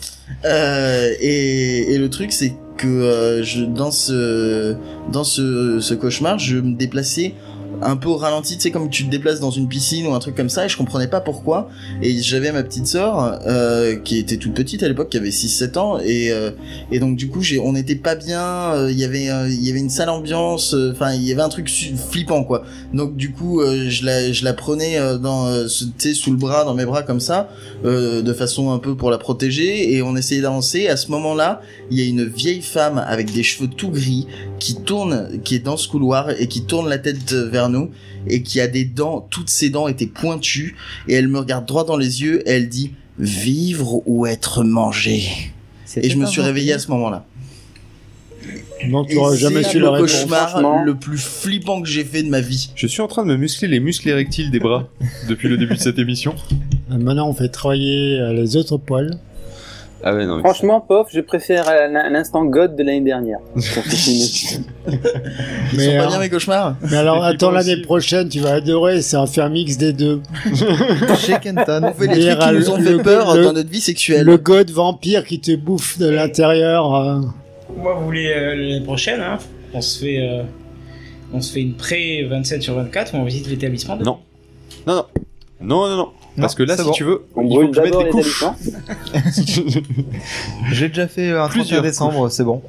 [SPEAKER 2] Euh, et, et le truc c'est que euh, je dans ce dans ce, ce cauchemar, je me déplaçais un peu ralenti, tu sais comme tu te déplaces dans une piscine ou un truc comme ça et je comprenais pas pourquoi et j'avais ma petite sœur euh, qui était toute petite à l'époque qui avait 6 7 ans et euh, et donc du coup on n'était pas bien, euh, il y avait une sale ambiance, enfin il y avait un truc flippant quoi. Donc du coup je la je la prenais sous le bras dans mes bras comme ça de façon un peu pour la protéger et on essayait d'avancer. À ce moment-là, il y a une vieille femme avec des cheveux tout gris qui tourne, qui est dans ce couloir et qui tourne la tête vers et qui a des dents, toutes ses dents étaient pointues et elle me regarde droit dans les yeux et elle dit vivre ou être mangé. Et je me suis réveillé à ce moment-là.
[SPEAKER 6] Donc, tu jamais su
[SPEAKER 2] le cauchemar le plus flippant que j'ai fait de ma vie.
[SPEAKER 1] Je suis en train de me muscler les muscles érectiles des bras depuis le début de cette émission.
[SPEAKER 6] Euh, Maintenant, on fait travailler euh, les autres poils.
[SPEAKER 1] Ah ouais, non. mais
[SPEAKER 5] Franchement, Pof, je préfère un, un instant God de l'année dernière.
[SPEAKER 2] Ils
[SPEAKER 6] Mais,
[SPEAKER 2] sont pas
[SPEAKER 6] euh,
[SPEAKER 2] bien mes cauchemars
[SPEAKER 6] Mais alors, attends l'année
[SPEAKER 1] aussi.
[SPEAKER 6] prochaine, tu vas adorer. C'est un faire mix des deux.
[SPEAKER 3] Chez Kenton.
[SPEAKER 2] On fait les
[SPEAKER 6] Et
[SPEAKER 2] trucs qui
[SPEAKER 6] le-
[SPEAKER 2] nous ont
[SPEAKER 6] le-
[SPEAKER 2] fait peur
[SPEAKER 6] le-
[SPEAKER 2] dans notre vie sexuelle.
[SPEAKER 6] Le god vampire qui te bouffe de l'intérieur. euh.
[SPEAKER 4] Moi, vous voulez euh, l'année prochaine, hein On se fait, euh, on se fait une pré 27 sur 24 où on visite l'établissement. de-
[SPEAKER 1] Non. Non, non. Non, non, non. Parce que là,
[SPEAKER 3] c'est
[SPEAKER 1] si
[SPEAKER 3] bon.
[SPEAKER 1] tu veux,
[SPEAKER 5] On
[SPEAKER 1] il faut
[SPEAKER 5] brûle
[SPEAKER 1] que je mette
[SPEAKER 5] d'abord
[SPEAKER 1] les
[SPEAKER 5] les
[SPEAKER 1] couches.
[SPEAKER 5] habitants.
[SPEAKER 3] J'ai déjà fait un 31
[SPEAKER 1] Plusieurs
[SPEAKER 3] décembre, c'est bon.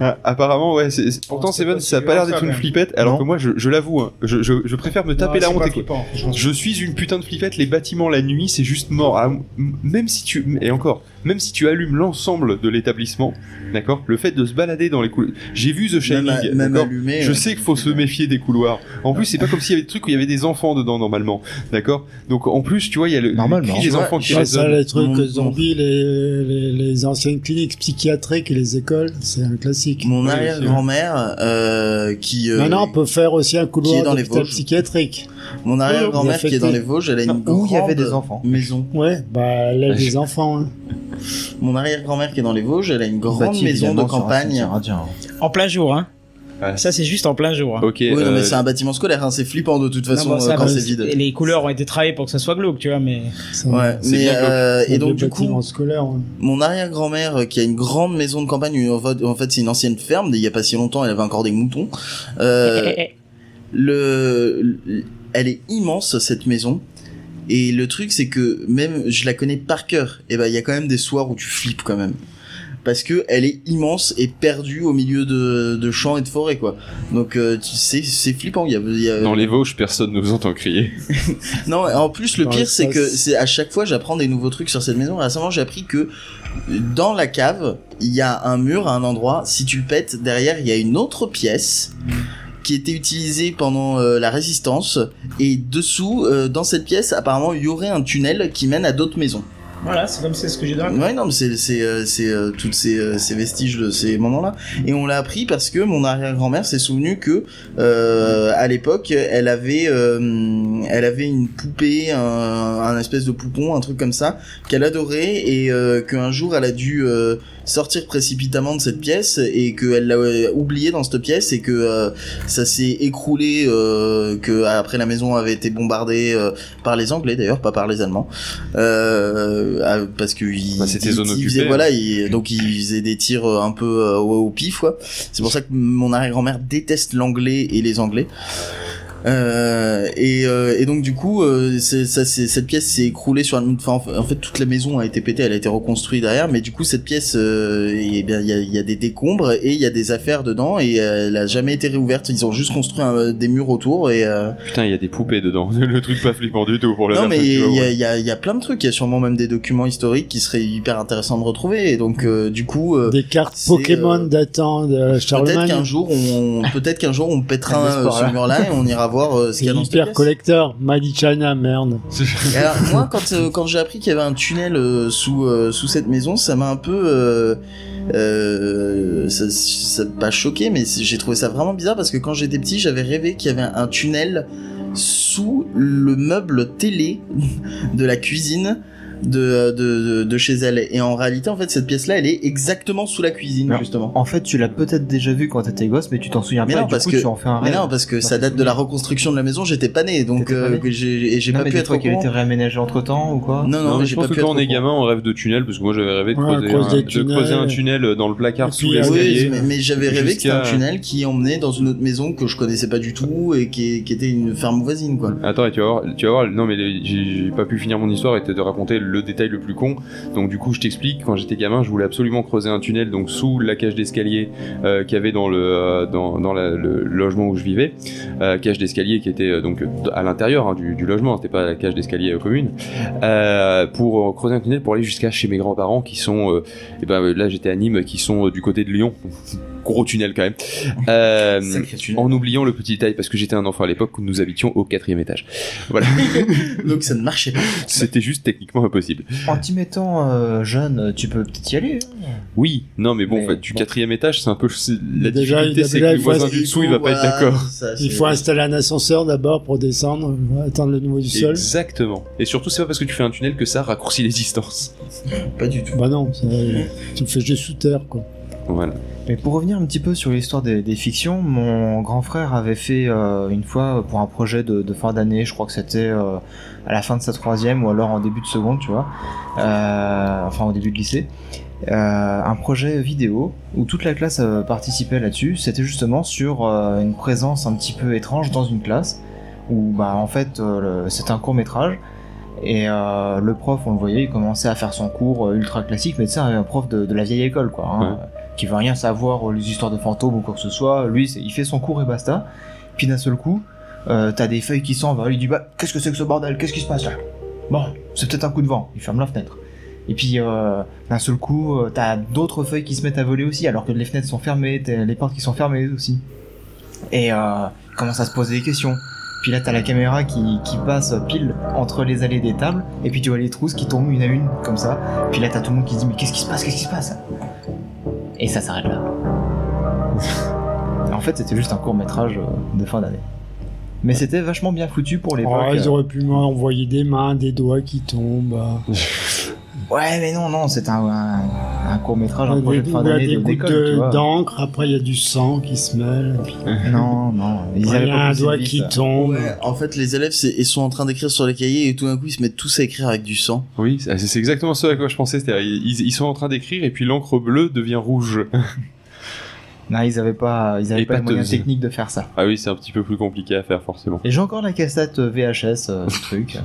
[SPEAKER 1] Ah, apparemment, ouais. c'est- c'est- Pourtant,
[SPEAKER 7] c'est
[SPEAKER 1] Seven, ça a pas l'air d'être
[SPEAKER 7] ça,
[SPEAKER 1] une
[SPEAKER 7] quand même.
[SPEAKER 1] flippette, alors
[SPEAKER 3] Non.
[SPEAKER 1] que moi, je, je l'avoue, hein, je, je, je préfère me taper
[SPEAKER 7] Non,
[SPEAKER 1] la
[SPEAKER 7] c'est
[SPEAKER 1] honte. et. Je suis une putain de flippette, les bâtiments la nuit, c'est juste mort. Ah, m- même si tu. Et encore, même si tu allumes l'ensemble de l'établissement, d'accord Le fait de se balader dans les couloirs. J'ai vu The Shining,
[SPEAKER 2] Même, à- même
[SPEAKER 1] d'accord
[SPEAKER 2] allumé.
[SPEAKER 1] Je sais qu'il faut se méfier des couloirs. En plus, c'est pas comme s'il y avait des trucs où il y avait des enfants dedans normalement, d'accord Donc en plus, tu vois, il y a le, le
[SPEAKER 3] Normalement.
[SPEAKER 1] des
[SPEAKER 2] Ouais,
[SPEAKER 1] enfants qui
[SPEAKER 6] Ça, ça, les trucs zombies, les, les, les anciennes cliniques psychiatriques et les écoles, c'est un classique.
[SPEAKER 2] Mon arrière-grand-mère, euh, qui, euh,
[SPEAKER 6] Maintenant, on peut faire aussi un
[SPEAKER 2] qui est
[SPEAKER 6] couloir
[SPEAKER 2] dans les
[SPEAKER 6] psychiatrique.
[SPEAKER 2] mon arrière-grand-mère qui est dans les Vosges, elle a une
[SPEAKER 3] Où il y avait
[SPEAKER 2] grande
[SPEAKER 3] des enfants.
[SPEAKER 2] maison.
[SPEAKER 6] Ouais, bah, elle a des
[SPEAKER 1] je-
[SPEAKER 6] enfants. Hein.
[SPEAKER 2] Mon arrière-grand-mère qui est dans les Vosges, elle a une grande maison de campagne.
[SPEAKER 4] En plein jour, hein.
[SPEAKER 1] Ouais.
[SPEAKER 4] Ça, c'est juste en plein jour. hein.
[SPEAKER 1] Ok.
[SPEAKER 2] Oui, non,
[SPEAKER 1] euh,
[SPEAKER 2] mais c'est un bâtiment scolaire, hein, c'est flippant de toute façon
[SPEAKER 4] Non, bon, ça,
[SPEAKER 2] euh, quand
[SPEAKER 4] bah,
[SPEAKER 2] c'est vide.
[SPEAKER 4] et Les couleurs ont été travaillées pour que ça soit glauque, tu vois, mais.
[SPEAKER 2] Ouais, mais euh, et donc du coup,
[SPEAKER 6] ouais.
[SPEAKER 2] mon arrière-grand-mère euh, qui a une grande maison de campagne, en fait, en fait, c'est une ancienne ferme, il y a pas si longtemps, elle avait encore des moutons. Euh, le, le- elle est immense cette maison. Et le truc c'est que même je la connais par cœur. Et ben il y a quand même des soirs où tu flippes quand même. Parce que elle est immense et perdue au milieu de, de champs et de forêts quoi. Donc euh, tu sais c'est flippant. Il y a, il y a-
[SPEAKER 1] Dans les Vosges, personne ne vous entend crier.
[SPEAKER 2] non, en plus, le
[SPEAKER 6] Dans
[SPEAKER 2] pire, c'est que c'est à chaque fois, j'apprends des nouveaux trucs sur cette maison. Récemment, j'ai appris que dans la cave, il y a un mur à un endroit. Si tu le pètes, derrière, il y a une autre pièce qui était utilisée pendant euh, la résistance. Et dessous, euh, dans cette pièce, apparemment, il y aurait un tunnel qui mène à d'autres maisons.
[SPEAKER 4] Voilà, c'est comme c'est ce que j'ai dans la
[SPEAKER 2] Ouais, non, mais c'est c'est euh, c'est euh, toutes ces euh, ces vestiges de ces moments-là. Et on l'a appris parce que mon arrière-grand-mère s'est souvenu que euh, à l'époque, elle avait euh, elle avait une poupée, un, un espèce de poupon, un truc comme ça qu'elle adorait et qu'un jour elle a dû sortir précipitamment de cette pièce et qu'elle l'a oublié dans cette pièce et que ça s'est écroulé que après la maison avait été bombardée par les Anglais d'ailleurs, pas par les Allemands. Euh, euh, parce que ils,
[SPEAKER 1] Bah, c'était
[SPEAKER 2] ils-
[SPEAKER 1] zone
[SPEAKER 2] ils
[SPEAKER 1] occupée,
[SPEAKER 2] faisaient-
[SPEAKER 1] hein.
[SPEAKER 2] voilà, ils- donc ils faisaient des tirs euh, un peu euh, au, au pif quoi. C'est pour ça que mon arrière-grand-mère déteste l'anglais et les anglais. Euh, et, euh, et donc du coup, euh, c'est- ça, c'est- cette pièce s'est écroulée sur une. Enfin, en fait, toute la maison a été pétée, elle a été reconstruite derrière, mais du coup, cette pièce, euh, eh bien, il y a, il y a des décombres et il y a des affaires dedans et elle a jamais été réouverte. Ils ont juste construit un- des murs autour et. euh,
[SPEAKER 1] Putain, il y a des poupées dedans. Le truc pas flippant du tout pour le
[SPEAKER 2] non mais il y, il y, a, il y a plein de trucs, il y a sûrement même des documents historiques qui seraient hyper intéressants de retrouver et donc euh, du coup euh,
[SPEAKER 6] Des cartes Pokémon
[SPEAKER 2] euh,
[SPEAKER 6] datant de
[SPEAKER 2] peut-être
[SPEAKER 6] Charlemagne.
[SPEAKER 2] qu'un jour on peut-être qu'un jour on pètera ce
[SPEAKER 3] là.
[SPEAKER 2] mur là et on ira voir euh, ce qu'il y
[SPEAKER 6] C'est
[SPEAKER 2] a dans cette
[SPEAKER 6] hyper
[SPEAKER 2] pièce.
[SPEAKER 6] collector. Made in China, merde.
[SPEAKER 2] Et alors, moi, quand euh, quand j'ai appris qu'il y avait un tunnel euh, sous euh, sous cette maison, ça m'a un peu euh, euh, ça ça m'a pas choqué, mais j'ai trouvé ça vraiment bizarre parce que quand j'étais petit, j'avais rêvé qu'il y avait un tunnel sous le meuble télé de la cuisine de, de, de, de chez elle. Et en réalité, en fait, cette pièce-là, elle est exactement sous la cuisine, justement.
[SPEAKER 3] En fait, tu l'as peut-être déjà vu quand t'étais gosse, mais tu t'en souviens
[SPEAKER 2] Mais
[SPEAKER 3] pas.
[SPEAKER 2] non,
[SPEAKER 3] et du
[SPEAKER 2] parce
[SPEAKER 3] coup,
[SPEAKER 2] que-
[SPEAKER 3] tu en fais un
[SPEAKER 2] Mais
[SPEAKER 3] rêve.
[SPEAKER 2] non, parce que ça date de la reconstruction de la maison, j'étais pas né, donc euh, j'ai et j'ai
[SPEAKER 3] Non,
[SPEAKER 2] pas
[SPEAKER 3] mais
[SPEAKER 2] pu être
[SPEAKER 3] qu'il a été réaménagé entre temps ou quoi
[SPEAKER 2] Non, non,
[SPEAKER 1] Non,
[SPEAKER 2] mais j'ai
[SPEAKER 1] je
[SPEAKER 2] pas
[SPEAKER 1] pense que
[SPEAKER 2] pu
[SPEAKER 1] quand
[SPEAKER 2] être
[SPEAKER 1] on est gamin, on rêve de tunnel, parce que moi j'avais rêvé de, creuser, un,
[SPEAKER 6] des
[SPEAKER 1] de
[SPEAKER 6] tunnels.
[SPEAKER 1] creuser un tunnel dans le placard sous l'escalier.
[SPEAKER 2] Mais, j'avais rêvé que c'était un tunnel qui emmenait dans une autre maison que je connaissais pas du tout et qui, qui était une ferme voisine, quoi.
[SPEAKER 1] Attends, et tu vas voir, tu vas voir, non mais j'ai pas pu finir mon histoire et te de raconter le détail le plus con. Donc du coup, je t'explique, quand j'étais gamin, je voulais absolument creuser un tunnel donc sous la cage d'escalier euh, qu'il y avait dans le euh, dans, dans la- le logement où je vivais, euh, cage d'escalier qui était donc à l'intérieur hein, du, du logement, c'était pas la cage d'escalier commune, pour creuser un tunnel pour aller jusqu'à chez mes grands-parents qui sont, et ben là j'étais à Nîmes, qui sont du côté de Lyon, gros tunnel quand même. Euh,
[SPEAKER 2] tunnel.
[SPEAKER 1] en oubliant le petit détail parce que j'étais un enfant à l'époque où nous habitions au quatrième étage. Voilà,
[SPEAKER 2] Donc ça ne marchait pas.
[SPEAKER 1] c'était juste techniquement impossible.
[SPEAKER 3] En t'y mettant euh, jeune, tu peux peut-être y aller. hein.
[SPEAKER 1] Oui, non mais bon,
[SPEAKER 3] Mais
[SPEAKER 1] en fait, du
[SPEAKER 3] bon.
[SPEAKER 1] quatrième étage, c'est un peu la
[SPEAKER 6] Déjà,
[SPEAKER 1] difficulté,
[SPEAKER 6] il-
[SPEAKER 1] c'est
[SPEAKER 6] déjà,
[SPEAKER 1] que le voisin du dessous, il va pas être d'accord.
[SPEAKER 6] Il faut installer un ascenseur d'abord pour descendre, atteindre le niveau du sol.
[SPEAKER 1] Exactement. Et surtout, c'est pas parce que tu fais un tunnel que ça raccourcit les distances.
[SPEAKER 2] Pas du tout.
[SPEAKER 6] Bah non, ça, tu me fais juste sous terre, quoi.
[SPEAKER 1] Voilà.
[SPEAKER 3] Mais pour revenir un petit peu sur l'histoire des, fictions, mon grand frère avait fait euh, une fois pour un projet de, fin d'année, je crois que c'était euh, à la fin de sa troisième ou alors en début de seconde, tu vois, euh, enfin au début de lycée, un projet vidéo où toute la classe participait là-dessus. C'était justement sur une présence un petit peu étrange dans une classe où bah en fait c'était un court métrage. Et le prof, on le voyait, il commençait à faire son cours ultra classique, mais tu sais, un prof de, de la vieille école, quoi. hein. Qui veut rien savoir aux histoires de fantômes ou quoi que ce soit. Lui, il fait son cours et basta. Puis d'un seul coup, euh, t'as des feuilles qui s'en vont. Il dit bah qu'est-ce que c'est que ce bordel? Qu'est-ce qui se passe là? Bon, c'est peut-être un coup de vent. Il ferme la fenêtre. Et puis euh, d'un seul coup, euh, t'as d'autres feuilles qui se mettent à voler aussi, alors que les fenêtres sont fermées, les portes qui sont fermées aussi. Et euh, il commence à se poser des questions. Puis là, t'as la caméra qui, passe pile entre les allées des tables, et puis tu vois les trousses qui tombent une à une, comme ça. Puis là, t'as tout le monde qui dit, mais qu'est-ce qui se passe, qu'est-ce qui se passe? Et ça s'arrête là. en fait, c'était juste un court métrage de fin d'année. Mais c'était vachement bien foutu pour les
[SPEAKER 6] Oh, ils auraient pu m'envoyer des mains, des doigts qui tombent. euh,
[SPEAKER 3] Ouais, mais non, non, c'est un, un, court métrage, un projet de fin d'année
[SPEAKER 6] des
[SPEAKER 3] de- d'école,
[SPEAKER 6] d'encre, après il y a du sang qui se mêle. puis
[SPEAKER 3] Non, non, ils
[SPEAKER 6] Il y
[SPEAKER 3] avaient
[SPEAKER 6] a
[SPEAKER 3] pas
[SPEAKER 6] un doigt
[SPEAKER 3] vite,
[SPEAKER 6] qui
[SPEAKER 3] ça.
[SPEAKER 6] tombe.
[SPEAKER 2] Ouais, en fait, les élèves, ils sont en train d'écrire sur les cahiers et tout d'un coup, ils se mettent tous à écrire avec du sang.
[SPEAKER 1] Oui, c'est exactement ce à quoi je pensais. C'est-à-dire, ils, ils sont en train d'écrire et puis l'encre bleue devient rouge.
[SPEAKER 3] Non, ils avaient pas, ils avaient pas les moyens techniques de faire ça.
[SPEAKER 1] Ah oui, c'est un petit peu plus compliqué à faire forcément.
[SPEAKER 3] Et j'ai encore la cassette euh, VHS, euh, ce truc.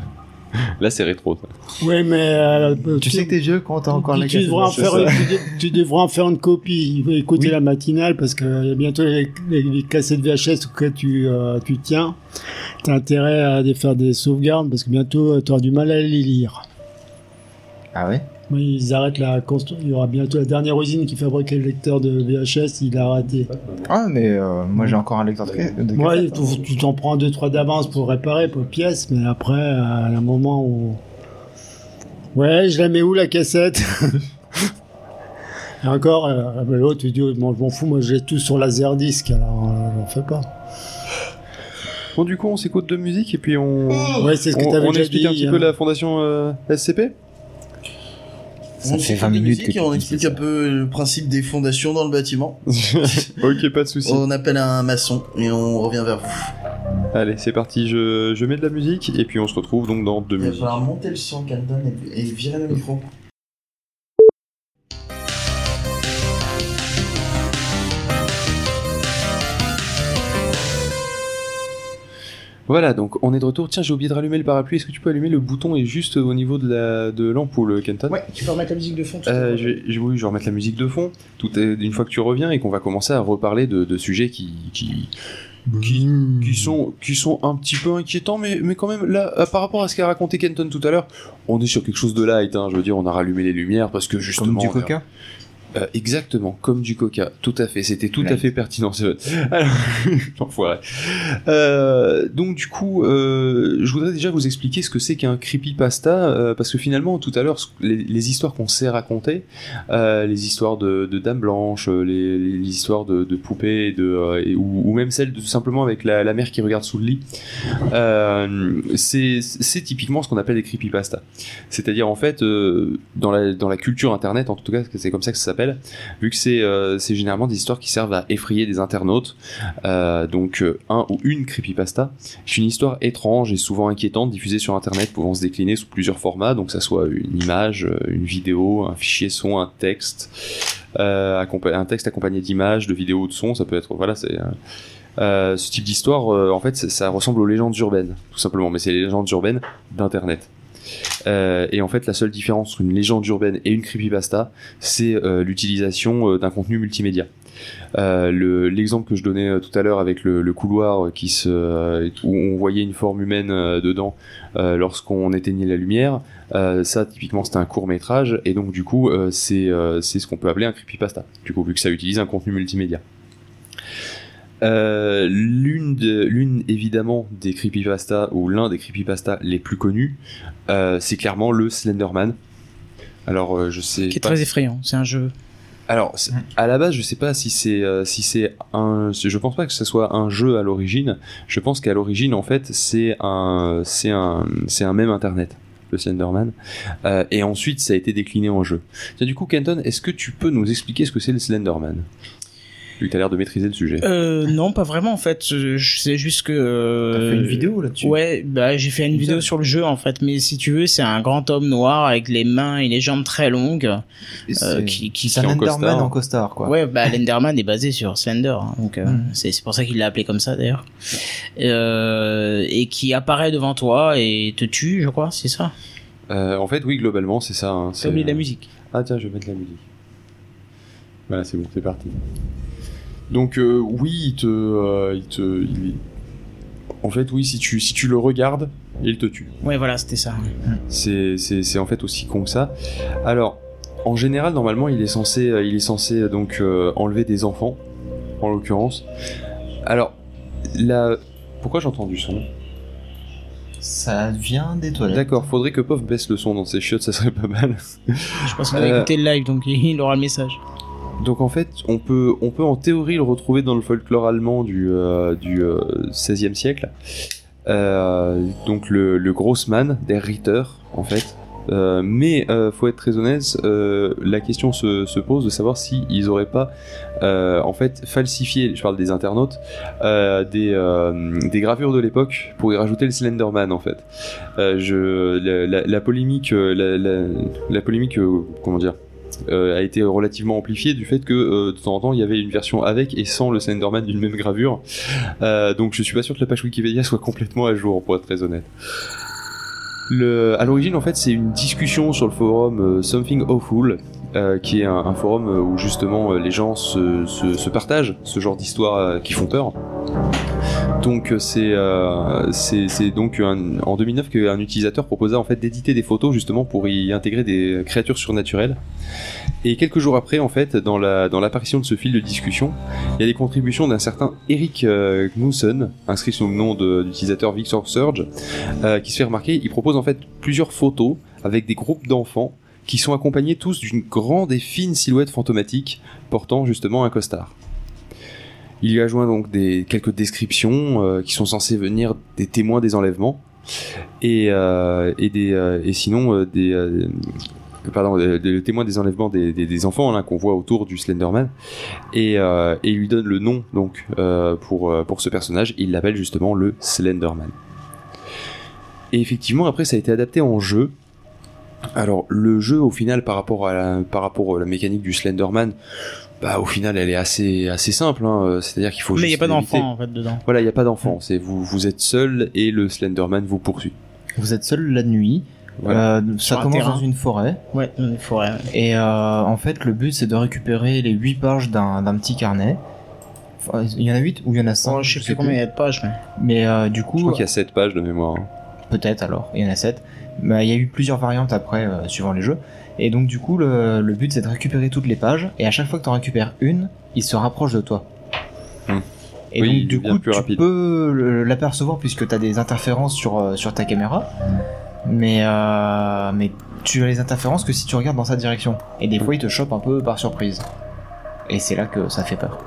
[SPEAKER 1] Là, c'est rétro. Ça.
[SPEAKER 6] Ouais, mais euh,
[SPEAKER 3] Tu sais que t'es vieux quand t'as encore
[SPEAKER 6] tu,
[SPEAKER 3] la
[SPEAKER 6] tu
[SPEAKER 3] cassette
[SPEAKER 6] devrais en
[SPEAKER 3] VHS.
[SPEAKER 6] faire, tu, de- tu devrais en faire une copie. Écouter
[SPEAKER 3] Oui.
[SPEAKER 6] la matinale parce que y a bientôt les, les- les cassettes VHS auxquelles tu, euh, tu tiens. T'as intérêt à faire des sauvegardes parce que bientôt tu auras du mal à les lire.
[SPEAKER 3] Ah ouais?
[SPEAKER 6] Oui, ils arrêtent la constru- Il y aura bientôt la dernière usine qui fabriquait le lecteur de VHS. Il a arrêté.
[SPEAKER 3] Ah, mais euh, moi j'ai encore un lecteur de, ca- de
[SPEAKER 6] Ouais,
[SPEAKER 3] cassette.
[SPEAKER 6] tu tu t'en prends deux trois d'avance pour réparer pour pièces, mais après, à un moment où. Ouais, je la mets où la cassette? Et encore, euh, ben, l'autre, tu dis, bon, je m'en fous, moi j'ai tout sur Laserdisc, alors euh, j'en fais pas.
[SPEAKER 1] Bon, du coup, on s'écoute de musique et puis on.
[SPEAKER 6] Ouais, c'est ce que
[SPEAKER 1] on,
[SPEAKER 6] t'avais
[SPEAKER 1] on
[SPEAKER 6] déjà
[SPEAKER 1] explique
[SPEAKER 6] dit.
[SPEAKER 1] un petit
[SPEAKER 6] hein.
[SPEAKER 1] peu la fondation euh, SCP
[SPEAKER 3] Ça
[SPEAKER 2] On
[SPEAKER 3] fait
[SPEAKER 2] écoute
[SPEAKER 3] 20
[SPEAKER 2] des
[SPEAKER 3] minutes
[SPEAKER 2] musiques
[SPEAKER 3] que
[SPEAKER 2] on explique
[SPEAKER 3] ça.
[SPEAKER 2] un peu le principe des fondations dans le bâtiment.
[SPEAKER 1] Ok, pas de souci.
[SPEAKER 2] On appelle un maçon et on revient vers vous.
[SPEAKER 1] Allez, c'est parti. Je, je mets de la musique et puis on se retrouve donc dans deux
[SPEAKER 2] Il va
[SPEAKER 1] musiques.
[SPEAKER 2] falloir monter le son, Canton, et, et virer le micro.
[SPEAKER 1] Voilà, donc on est de retour. Tiens, j'ai oublié de rallumer le parapluie. Est-ce que tu peux allumer le bouton est juste au niveau de la de l'ampoule, Kenton
[SPEAKER 5] Ouais, tu peux remettre la musique de fond. tout
[SPEAKER 1] Euh, je vais, je- oui, je vais remettre la musique de fond. Tout est, une fois que tu reviens et qu'on va commencer à reparler de, de sujets qui, qui, qui, qui sont, qui sont un petit peu inquiétants, mais, mais quand même, là, euh, par rapport à ce qu'a raconté Kenton tout à l'heure, on est sur quelque chose de light. Hein, je veux dire, on a rallumé les lumières parce que justement.
[SPEAKER 3] Comme du coca
[SPEAKER 1] Euh, exactement, comme du coca, tout à fait, c'était tout à fait pertinent. Alors, l'enfoiré. Euh, donc du coup, euh, je voudrais déjà vous expliquer ce que c'est qu'un creepypasta, euh, parce que finalement, tout à l'heure, les, les histoires qu'on s'est racontées, les histoires de, de Dame Blanche, euh, les, les histoires de, de poupées, de, et- ou, ou même celles de, tout simplement avec la, la mère qui regarde sous le lit, c'est typiquement ce qu'on appelle des creepypasta. C'est-à-dire en fait, dans, la, dans la culture internet, en tout cas, c'est comme ça que ça s'appelle, vu que c'est euh, c'est généralement des histoires qui servent à effrayer des internautes. Euh, donc euh, un ou une creepypasta, c'est une histoire étrange et souvent inquiétante diffusée sur internet pouvant se décliner sous plusieurs formats, donc ça soit une image, une vidéo, un fichier son, un texte, un texte accompagné d'images, de vidéos, de sons, ça peut être voilà, c'est ce type d'histoire, en fait, ça ressemble aux légendes urbaines, tout simplement, mais c'est les légendes urbaines d'internet. Euh, et en fait, la seule différence entre une légende urbaine et une creepypasta, c'est euh, l'utilisation euh, d'un contenu multimédia. Le- L'exemple que je donnais tout à l'heure avec le, couloir où on voyait une forme humaine dedans lorsqu'on éteignait la lumière, ça typiquement c'était un court métrage et donc du coup c'est c'est ce qu'on peut appeler un creepypasta. Du coup vu que ça utilise un contenu multimédia. Euh, l'une de- l'une évidemment des creepypasta ou l'un des creepypasta les plus connus euh, c'est clairement le Slenderman alors euh, je sais
[SPEAKER 4] Qui est
[SPEAKER 1] pas
[SPEAKER 4] très effrayant. C'est un jeu.
[SPEAKER 1] alors, c'est- à la base, je sais pas si c'est si c'est un. Je pense pas que ce soit un jeu à l'origine. Je pense qu'à l'origine, en fait, c'est un c'est un c'est un même internet, le Slenderman. Euh, et ensuite, ça a été décliné en jeu. Tiens, du coup, Kenton, est-ce que tu peux nous expliquer ce que c'est le Slenderman? Vu que t'as l'air de maîtriser le sujet.
[SPEAKER 4] Euh, non, pas vraiment en fait. Sais juste que. euh,
[SPEAKER 3] T'as fait une vidéo là-dessus
[SPEAKER 4] Ouais, bah j'ai fait une
[SPEAKER 3] Comme
[SPEAKER 4] vidéo
[SPEAKER 3] ça.
[SPEAKER 4] sur le jeu en fait, mais si tu veux, c'est un grand homme noir avec les mains et les jambes très longues, euh,
[SPEAKER 3] c'est-
[SPEAKER 4] qui, qui
[SPEAKER 3] C'est un
[SPEAKER 1] en
[SPEAKER 3] Enderman
[SPEAKER 1] costard.
[SPEAKER 3] en costard, quoi.
[SPEAKER 4] Ouais, bah Lenderman est basé sur Slender, hein, donc euh,
[SPEAKER 3] Mm.
[SPEAKER 4] c'est c'est pour ça qu'il l'a appelé comme ça d'ailleurs. Euh, et qui apparaît devant toi et te tue, je crois, c'est ça?
[SPEAKER 1] Euh, en fait, oui, globalement, c'est ça. Hein,
[SPEAKER 4] T'as
[SPEAKER 1] c'est-
[SPEAKER 4] oublié la musique.
[SPEAKER 1] Ah tiens, je vais mettre la musique. Voilà, c'est bon, c'est parti. Donc euh, oui, il te, euh, il te, il- en fait oui, si tu, si tu le regardes, il te tue.
[SPEAKER 4] Ouais, voilà, c'était ça.
[SPEAKER 1] C'est, c'est, c'est en fait aussi con que ça. Alors, en général, normalement, il est censé, euh, il est censé donc euh, enlever des enfants, en l'occurrence. Alors, là, pourquoi j'ai entendu son
[SPEAKER 3] Ça vient des toilettes.
[SPEAKER 1] D'accord, faudrait que Pof baisse le son dans ses chiottes, ça serait pas mal.
[SPEAKER 4] Je pense qu'il a
[SPEAKER 1] Euh,
[SPEAKER 4] écouté le live, donc il aura le message.
[SPEAKER 1] Donc en fait, on peut, on peut en théorie le retrouver dans le folklore allemand du, euh, euh, 16e siècle. Euh, donc le, Grossmann, der Ritter, en fait. Euh, mais faut être très honnête, la question se, se pose de savoir si ils auraient pas en fait falsifié, je parle des internautes, des, des gravures de l'époque pour y rajouter le Slenderman en fait. Je, la, polémique, la, polémique, comment dire, euh, a été relativement amplifiée du fait que euh, de temps en temps il y avait une version avec et sans le Slenderman d'une même gravure. Euh, donc je suis pas sûr que la page Wikipédia soit complètement à jour pour être très honnête. Le, à l'origine, en fait, c'est une discussion sur le forum Something Awful, qui est un, forum où justement les gens se, partagent ce genre d'histoires qui font peur. Donc euh, c'est euh, c'est donc un- en 2009 qu'un utilisateur proposa en fait d'éditer des photos justement pour y intégrer des créatures surnaturelles. Et quelques jours après, en fait, dans la dans l'apparition de ce fil de discussion, il y a des contributions d'un certain Eric euh, inscrit sous le nom d'utilisateur Victor Surge, euh, qui se fait remarquer. Il propose en fait plusieurs photos avec des groupes d'enfants qui sont accompagnés tous d'une grande et fine silhouette fantomatique portant justement un costard. Il y a joint donc des, quelques descriptions euh, qui sont censées venir des témoins des enlèvements et, euh, des, euh, et sinon des, pardon, des témoins des enlèvements des, enfants là, qu'on voit autour du Slenderman et, et il lui donne le nom donc pour, ce personnage. Il l'appelle justement le Slenderman. Et effectivement, après, ça a été adapté en jeu. Alors, le jeu, au final, par rapport à par rapport à la mécanique du Slenderman, bah, au final, elle est assez, assez simple. Hein. C'est-à-dire qu'il faut
[SPEAKER 4] Mais il n'y a pas d'enfant en fait dedans.
[SPEAKER 1] Voilà, il n'y a pas d'enfant. C'est vous, vous êtes seul et le Slenderman vous poursuit.
[SPEAKER 3] Vous êtes seul la nuit.
[SPEAKER 1] Voilà.
[SPEAKER 3] Euh, ça commence
[SPEAKER 4] terrain.
[SPEAKER 3] dans une forêt.
[SPEAKER 4] Ouais, dans une forêt. ouais.
[SPEAKER 3] Et euh, en fait, le but c'est de récupérer les 8 pages d'un d'un petit carnet. Enfin, il y en a 8 ou il y en a 5
[SPEAKER 4] Oh, je sais plus combien il y a de pages, mais.
[SPEAKER 3] Mais euh, du
[SPEAKER 1] Je
[SPEAKER 3] coup,
[SPEAKER 1] crois qu'il y a 7 pages de mémoire. hein.
[SPEAKER 3] peut-être alors, il y en a 7. Mais il y a eu plusieurs variantes après, euh, suivant les jeux. Et donc, du coup, le, le but c'est de récupérer toutes les pages. Et à chaque fois que tu en récupères une, il se rapproche de toi.
[SPEAKER 1] Hmm.
[SPEAKER 3] Et
[SPEAKER 1] Oui,
[SPEAKER 3] donc, du coup,
[SPEAKER 1] plus
[SPEAKER 3] tu
[SPEAKER 1] rapide.
[SPEAKER 3] peux l'apercevoir puisque tu as des interférences sur, euh, sur ta caméra. Mais, euh, mais tu as les interférences que si tu regardes dans sa direction. Et des fois, il te chope un peu par surprise. Et c'est là que ça fait peur.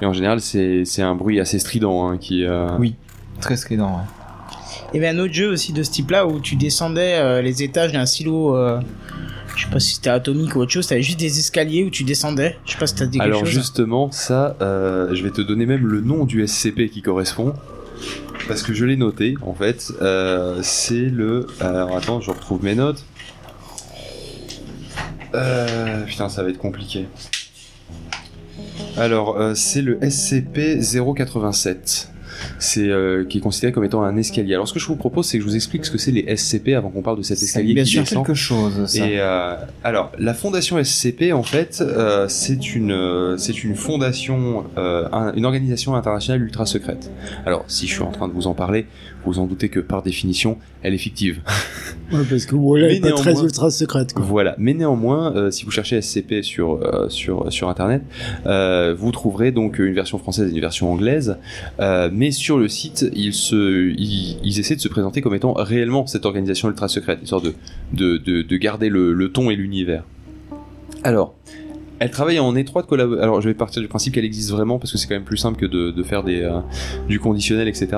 [SPEAKER 1] Et en général, c'est c'est un bruit assez strident hein, qui. euh,
[SPEAKER 3] Oui. Très strident, ouais.
[SPEAKER 4] Il y avait un autre jeu aussi de ce type-là où tu descendais euh, les étages d'un silo. euh, je sais pas si c'était atomique ou autre chose. T'avais juste des escaliers où tu descendais. Je sais pas si t'as dit quelque
[SPEAKER 1] Alors
[SPEAKER 4] chose.
[SPEAKER 1] justement, ça, euh, je vais te donner même le nom du SCP qui correspond. Parce que je l'ai noté, en fait. Euh, c'est le... Alors attends, je retrouve mes notes. Euh, putain, ça va être compliqué. Alors, c'est le SCP-087. C'est euh, qui est considéré comme étant un escalier. Alors, ce que je vous propose, c'est que je vous explique ce que c'est les SCP avant qu'on parle de cet escalier
[SPEAKER 3] bien
[SPEAKER 1] qui
[SPEAKER 3] sûr
[SPEAKER 1] descend.
[SPEAKER 3] quelque chose, ça.
[SPEAKER 1] Et euh, alors, la fondation SCP, en fait, euh, c'est une, euh, c'est une fondation, euh, un- une organisation internationale ultra secrète. Alors, si je suis en train de vous en parler, vous en doutez que par définition, elle est fictive.
[SPEAKER 6] Ouais, parce que voilà, elle est pas très ultra secrète, quoi.
[SPEAKER 1] Voilà. Mais néanmoins, euh, si vous cherchez SCP sur euh, sur sur internet, euh, vous trouverez donc une version française et une version anglaise. Euh, mais sur le site, ils se ils, ils essaient de se présenter comme étant réellement cette organisation ultra secrète, histoire de de de, de garder le, le ton et l'univers. Alors. Elle travaille en étroite collaboration. Alors, je vais partir du principe qu'elle existe vraiment parce que c'est quand même plus simple que de, faire euh, du conditionnel, etc.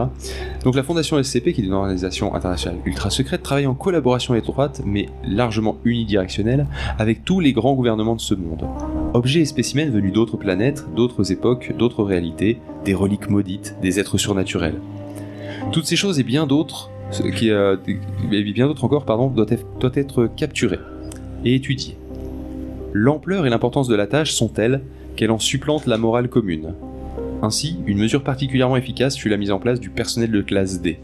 [SPEAKER 1] Donc, la Fondation SCP, qui est une organisation internationale ultra secrète, travaille en collaboration étroite, mais largement unidirectionnelle, avec tous les grands gouvernements de ce monde. Objets et spécimens venus d'autres planètes, d'autres époques, d'autres réalités, des reliques maudites, des êtres surnaturels. Toutes ces choses et bien d'autres, euh, bien d'autres encore, pardon, doivent être capturées et étudiées. L'ampleur et l'importance de la tâche sont telles qu'elle en supplante la morale commune. Ainsi, une mesure particulièrement efficace fut la mise en place du personnel de classe D.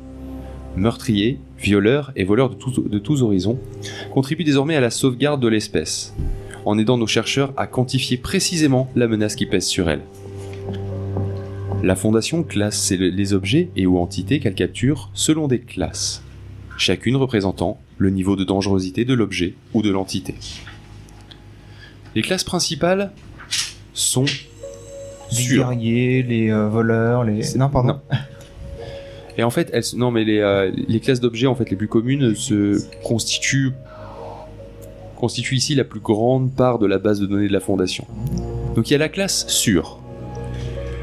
[SPEAKER 1] Meurtriers, violeurs et voleurs de tous, de tous horizons contribuent désormais à la sauvegarde de l'espèce. en aidant nos chercheurs à quantifier précisément la menace qui pèse sur elles. La Fondation classe les objets et ou entités qu'elle capture selon des classes, chacune représentant le niveau de dangerosité de l'objet ou de l'entité. Les classes principales sont
[SPEAKER 3] Les
[SPEAKER 1] sûres.
[SPEAKER 3] guerriers, les euh, voleurs, les. Non, pardon.
[SPEAKER 1] Non. Et en fait, elles, non, mais les, euh, les classes d'objets en fait les plus communes se constituent constituent ici la plus grande part de la base de données de la fondation. Donc il y a la classe sûre.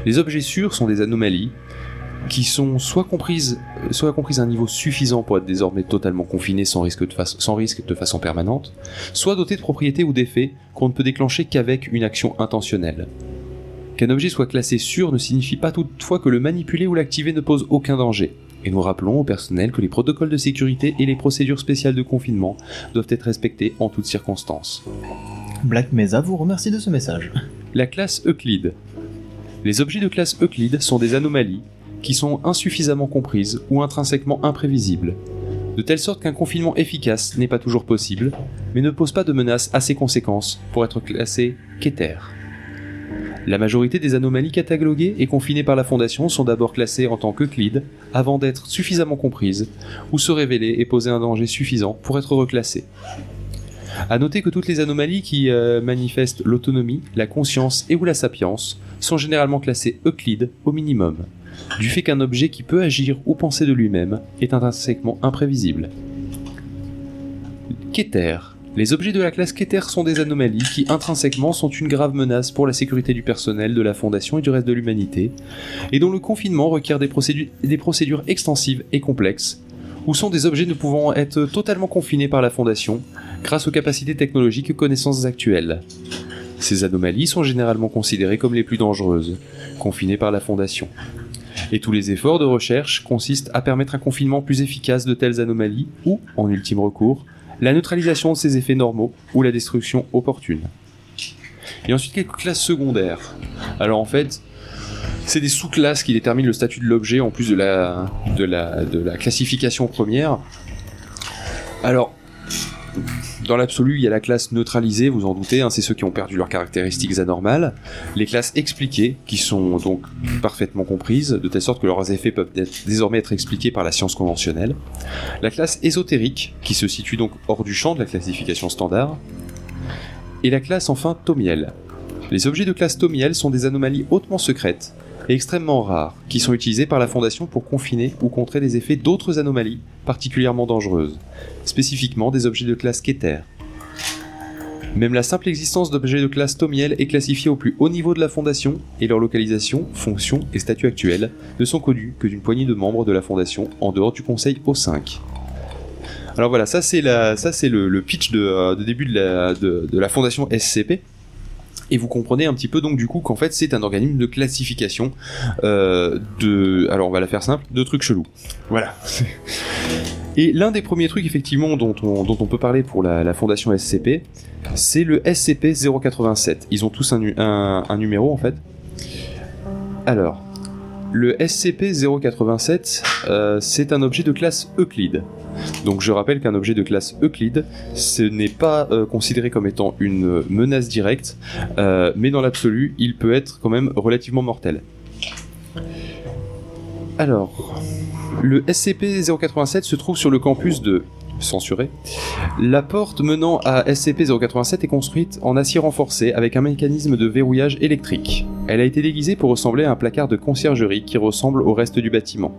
[SPEAKER 1] Les objets sûrs sont des anomalies qui sont soit comprises, soit comprises à un niveau suffisant pour être désormais totalement confinées sans risque de, sans risque de façon permanente, soit dotées de propriétés ou d'effets qu'on ne peut déclencher qu'avec une action intentionnelle. Qu'un objet soit classé sûr ne signifie pas toutefois que le manipuler ou l'activer ne pose aucun danger. Et nous rappelons au personnel que les protocoles de sécurité et les procédures spéciales de confinement doivent être respectés en toutes circonstances.
[SPEAKER 3] Black Mesa vous remercie de ce message.
[SPEAKER 1] La classe Euclide. Les objets de classe Euclide sont des anomalies qui sont insuffisamment comprises ou intrinsèquement imprévisibles, de telle sorte qu'un confinement efficace n'est pas toujours possible, mais ne pose pas de menace à ses conséquences pour être classé qu'éther. La majorité des anomalies cataloguées et confinées par la Fondation sont d'abord classées en tant qu'Euclide avant d'être suffisamment comprises ou se révéler et poser un danger suffisant pour être reclassées. À noter que toutes les anomalies qui euh, manifestent l'autonomie, la conscience et ou la sapience sont généralement classées Euclide au minimum, du fait qu'un objet qui peut agir ou penser de lui-même est intrinsèquement imprévisible. Keter. Les objets de la classe Keter sont des anomalies qui intrinsèquement sont une grave menace pour la sécurité du personnel, de la Fondation et du reste de l'humanité, et dont le confinement requiert des des procédures extensives et complexes, ou sont des objets ne pouvant être totalement confinés par la Fondation, grâce aux capacités technologiques et connaissances actuelles. Ces anomalies sont généralement considérées comme les plus dangereuses, confinées par la Fondation. Et tous les efforts de recherche consistent à permettre un confinement plus efficace de telles anomalies ou, en ultime recours, la neutralisation de ces effets normaux ou la destruction opportune. Et ensuite quelques classes secondaires. Alors en fait, c'est des sous-classes qui déterminent le statut de l'objet en plus de la, de la, de la classification première. Alors, dans l'absolu, il y a la classe neutralisée, vous en doutez, hein, c'est ceux qui ont perdu leurs caractéristiques anormales. Les classes expliquées, qui sont donc parfaitement comprises, de telle sorte que leurs effets peuvent désormais être expliqués par la science conventionnelle. La classe ésotérique, qui se situe donc hors du champ de la classification standard. Et la classe enfin Thomiel. Les objets de classe Thomiel sont des anomalies hautement secrètes extrêmement rares, qui sont utilisées par la Fondation pour confiner ou contrer les effets d'autres anomalies particulièrement dangereuses spécifiquement des objets de classe Keter. Même la simple existence d'objets de classe Thomiel est classifiée au plus haut niveau de la Fondation, et leur localisation, fonction et statut actuel ne sont connus que d'une poignée de membres de la Fondation en dehors du Conseil O5. Alors voilà, ça c'est le, pitch de, euh, de début de la Fondation SCP. Et vous comprenez un petit peu donc du coup qu'en fait c'est un organisme de classification euh, de, alors on va la faire simple, de trucs chelous. Voilà. Et l'un des premiers trucs effectivement dont on, dont on peut parler pour la, fondation SCP, c'est le SCP-087. Ils ont tous un numéro en fait. Alors, le SCP-087, euh, c'est un objet de classe Euclide. Donc je rappelle qu'un objet de classe Euclide, ce n'est pas euh, considéré comme étant une menace directe, euh, mais dans l'absolu, il peut être quand même relativement mortel. Alors, le SCP-087 se trouve sur le campus de censuré. La porte menant à SCP-087 est construite en acier renforcé avec un mécanisme de verrouillage électrique. Elle a été déguisée pour ressembler à un placard de conciergerie qui ressemble au reste du bâtiment.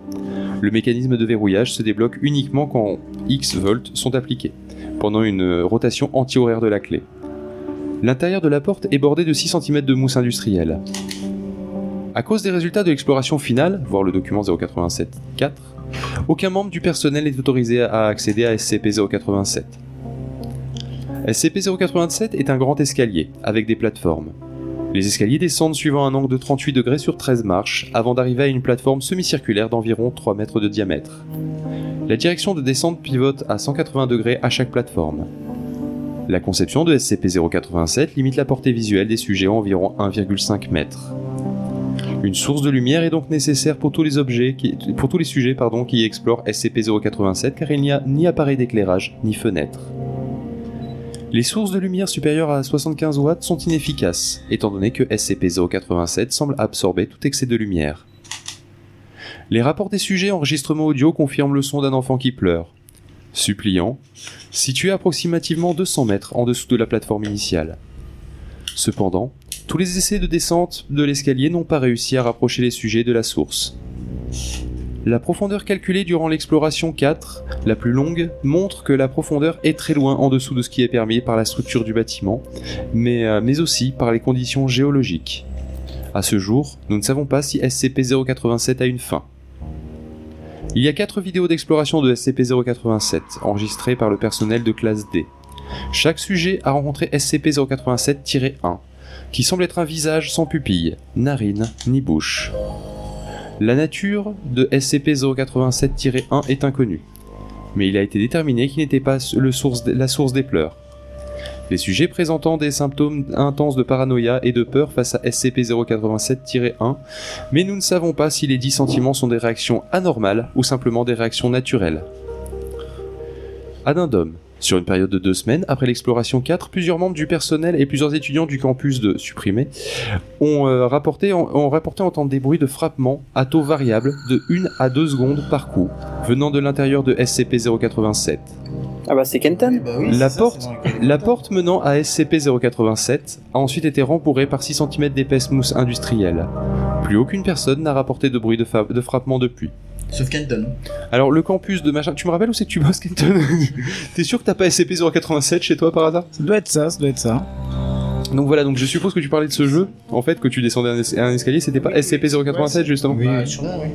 [SPEAKER 1] Le mécanisme de verrouillage se débloque uniquement quand X volts sont appliqués, pendant une rotation anti-horaire de la clé. L'intérieur de la porte est bordé de 6 cm de mousse industrielle. À cause des résultats de l'exploration finale, voir le document 087-4, aucun membre du personnel n'est autorisé à accéder à SCP-087. SCP-087 est un grand escalier, avec des plateformes. Les escaliers descendent suivant un angle de 38 degrés sur 13 marches, avant d'arriver à une plateforme semi-circulaire d'environ 3 mètres de diamètre. La direction de descente pivote à 180 degrés à chaque plateforme. La conception de SCP-087 limite la portée visuelle des sujets à environ 1,5 mètres. Une source de lumière est donc nécessaire pour tous les objets pour tous les sujets qui explorent SCP-087 car il n'y a ni appareil d'éclairage ni fenêtre. Les sources de lumière supérieures à 75 watts sont inefficaces, étant donné que SCP-087 semble absorber tout excès de lumière. Les rapports des sujets enregistrement audio confirment le son d'un enfant qui pleure. Suppliant, situé approximativement 200 mètres en dessous de la plateforme initiale. Cependant, tous les essais de descente de l'escalier n'ont pas réussi à rapprocher les sujets de la source. La profondeur calculée durant l'exploration 4, la plus longue, montre que la profondeur est très loin en dessous de ce qui est permis par la structure du bâtiment, mais, euh, aussi par les conditions géologiques. À ce jour, nous ne savons pas si SCP-087 a une fin. Il y a 4 vidéos d'exploration de SCP-087 enregistrées par le personnel de classe D. Chaque sujet a rencontré SCP-087-1, qui semble être un visage sans pupille, narine ni bouche. La nature de SCP-087-1 est inconnue, mais il a été déterminé qu'il n'était pas la source des pleurs. Les sujets présentant des symptômes intenses de paranoïa et de peur face à SCP-087-1, mais nous ne savons pas si les dits sentiments sont des réactions anormales ou simplement des réactions naturelles. Addendum. Sur une période de deux semaines, après l'exploration 4, plusieurs membres du personnel et plusieurs étudiants du campus de Supprimé ont, euh, rapporté, ont rapporté entendre des bruits de frappement à taux variable de 1 à 2 secondes par coup, venant de l'intérieur de SCP-087.
[SPEAKER 5] Ah bah c'est Kenton.
[SPEAKER 2] Bah oui,
[SPEAKER 1] La
[SPEAKER 2] ça,
[SPEAKER 1] porte- La porte menant à SCP-087 a ensuite été rembourrée par 6 cm d'épaisse mousse industrielle. Plus aucune personne n'a rapporté de bruit de frappement depuis.
[SPEAKER 2] Sauf Kenton.
[SPEAKER 1] Alors le campus de machin, tu me rappelles où c'est que tu bosses, Kenton? T'es sûr que t'as pas SCP-087 chez toi par hasard?
[SPEAKER 4] Ça doit être ça, ça doit être ça.
[SPEAKER 1] Donc voilà, donc je suppose que tu parlais de ce jeu, en fait, que tu descendais un, es- un escalier, c'était pas SCP-087 justement
[SPEAKER 4] Oui.
[SPEAKER 2] sûrement, oui.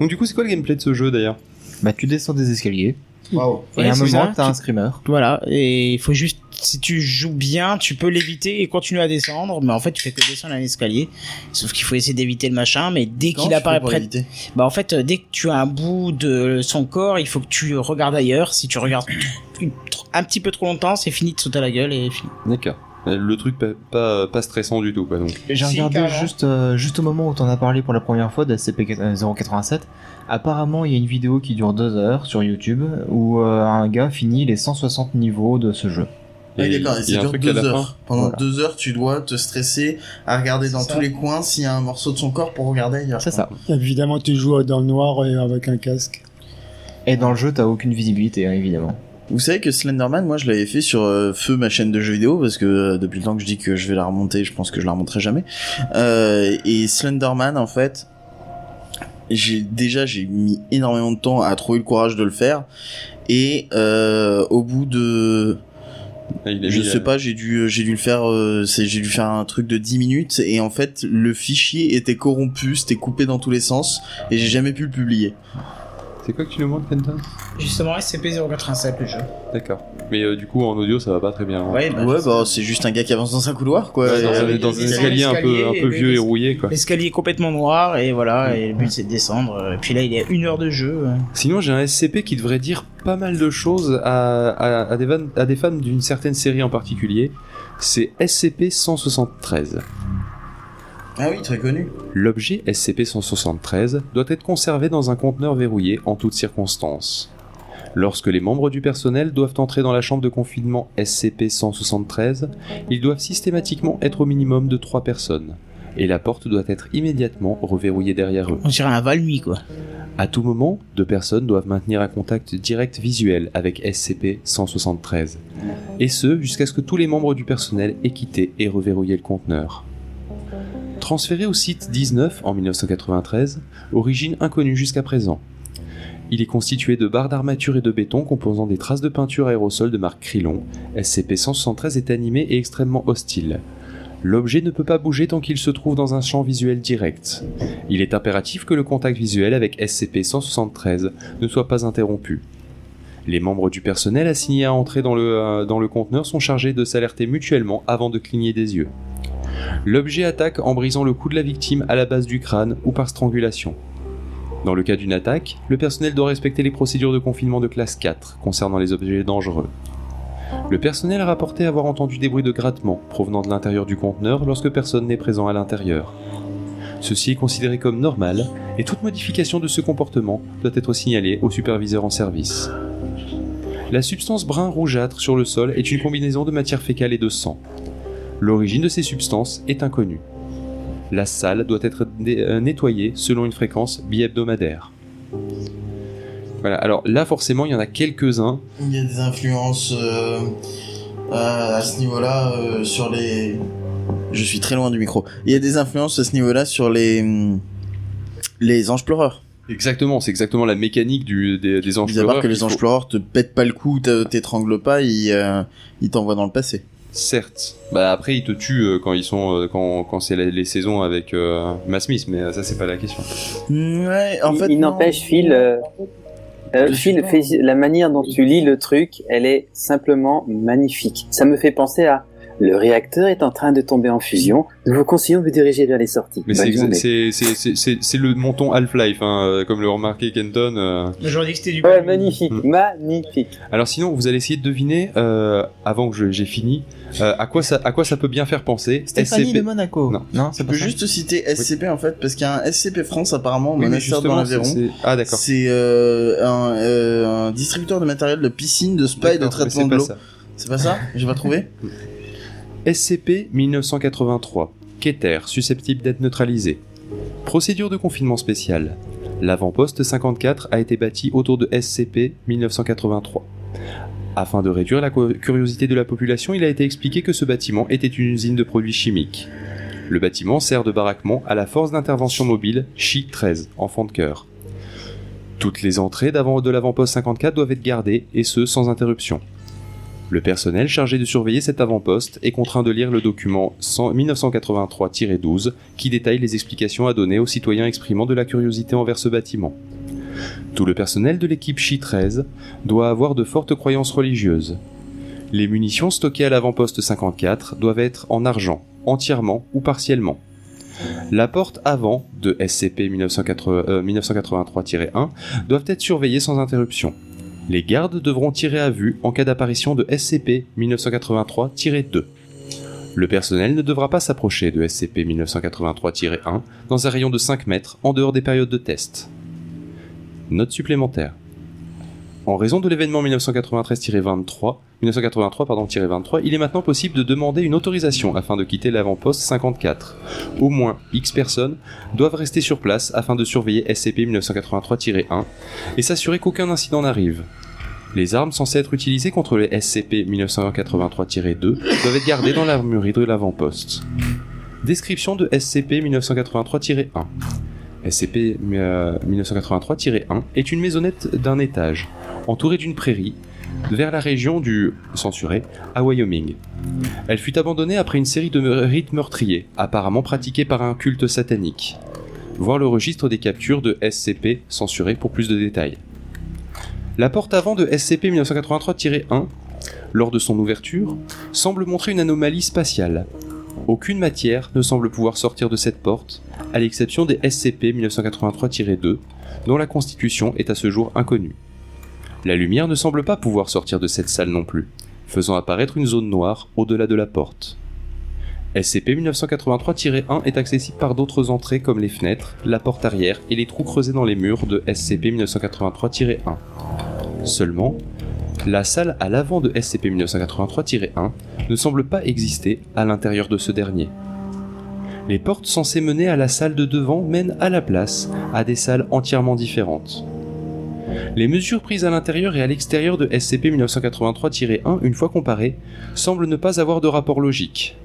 [SPEAKER 1] Donc du coup, c'est quoi le gameplay de ce jeu d'ailleurs?
[SPEAKER 3] Bah, tu descends des escaliers,
[SPEAKER 2] Waouh.
[SPEAKER 3] et
[SPEAKER 4] Ouais,
[SPEAKER 3] à un moment, t'as un screamer.
[SPEAKER 4] Voilà, et il faut juste, si tu joues bien, tu peux l'éviter et continuer à descendre, mais en fait tu fais que descendre un escalier, sauf qu'il faut essayer d'éviter le machin, mais dès qu'il apparaît près,
[SPEAKER 2] l'éviter
[SPEAKER 4] bah en fait euh, dès que tu as un bout de son corps, il faut que tu regardes ailleurs, si tu regardes un petit peu trop longtemps, c'est fini de sauter à la gueule et fini.
[SPEAKER 1] D'accord. Euh, Le truc pas, pas, pas stressant du tout, quoi, donc.
[SPEAKER 3] J'ai
[SPEAKER 4] Si,
[SPEAKER 3] regardé juste, euh, juste au moment où t'en as parlé pour la première fois de SCP-087. Apparemment, il y a une vidéo qui dure deux heures sur YouTube où euh, un gars finit les 160 niveaux de ce jeu.
[SPEAKER 2] Oui, d'accord, et ça dure deux heures. Pendant
[SPEAKER 3] Voilà.
[SPEAKER 2] deux heures, tu dois te stresser à regarder dans
[SPEAKER 4] ça.
[SPEAKER 2] tous les coins s'il y a un morceau de son corps pour regarder ailleurs.
[SPEAKER 3] C'est ça.
[SPEAKER 6] Évidemment, tu joues dans le noir et avec un casque.
[SPEAKER 3] Et dans le jeu, t'as aucune visibilité, hein, évidemment.
[SPEAKER 2] Vous savez que Slenderman, moi je l'avais fait sur euh, Feu, ma chaîne de jeux vidéo, parce que euh, depuis le temps que je dis que je vais la remonter, je pense que je la remonterai jamais. Euh, et Slenderman, en fait, j'ai déjà j'ai mis énormément de temps à trouver le courage de le faire. Et euh, au bout de je
[SPEAKER 1] mis,
[SPEAKER 2] sais
[SPEAKER 1] euh,
[SPEAKER 2] pas, j'ai dû j'ai dû le faire euh, c'est j'ai dû faire un truc de 10 minutes et en fait le fichier était corrompu, c'était coupé dans tous les sens et j'ai jamais pu le publier.
[SPEAKER 1] C'est quoi que tu nous montres, Kenton
[SPEAKER 4] Justement SCP-087 le jeu.
[SPEAKER 1] D'accord. Mais euh, du coup, en audio, ça va pas très bien. hein.
[SPEAKER 4] Ouais, bah,
[SPEAKER 2] ouais, bah c'est juste un gars qui avance dans un couloir quoi.
[SPEAKER 1] Ouais, dans, un-
[SPEAKER 2] avec
[SPEAKER 1] dans
[SPEAKER 2] des
[SPEAKER 1] un escalier un peu, un
[SPEAKER 4] escalier,
[SPEAKER 1] peu
[SPEAKER 4] et
[SPEAKER 1] vieux et rouillé, quoi.
[SPEAKER 4] L'escalier est complètement noir et voilà, et le but c'est de descendre. Et puis là il y a une heure de jeu.
[SPEAKER 1] Sinon, j'ai un SCP qui devrait dire pas mal de choses à, à, à des, van- à des fans d'une certaine série en particulier. C'est SCP-173.
[SPEAKER 2] Ah oui, très connu.
[SPEAKER 1] L'objet SCP-173 doit être conservé dans un conteneur verrouillé en toutes circonstances. Lorsque les membres du personnel doivent entrer dans la chambre de confinement SCP-173, ils doivent systématiquement être au minimum de 3 personnes, et la porte doit être immédiatement reverrouillée derrière eux.
[SPEAKER 4] On dirait un Valmy quoi.
[SPEAKER 1] À tout moment, deux personnes doivent maintenir un contact direct visuel avec SCP-173, et ce jusqu'à ce que tous les membres du personnel aient quitté et reverrouillé le conteneur. Transféré au site 19 en 1993, origine inconnue jusqu'à présent. Il est constitué de barres d'armature et de béton composant des traces de peinture aérosol de marque Krillon. SCP-173 est animé et extrêmement hostile. L'objet ne peut pas bouger tant qu'il se trouve dans un champ visuel direct. Il est impératif que le contact visuel avec SCP-173 ne soit pas interrompu. Les membres du personnel assignés à entrer dans le, euh, dans le conteneur sont chargés de s'alerter mutuellement avant de cligner des yeux. L'objet attaque en brisant le cou de la victime à la base du crâne ou par strangulation. Dans le cas d'une attaque, le personnel doit respecter les procédures de confinement de classe 4 concernant les objets dangereux. Le personnel a rapporté avoir entendu des bruits de grattement provenant de l'intérieur du conteneur lorsque personne n'est présent à l'intérieur. Ceci est considéré comme normal et toute modification de ce comportement doit être signalée au superviseur en service. La substance brun rougeâtre sur le sol est une combinaison de matière fécale et de sang. L'origine de ces substances est inconnue. La salle doit être euh, nettoyée selon une fréquence bi-hebdomadaire. Voilà, alors là forcément il y en a quelques-uns.
[SPEAKER 2] Il y a des influences euh, à, à ce niveau-là euh, sur les. Je suis très loin du micro. Il y a des influences à ce niveau-là sur les hum, les anges pleureurs.
[SPEAKER 1] Exactement, c'est exactement la mécanique du, des, des anges pleureurs
[SPEAKER 2] que les anges pleureurs te pètent pas le cou, t'étranglent pas, ils euh, ils t'envoient dans le passé.
[SPEAKER 1] Certes. Bah après ils te tuent euh, quand ils sont euh, quand, quand c'est les, les saisons avec euh, Matt Smith, mais euh, ça c'est pas la question.
[SPEAKER 2] Ouais, en
[SPEAKER 5] il,
[SPEAKER 2] fait.
[SPEAKER 5] il n'empêche, Phil, euh, euh, Phil, fais- la manière dont tu lis le truc, elle est simplement magnifique. Ça me fait penser à le réacteur est en train de tomber en fusion. Nous vous conseillons de vous diriger vers les sorties.
[SPEAKER 1] Mais c'est le monton Half-Life, hein, euh, comme le remarquait Kenton. euh.
[SPEAKER 4] J'aurais dit que c'était du
[SPEAKER 5] Ouais, magnifique,
[SPEAKER 1] Mm.
[SPEAKER 5] magnifique.
[SPEAKER 1] Alors sinon, vous allez essayer de deviner euh, avant que j'ai fini euh, à quoi ça à quoi ça peut bien faire penser.
[SPEAKER 3] Stéphanie
[SPEAKER 1] SCP.
[SPEAKER 3] de Monaco.
[SPEAKER 1] Non.
[SPEAKER 3] non ça.
[SPEAKER 2] juste citer SCP en fait, parce qu'il y a un SCP France apparemment,
[SPEAKER 1] Oui,
[SPEAKER 2] monastère dans
[SPEAKER 1] justement,
[SPEAKER 2] l'Aveyron.
[SPEAKER 1] ah d'accord.
[SPEAKER 2] C'est euh, un, euh, un distributeur de matériel de piscine, de spa et de traitement
[SPEAKER 1] c'est
[SPEAKER 2] de
[SPEAKER 1] pas
[SPEAKER 2] l'eau.
[SPEAKER 1] ça.
[SPEAKER 2] C'est pas ça? J'ai pas trouvé?
[SPEAKER 1] SCP 1983. Keter, susceptible d'être neutralisé. Procédure de confinement spécial. L'avant-poste 54 a été bâti autour de SCP 1983. Afin de réduire la curiosité de la population, il a été expliqué que ce bâtiment était une usine de produits chimiques. Le bâtiment sert de baraquement à la force d'intervention mobile Chi 13, enfant de cœur. Toutes les entrées de l'avant-poste 54 doivent être gardées, et ce sans interruption. Le personnel chargé de surveiller cet avant-poste est contraint de lire le document 100 1983-12 qui détaille les explications à donner aux citoyens exprimant de la curiosité envers ce bâtiment. Tout le personnel de l'équipe Chi 13 doit avoir de fortes croyances religieuses. Les munitions stockées à l'avant-poste 54 doivent être en argent, entièrement ou partiellement. La porte avant de SCP 1980 euh, 1983-1 doivent être surveillées sans interruption. Les gardes devront tirer à vue en cas d'apparition de SCP 1983-2. Le personnel ne devra pas s'approcher de SCP 1983-1 dans un rayon de 5 mètres en dehors des périodes de test. Note supplémentaire. En raison de l'événement 1993-23, 1983 pardon, 23, il est maintenant possible de demander une autorisation afin de quitter l'avant-poste 54. Au moins X personnes doivent rester sur place afin de surveiller SCP 1983-1 et s'assurer qu'aucun incident n'arrive. Les armes censées être utilisées contre les SCP 1983-2 doivent être gardées dans l'armurerie de l'avant-poste. Description de SCP 1983-1 SCP euh, 1983-1 est une maisonnette d'un étage, entourée d'une prairie, vers la région du censuré à Wyoming. Elle fut abandonnée après une série de rites meurtriers, apparemment pratiqués par un culte satanique. Voir le registre des captures de SCP censuré pour plus de détails. La porte avant de SCP 1983-1, lors de son ouverture, semble montrer une anomalie spatiale. Aucune matière ne semble pouvoir sortir de cette porte, à l'exception des SCP 1983-2, dont la constitution est à ce jour inconnue. La lumière ne semble pas pouvoir sortir de cette salle non plus, faisant apparaître une zone noire au-delà de la porte. SCP 1983-1 est accessible par d'autres entrées comme les fenêtres, la porte arrière et les trous creusés dans les murs de SCP 1983-1. Seulement, la salle à l'avant de SCP 1983-1 ne semble pas exister à l'intérieur de ce dernier. Les portes censées mener à la salle de devant mènent à la place à des salles entièrement différentes. Les mesures prises à l'intérieur et à l'extérieur de SCP 1983-1 une fois comparées semblent ne pas avoir de rapport logique.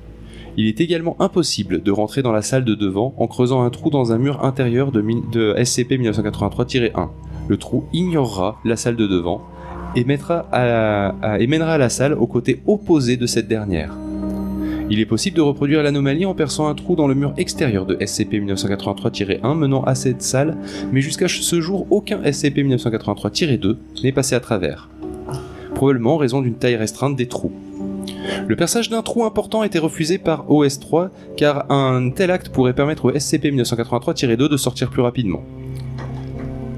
[SPEAKER 1] Il est également impossible de rentrer dans la salle de devant en creusant un trou dans un mur intérieur de, min- de SCP 1983-1. Le trou ignorera la salle de devant et, et mènera à la salle au côté opposé de cette dernière. Il est possible de reproduire l'anomalie en perçant un trou dans le mur extérieur de SCP 1983-1 menant à cette salle, mais jusqu'à ce jour aucun SCP 1983-2 n'est passé à travers. Probablement en raison d'une taille restreinte des trous. Le perçage d'un trou important a été refusé par OS3 car un tel acte pourrait permettre au SCP 1983-2 de sortir plus rapidement.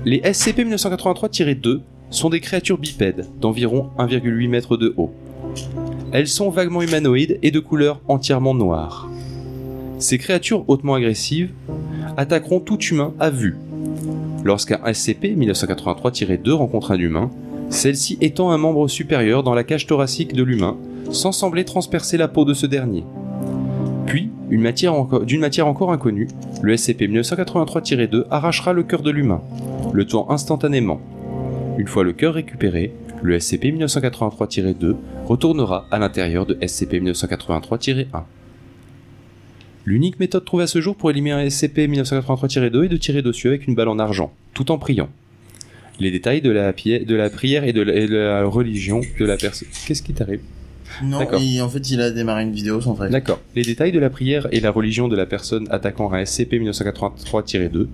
[SPEAKER 1] Les SCP 1983-2 sont des créatures bipèdes d'environ 1,8 m de haut. Elles sont vaguement humanoïdes et de couleur entièrement noire. Ces créatures hautement agressives attaqueront tout humain à vue. Lorsqu'un SCP 1983-2 rencontre un humain, celle-ci étant un membre supérieur dans la cage thoracique de l'humain, sans sembler transpercer la peau de ce dernier. Puis, d'une matière encore inconnue, le SCP-1983-2 arrachera le cœur de l'humain, le tuant instantanément. Une fois le cœur récupéré, le SCP-1983-2 retournera à l'intérieur de SCP-1983-1. L'unique méthode trouvée à ce jour pour éliminer un SCP-1983-2 est de tirer dessus avec une balle en argent, tout en priant. Les détails de la, pi- de la prière et de la, et de la religion de la personne... Qu'est-ce qui t'arrive?
[SPEAKER 2] Non, en fait, il a démarré une vidéo sans fait.
[SPEAKER 1] D'accord. Les détails de la prière et la religion de la personne attaquant un SCP-1983-2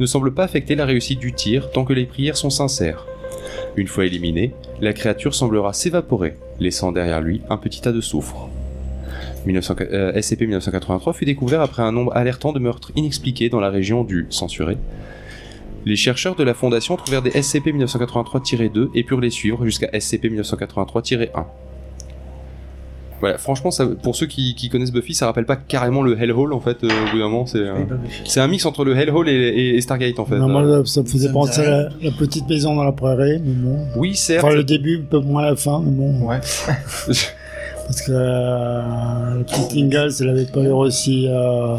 [SPEAKER 1] ne semblent pas affecter la réussite du tir tant que les prières sont sincères. Une fois éliminé, la créature semblera s'évaporer, laissant derrière lui un petit tas de soufre. 1900 euh, SCP-1983 fut découvert après un nombre alertant de meurtres inexpliqués dans la région du censuré. Les chercheurs de la Fondation trouvèrent des SCP-1983-2 et purent les suivre jusqu'à SCP-1983-1. Voilà, franchement, ça, pour ceux qui, qui connaissent Buffy, ça rappelle pas carrément le Hellhole en fait. euh, au bout d'un moment, c'est euh, c'est un mix entre le Hellhole et, et- et Stargate en fait.
[SPEAKER 6] Non, moi,
[SPEAKER 1] Euh,
[SPEAKER 6] ça me faisait penser à la, la petite maison dans la prairie, mais bon.
[SPEAKER 1] oui, certes.
[SPEAKER 6] Enfin, le début, un peu moins la fin, mais bon.
[SPEAKER 3] Ouais.
[SPEAKER 6] Parce que euh, la petite Ingalls, elle avait pas l'air aussi. Euh,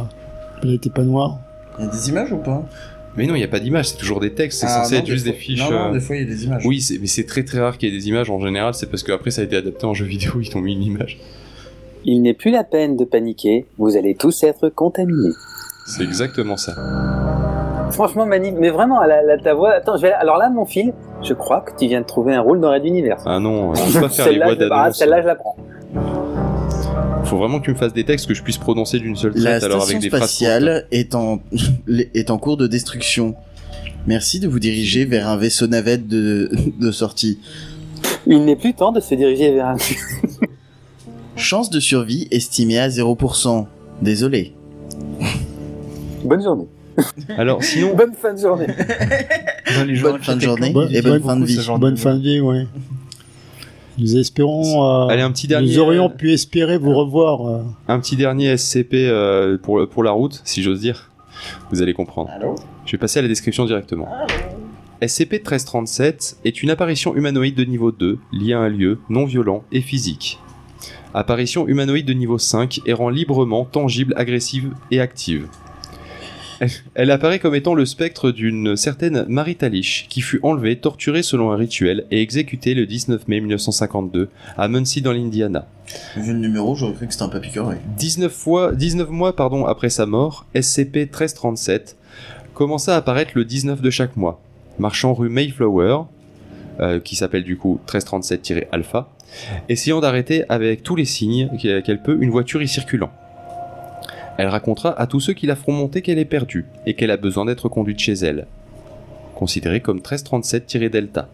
[SPEAKER 6] elle était pas noire.
[SPEAKER 2] Il y a des images ou pas?
[SPEAKER 1] Mais non, il n'y a pas d'image, c'est toujours des textes, c'est
[SPEAKER 2] Ah,
[SPEAKER 1] censé
[SPEAKER 2] non,
[SPEAKER 1] être juste des fiches.
[SPEAKER 2] Non, non,
[SPEAKER 1] euh,
[SPEAKER 2] des fois, il y a des images.
[SPEAKER 1] Oui, mais c'est très très rare qu'il y ait des images en général, c'est parce qu'après ça a été adapté en jeu vidéo, ils t'ont mis une image.
[SPEAKER 5] Il n'est plus la peine de paniquer, vous allez tous être contaminés.
[SPEAKER 1] C'est exactement ça.
[SPEAKER 5] Franchement, Mani, mais vraiment, la, la- ta voix. Attends, je vais... alors là, mon fil, je crois que tu viens de trouver un rôle dans Red Universe.
[SPEAKER 1] Ah non, je peux pas faire les voix
[SPEAKER 5] ah,
[SPEAKER 1] d'annonce.
[SPEAKER 5] celle-là, je la prends.
[SPEAKER 1] Faut vraiment que tu me fasses des textes que je puisse prononcer d'une seule
[SPEAKER 2] La
[SPEAKER 1] traite alors avec des
[SPEAKER 2] spatiale est en, est en cours de destruction. Merci de vous diriger vers un vaisseau navette de, de sortie.
[SPEAKER 5] Il n'est plus temps de se diriger vers un.
[SPEAKER 2] Chance de survie estimée à 0%. Désolé.
[SPEAKER 5] Bonne journée.
[SPEAKER 1] Alors sinon,
[SPEAKER 5] Bonne fin de journée.
[SPEAKER 3] Dans les
[SPEAKER 2] Bonne fin de journée
[SPEAKER 6] Bonne-
[SPEAKER 2] et bonne
[SPEAKER 6] bonne-
[SPEAKER 2] fin de vie.
[SPEAKER 6] Bonne fin de vie, ouais. Nous espérons. euh,
[SPEAKER 1] allez un petit dernier,
[SPEAKER 6] nous aurions
[SPEAKER 1] euh,
[SPEAKER 6] pu espérer vous revoir. euh.
[SPEAKER 1] un petit dernier SCP euh, pour pour la route, si j'ose dire. Vous allez comprendre.
[SPEAKER 2] Allô
[SPEAKER 1] Je vais passer à la description directement. SCP-1337 est une apparition humanoïde de niveau 2, liée à un lieu, non violent et physique. Apparition humanoïde de niveau 5, errant librement, tangible, agressive et active. Elle- apparaît comme étant le spectre d'une certaine Maritalish, qui fut enlevée, torturée selon un rituel et exécutée le 19 mai 1952 à Muncie dans l'Indiana.
[SPEAKER 2] Vu le numéro, j'aurais cru que c'était un papy-corps.
[SPEAKER 1] 19, fois, 19 mois pardon, après sa mort, SCP-1337 commença à apparaître le 19 de chaque mois, marchant rue Mayflower, euh, qui s'appelle du coup 1337-alpha, essayant d'arrêter avec tous les signes qu'elle peut une voiture y circulant. Elle racontera à tous ceux qui la feront monter qu'elle est perdue et qu'elle a besoin d'être conduite chez elle, considérée comme 1337-delta.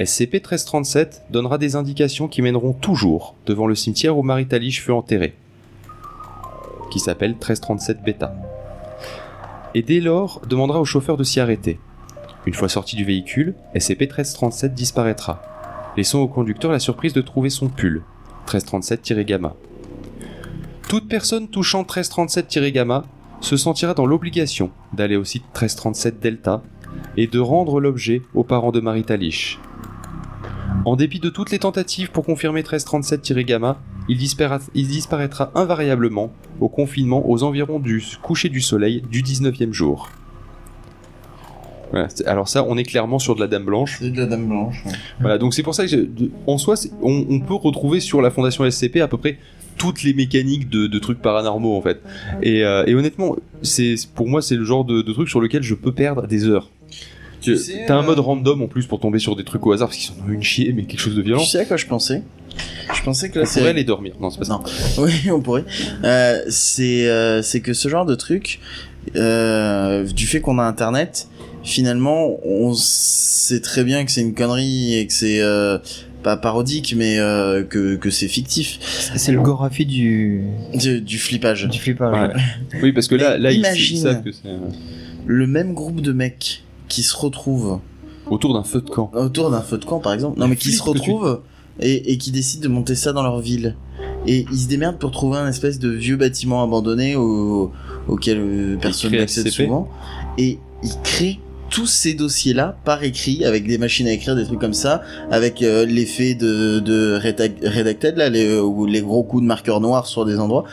[SPEAKER 1] SCP-1337 donnera des indications qui mèneront toujours devant le cimetière où Maritalish fut enterré, qui s'appelle 1337 Beta. Et dès lors, demandera au chauffeur de s'y arrêter. Une fois sorti du véhicule, SCP-1337 disparaîtra, laissant au conducteur la surprise de trouver son pull, 1337-gamma. Toute personne touchant 1337-gamma se sentira dans l'obligation d'aller au site 1337 Delta et de rendre l'objet aux parents de Maritalish. En dépit de toutes les tentatives pour confirmer 1337-gamma, il, dispara- il disparaîtra invariablement au confinement aux environs du coucher du soleil du 19e jour. Voilà, alors ça, on est clairement sur de la Dame Blanche.
[SPEAKER 2] C'est de la dame blanche. ouais.
[SPEAKER 1] Voilà, donc c'est pour ça que, je- de- en soi, on peut retrouver sur la Fondation SCP à peu près toutes les mécaniques de, de trucs paranormaux en fait. Et, euh, et honnêtement, c'est pour moi c'est le genre de, de truc sur lequel je peux perdre des heures.
[SPEAKER 2] Tu
[SPEAKER 1] Tu-
[SPEAKER 2] sais,
[SPEAKER 1] T'as un
[SPEAKER 2] euh,
[SPEAKER 1] mode random en plus pour tomber sur des trucs au hasard parce qu'ils sont une chier mais quelque chose de violent.
[SPEAKER 2] Tu sais à quoi je pensais? Je pensais que
[SPEAKER 1] On
[SPEAKER 2] la
[SPEAKER 1] pourrait
[SPEAKER 2] série...
[SPEAKER 1] aller dormir. Non, c'est pas ça.
[SPEAKER 2] Non. Oui, on pourrait. Euh, c'est euh, c'est que ce genre de truc, euh, du fait qu'on a Internet, finalement, on sait très bien que c'est une connerie et que c'est euh, pas parodique, mais euh, que que c'est fictif,
[SPEAKER 3] C'est le Gorafi du,
[SPEAKER 2] du, du flippage.
[SPEAKER 3] du flippage.
[SPEAKER 1] Ouais. Oui, parce que là, là
[SPEAKER 2] imagine.
[SPEAKER 1] ils savent que c'est euh,
[SPEAKER 2] Le même groupe de mecs qui se retrouvent
[SPEAKER 1] autour d'un feu de camp.
[SPEAKER 2] autour d'un feu de camp, par exemple, non mais qui se
[SPEAKER 1] tu-
[SPEAKER 2] retrouvent et, et qui décident de monter ça dans leur ville. Et ils se démerdent pour trouver un espèce de vieux bâtiment abandonné au, auquel euh, personne n'accède souvent. Et ils créent tous ces dossiers-là par écrit, avec des machines à écrire, des trucs comme ça, avec euh, l'effet de, de redac- redacted, là, les, ou les gros coups de marqueur noir sur des endroits,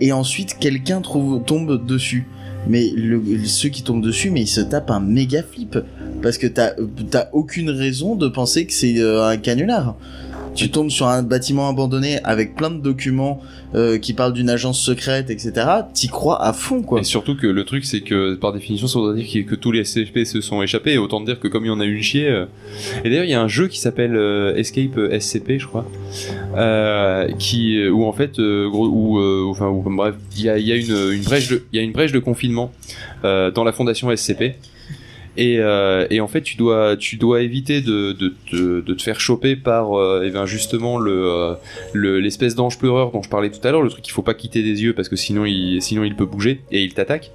[SPEAKER 2] et ensuite quelqu'un trouve tombe dessus. Mais le, ceux qui tombent dessus, mais ils se tapent un méga flip parce que t'as t'as aucune raison de penser que c'est euh, un canular. Tu tombes sur un bâtiment abandonné avec plein de documents euh, qui parlent d'une agence secrète, etc. T'y crois à fond, quoi.
[SPEAKER 1] Et surtout que le truc, c'est que par définition, ça voudrait dire que tous les SCP se sont échappés. Et autant dire que comme il y en a une chier. euh, Et d'ailleurs, il y a un jeu qui s'appelle euh, Escape SCP, je crois, euh, qui où en fait, euh, gros, où, euh, enfin, où, bref, il y a, y a une, une brèche il y a une brèche de confinement euh, dans la fondation SCP. Et, euh, et en fait, tu dois, tu dois éviter de, te faire choper par euh, eh ben, justement euh, le- l'espèce d'ange pleureur dont je parlais tout à l'heure, le truc qu'il faut pas quitter des yeux parce que sinon il, sinon il peut bouger et il t'attaque.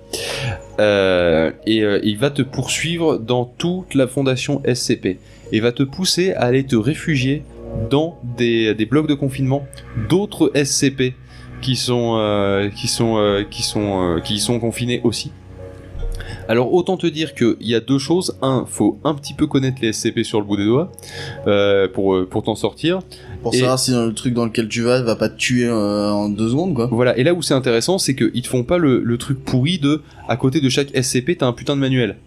[SPEAKER 1] Euh, et il va te poursuivre dans toute la fondation SCP et va te pousser à aller te réfugier dans des, blocs de confinement d'autres SCP qui sont qui sont qui sont qui sont confinés aussi. Alors autant te dire qu'il y a deux choses. Un, faut un petit peu connaître les SCP sur le bout des doigts euh, pour euh, pour t'en sortir.
[SPEAKER 2] Pour
[SPEAKER 1] Et-
[SPEAKER 2] savoir si le truc dans lequel tu vas va pas te tuer euh, en deux secondes, quoi.
[SPEAKER 1] Voilà. Et là où c'est intéressant, c'est qu'ils te font pas le, le truc pourri de à côté de chaque SCP, t'as un putain de manuel.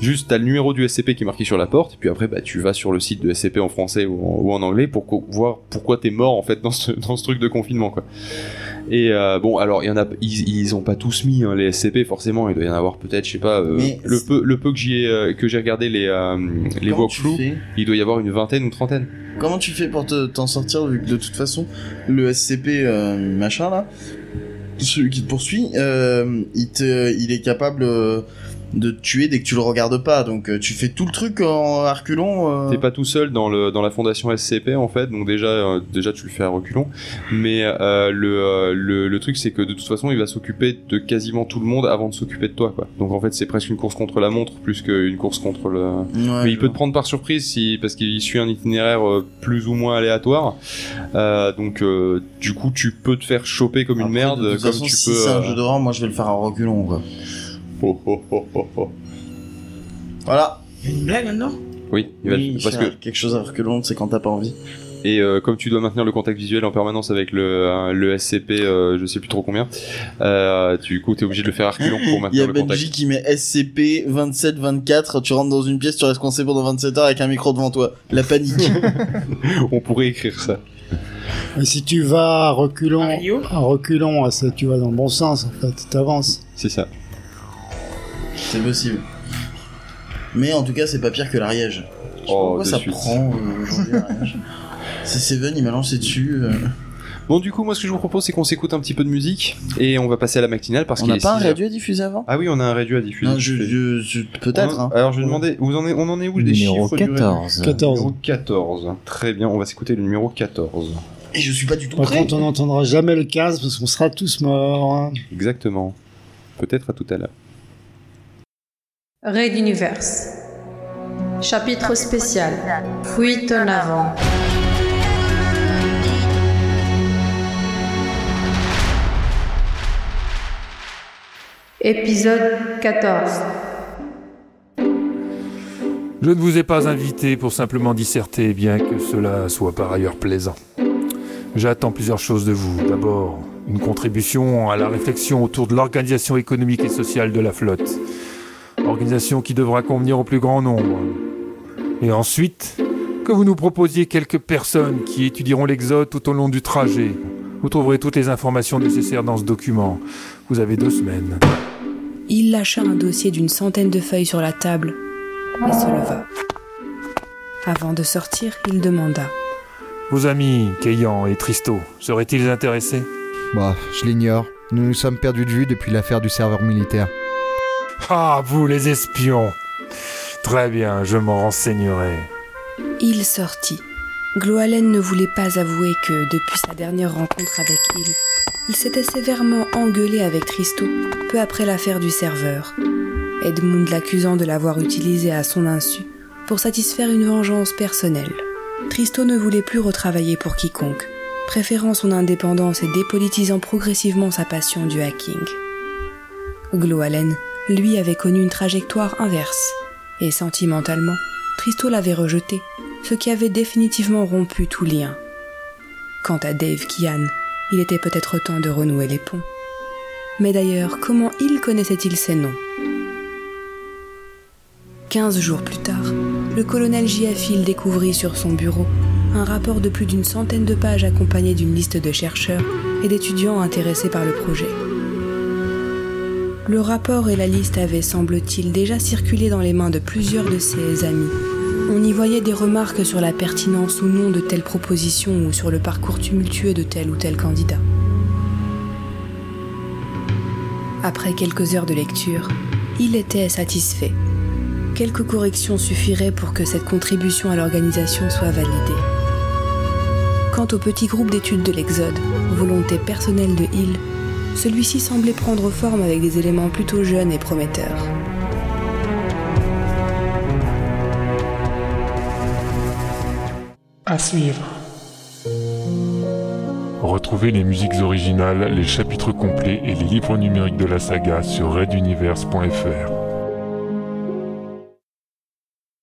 [SPEAKER 1] Juste, t'as le numéro du SCP qui est marqué sur la porte, et puis après, bah, tu vas sur le site de SCP en français ou en, ou en anglais pour voir pourquoi t'es mort en fait dans ce, dans ce truc de confinement, quoi. Et euh, bon, alors il y en a, ils, ils ont pas tous mis hein, les SCP forcément. Il doit y en avoir peut-être, je sais pas, euh, le peu, le peu que j'y ai, euh, que j'ai regardé les euh, les walkthroughs, il doit y avoir une vingtaine ou trentaine.
[SPEAKER 2] Comment tu fais pour te- t'en sortir vu que de toute façon le SCP machin là, celui qui te poursuit, il te, il est capable de te tuer dès que tu le regardes pas. Donc euh, tu fais tout le truc en reculant. euh.
[SPEAKER 1] T'es pas tout seul dans le dans la fondation SCP en fait, donc déjà euh, déjà tu le fais à reculons. Mais euh, le, euh, le le truc c'est que de toute façon il va s'occuper de quasiment tout le monde avant de s'occuper de toi quoi. Donc en fait c'est presque une course contre la montre plus qu'une course contre le.
[SPEAKER 2] Ouais,
[SPEAKER 1] Mais il peut te prendre par surprise si parce qu'il suit un itinéraire euh, plus ou moins aléatoire. Euh, donc euh, du coup tu peux te faire choper comme une merde
[SPEAKER 2] de toute
[SPEAKER 1] comme
[SPEAKER 2] façon,
[SPEAKER 1] tu
[SPEAKER 2] si
[SPEAKER 1] peux.
[SPEAKER 2] c'est un jeu d'horreur, moi je vais le faire à reculons quoi.
[SPEAKER 1] Oh, oh, oh, oh, oh.
[SPEAKER 2] Voilà.
[SPEAKER 4] Il y a une blague là-dedans?
[SPEAKER 1] Oui, il va le-
[SPEAKER 2] Oui,
[SPEAKER 1] parce que
[SPEAKER 2] quelque chose à reculons, c'est quand t'as pas envie.
[SPEAKER 1] Et euh, comme tu dois maintenir le contact visuel en permanence avec le, le SCP, euh, je sais plus trop combien, euh, du coup t'es obligé de le faire à reculons pour
[SPEAKER 2] Il y
[SPEAKER 1] maintenir
[SPEAKER 2] a
[SPEAKER 1] le contact.
[SPEAKER 2] Benji qui met SCP 27-24, tu rentres dans une pièce, tu restes coincé pendant 27 heures avec un micro devant toi. La panique.
[SPEAKER 1] On pourrait écrire ça.
[SPEAKER 6] Et si tu vas à reculons,
[SPEAKER 4] Mario
[SPEAKER 6] à reculons, ça, tu vas dans le bon sens, en fait, t'avances.
[SPEAKER 1] C'est ça.
[SPEAKER 2] C'est possible. Mais en tout cas, c'est pas pire que l'Ariège. Je sais pas
[SPEAKER 1] Oh,
[SPEAKER 2] pourquoi
[SPEAKER 1] de
[SPEAKER 2] ça
[SPEAKER 1] suite.
[SPEAKER 2] prend euh, aujourd'hui l'Ariège. C'est Seven, il m'a lancé dessus. euh.
[SPEAKER 1] Bon du coup moi ce que je vous propose c'est qu'on s'écoute un petit peu de musique et on va passer à la matinale parce
[SPEAKER 2] On
[SPEAKER 1] qu'il
[SPEAKER 2] n'a
[SPEAKER 1] est
[SPEAKER 2] pas un
[SPEAKER 1] 6 heures.
[SPEAKER 2] réduit à diffuser avant?
[SPEAKER 1] Ah oui on a un réduit à diffuser.
[SPEAKER 2] Non, je, je- je- peut-être.
[SPEAKER 1] On-
[SPEAKER 2] Hein.
[SPEAKER 1] Alors je vais demander, vous en est, on en est où des
[SPEAKER 3] Numéro
[SPEAKER 1] chiffres du réduit
[SPEAKER 3] 14.
[SPEAKER 6] 14.
[SPEAKER 1] Numéro 14. Très bien, on va s'écouter le numéro 14.
[SPEAKER 2] Et je suis pas du tout
[SPEAKER 6] Par
[SPEAKER 2] prêt.
[SPEAKER 6] contre, on n'entendra jamais le 15 parce qu'on sera tous morts. hein.
[SPEAKER 1] Exactement. Peut-être à tout à l'heure.
[SPEAKER 7] Raid Universe. Chapitre spécial. Fuite en avant. Épisode 14.
[SPEAKER 8] Je ne vous ai pas invité pour simplement disserter, bien que cela soit par ailleurs plaisant. J'attends plusieurs choses de vous. D'abord, une contribution à la réflexion autour de l'organisation économique et sociale de la flotte. Organisation qui devra convenir au plus grand nombre. Et ensuite, que vous nous proposiez quelques personnes qui étudieront l'exode tout au long du trajet. Vous trouverez toutes les informations nécessaires dans ce document. Vous avez deux semaines.
[SPEAKER 9] Il lâcha un dossier d'une centaine de feuilles sur la table et se leva. Avant de sortir, il demanda.
[SPEAKER 8] Vos amis, Keyan et Tristo, seraient-ils intéressés?
[SPEAKER 10] Bah, je l'ignore. Nous nous sommes perdus de vue depuis l'affaire du serveur militaire.
[SPEAKER 8] Ah, vous les espions Très bien, je m'en renseignerai.
[SPEAKER 9] Il sortit. Gloalen ne voulait pas avouer que, depuis sa dernière rencontre avec Il, il s'était sévèrement engueulé avec Tristo peu après l'affaire du serveur. Edmund l'accusant de l'avoir utilisé à son insu pour satisfaire une vengeance personnelle. Tristo ne voulait plus retravailler pour quiconque, préférant son indépendance et dépolitisant progressivement sa passion du hacking. Gloalen, lui, avait connu une trajectoire inverse. Et sentimentalement, Tristo l'avait rejeté, ce qui avait définitivement rompu tout lien. Quant à Dave Kian, il était peut-être temps de renouer les ponts. Mais d'ailleurs, comment il connaissait-il ces noms? Quinze jours plus tard, le colonel Giafil découvrit sur son bureau un rapport de plus d'une centaine de pages accompagné d'une liste de chercheurs et d'étudiants intéressés par le projet. Le rapport et la liste avaient, semble-t-il, déjà circulé dans les mains de plusieurs de ses amis. On y voyait des remarques sur la pertinence ou non de telle proposition ou sur le parcours tumultueux de tel ou tel candidat. Après quelques heures de lecture, il était satisfait. Quelques corrections suffiraient pour que cette contribution à l'organisation soit validée. Quant au petit groupe d'études de l'Exode, volonté personnelle de Hill, celui-ci semblait prendre forme avec des éléments plutôt jeunes et prometteurs.
[SPEAKER 11] À suivre.
[SPEAKER 8] Retrouvez les musiques originales, les chapitres complets et les livres numériques de la saga sur reduniverse.fr.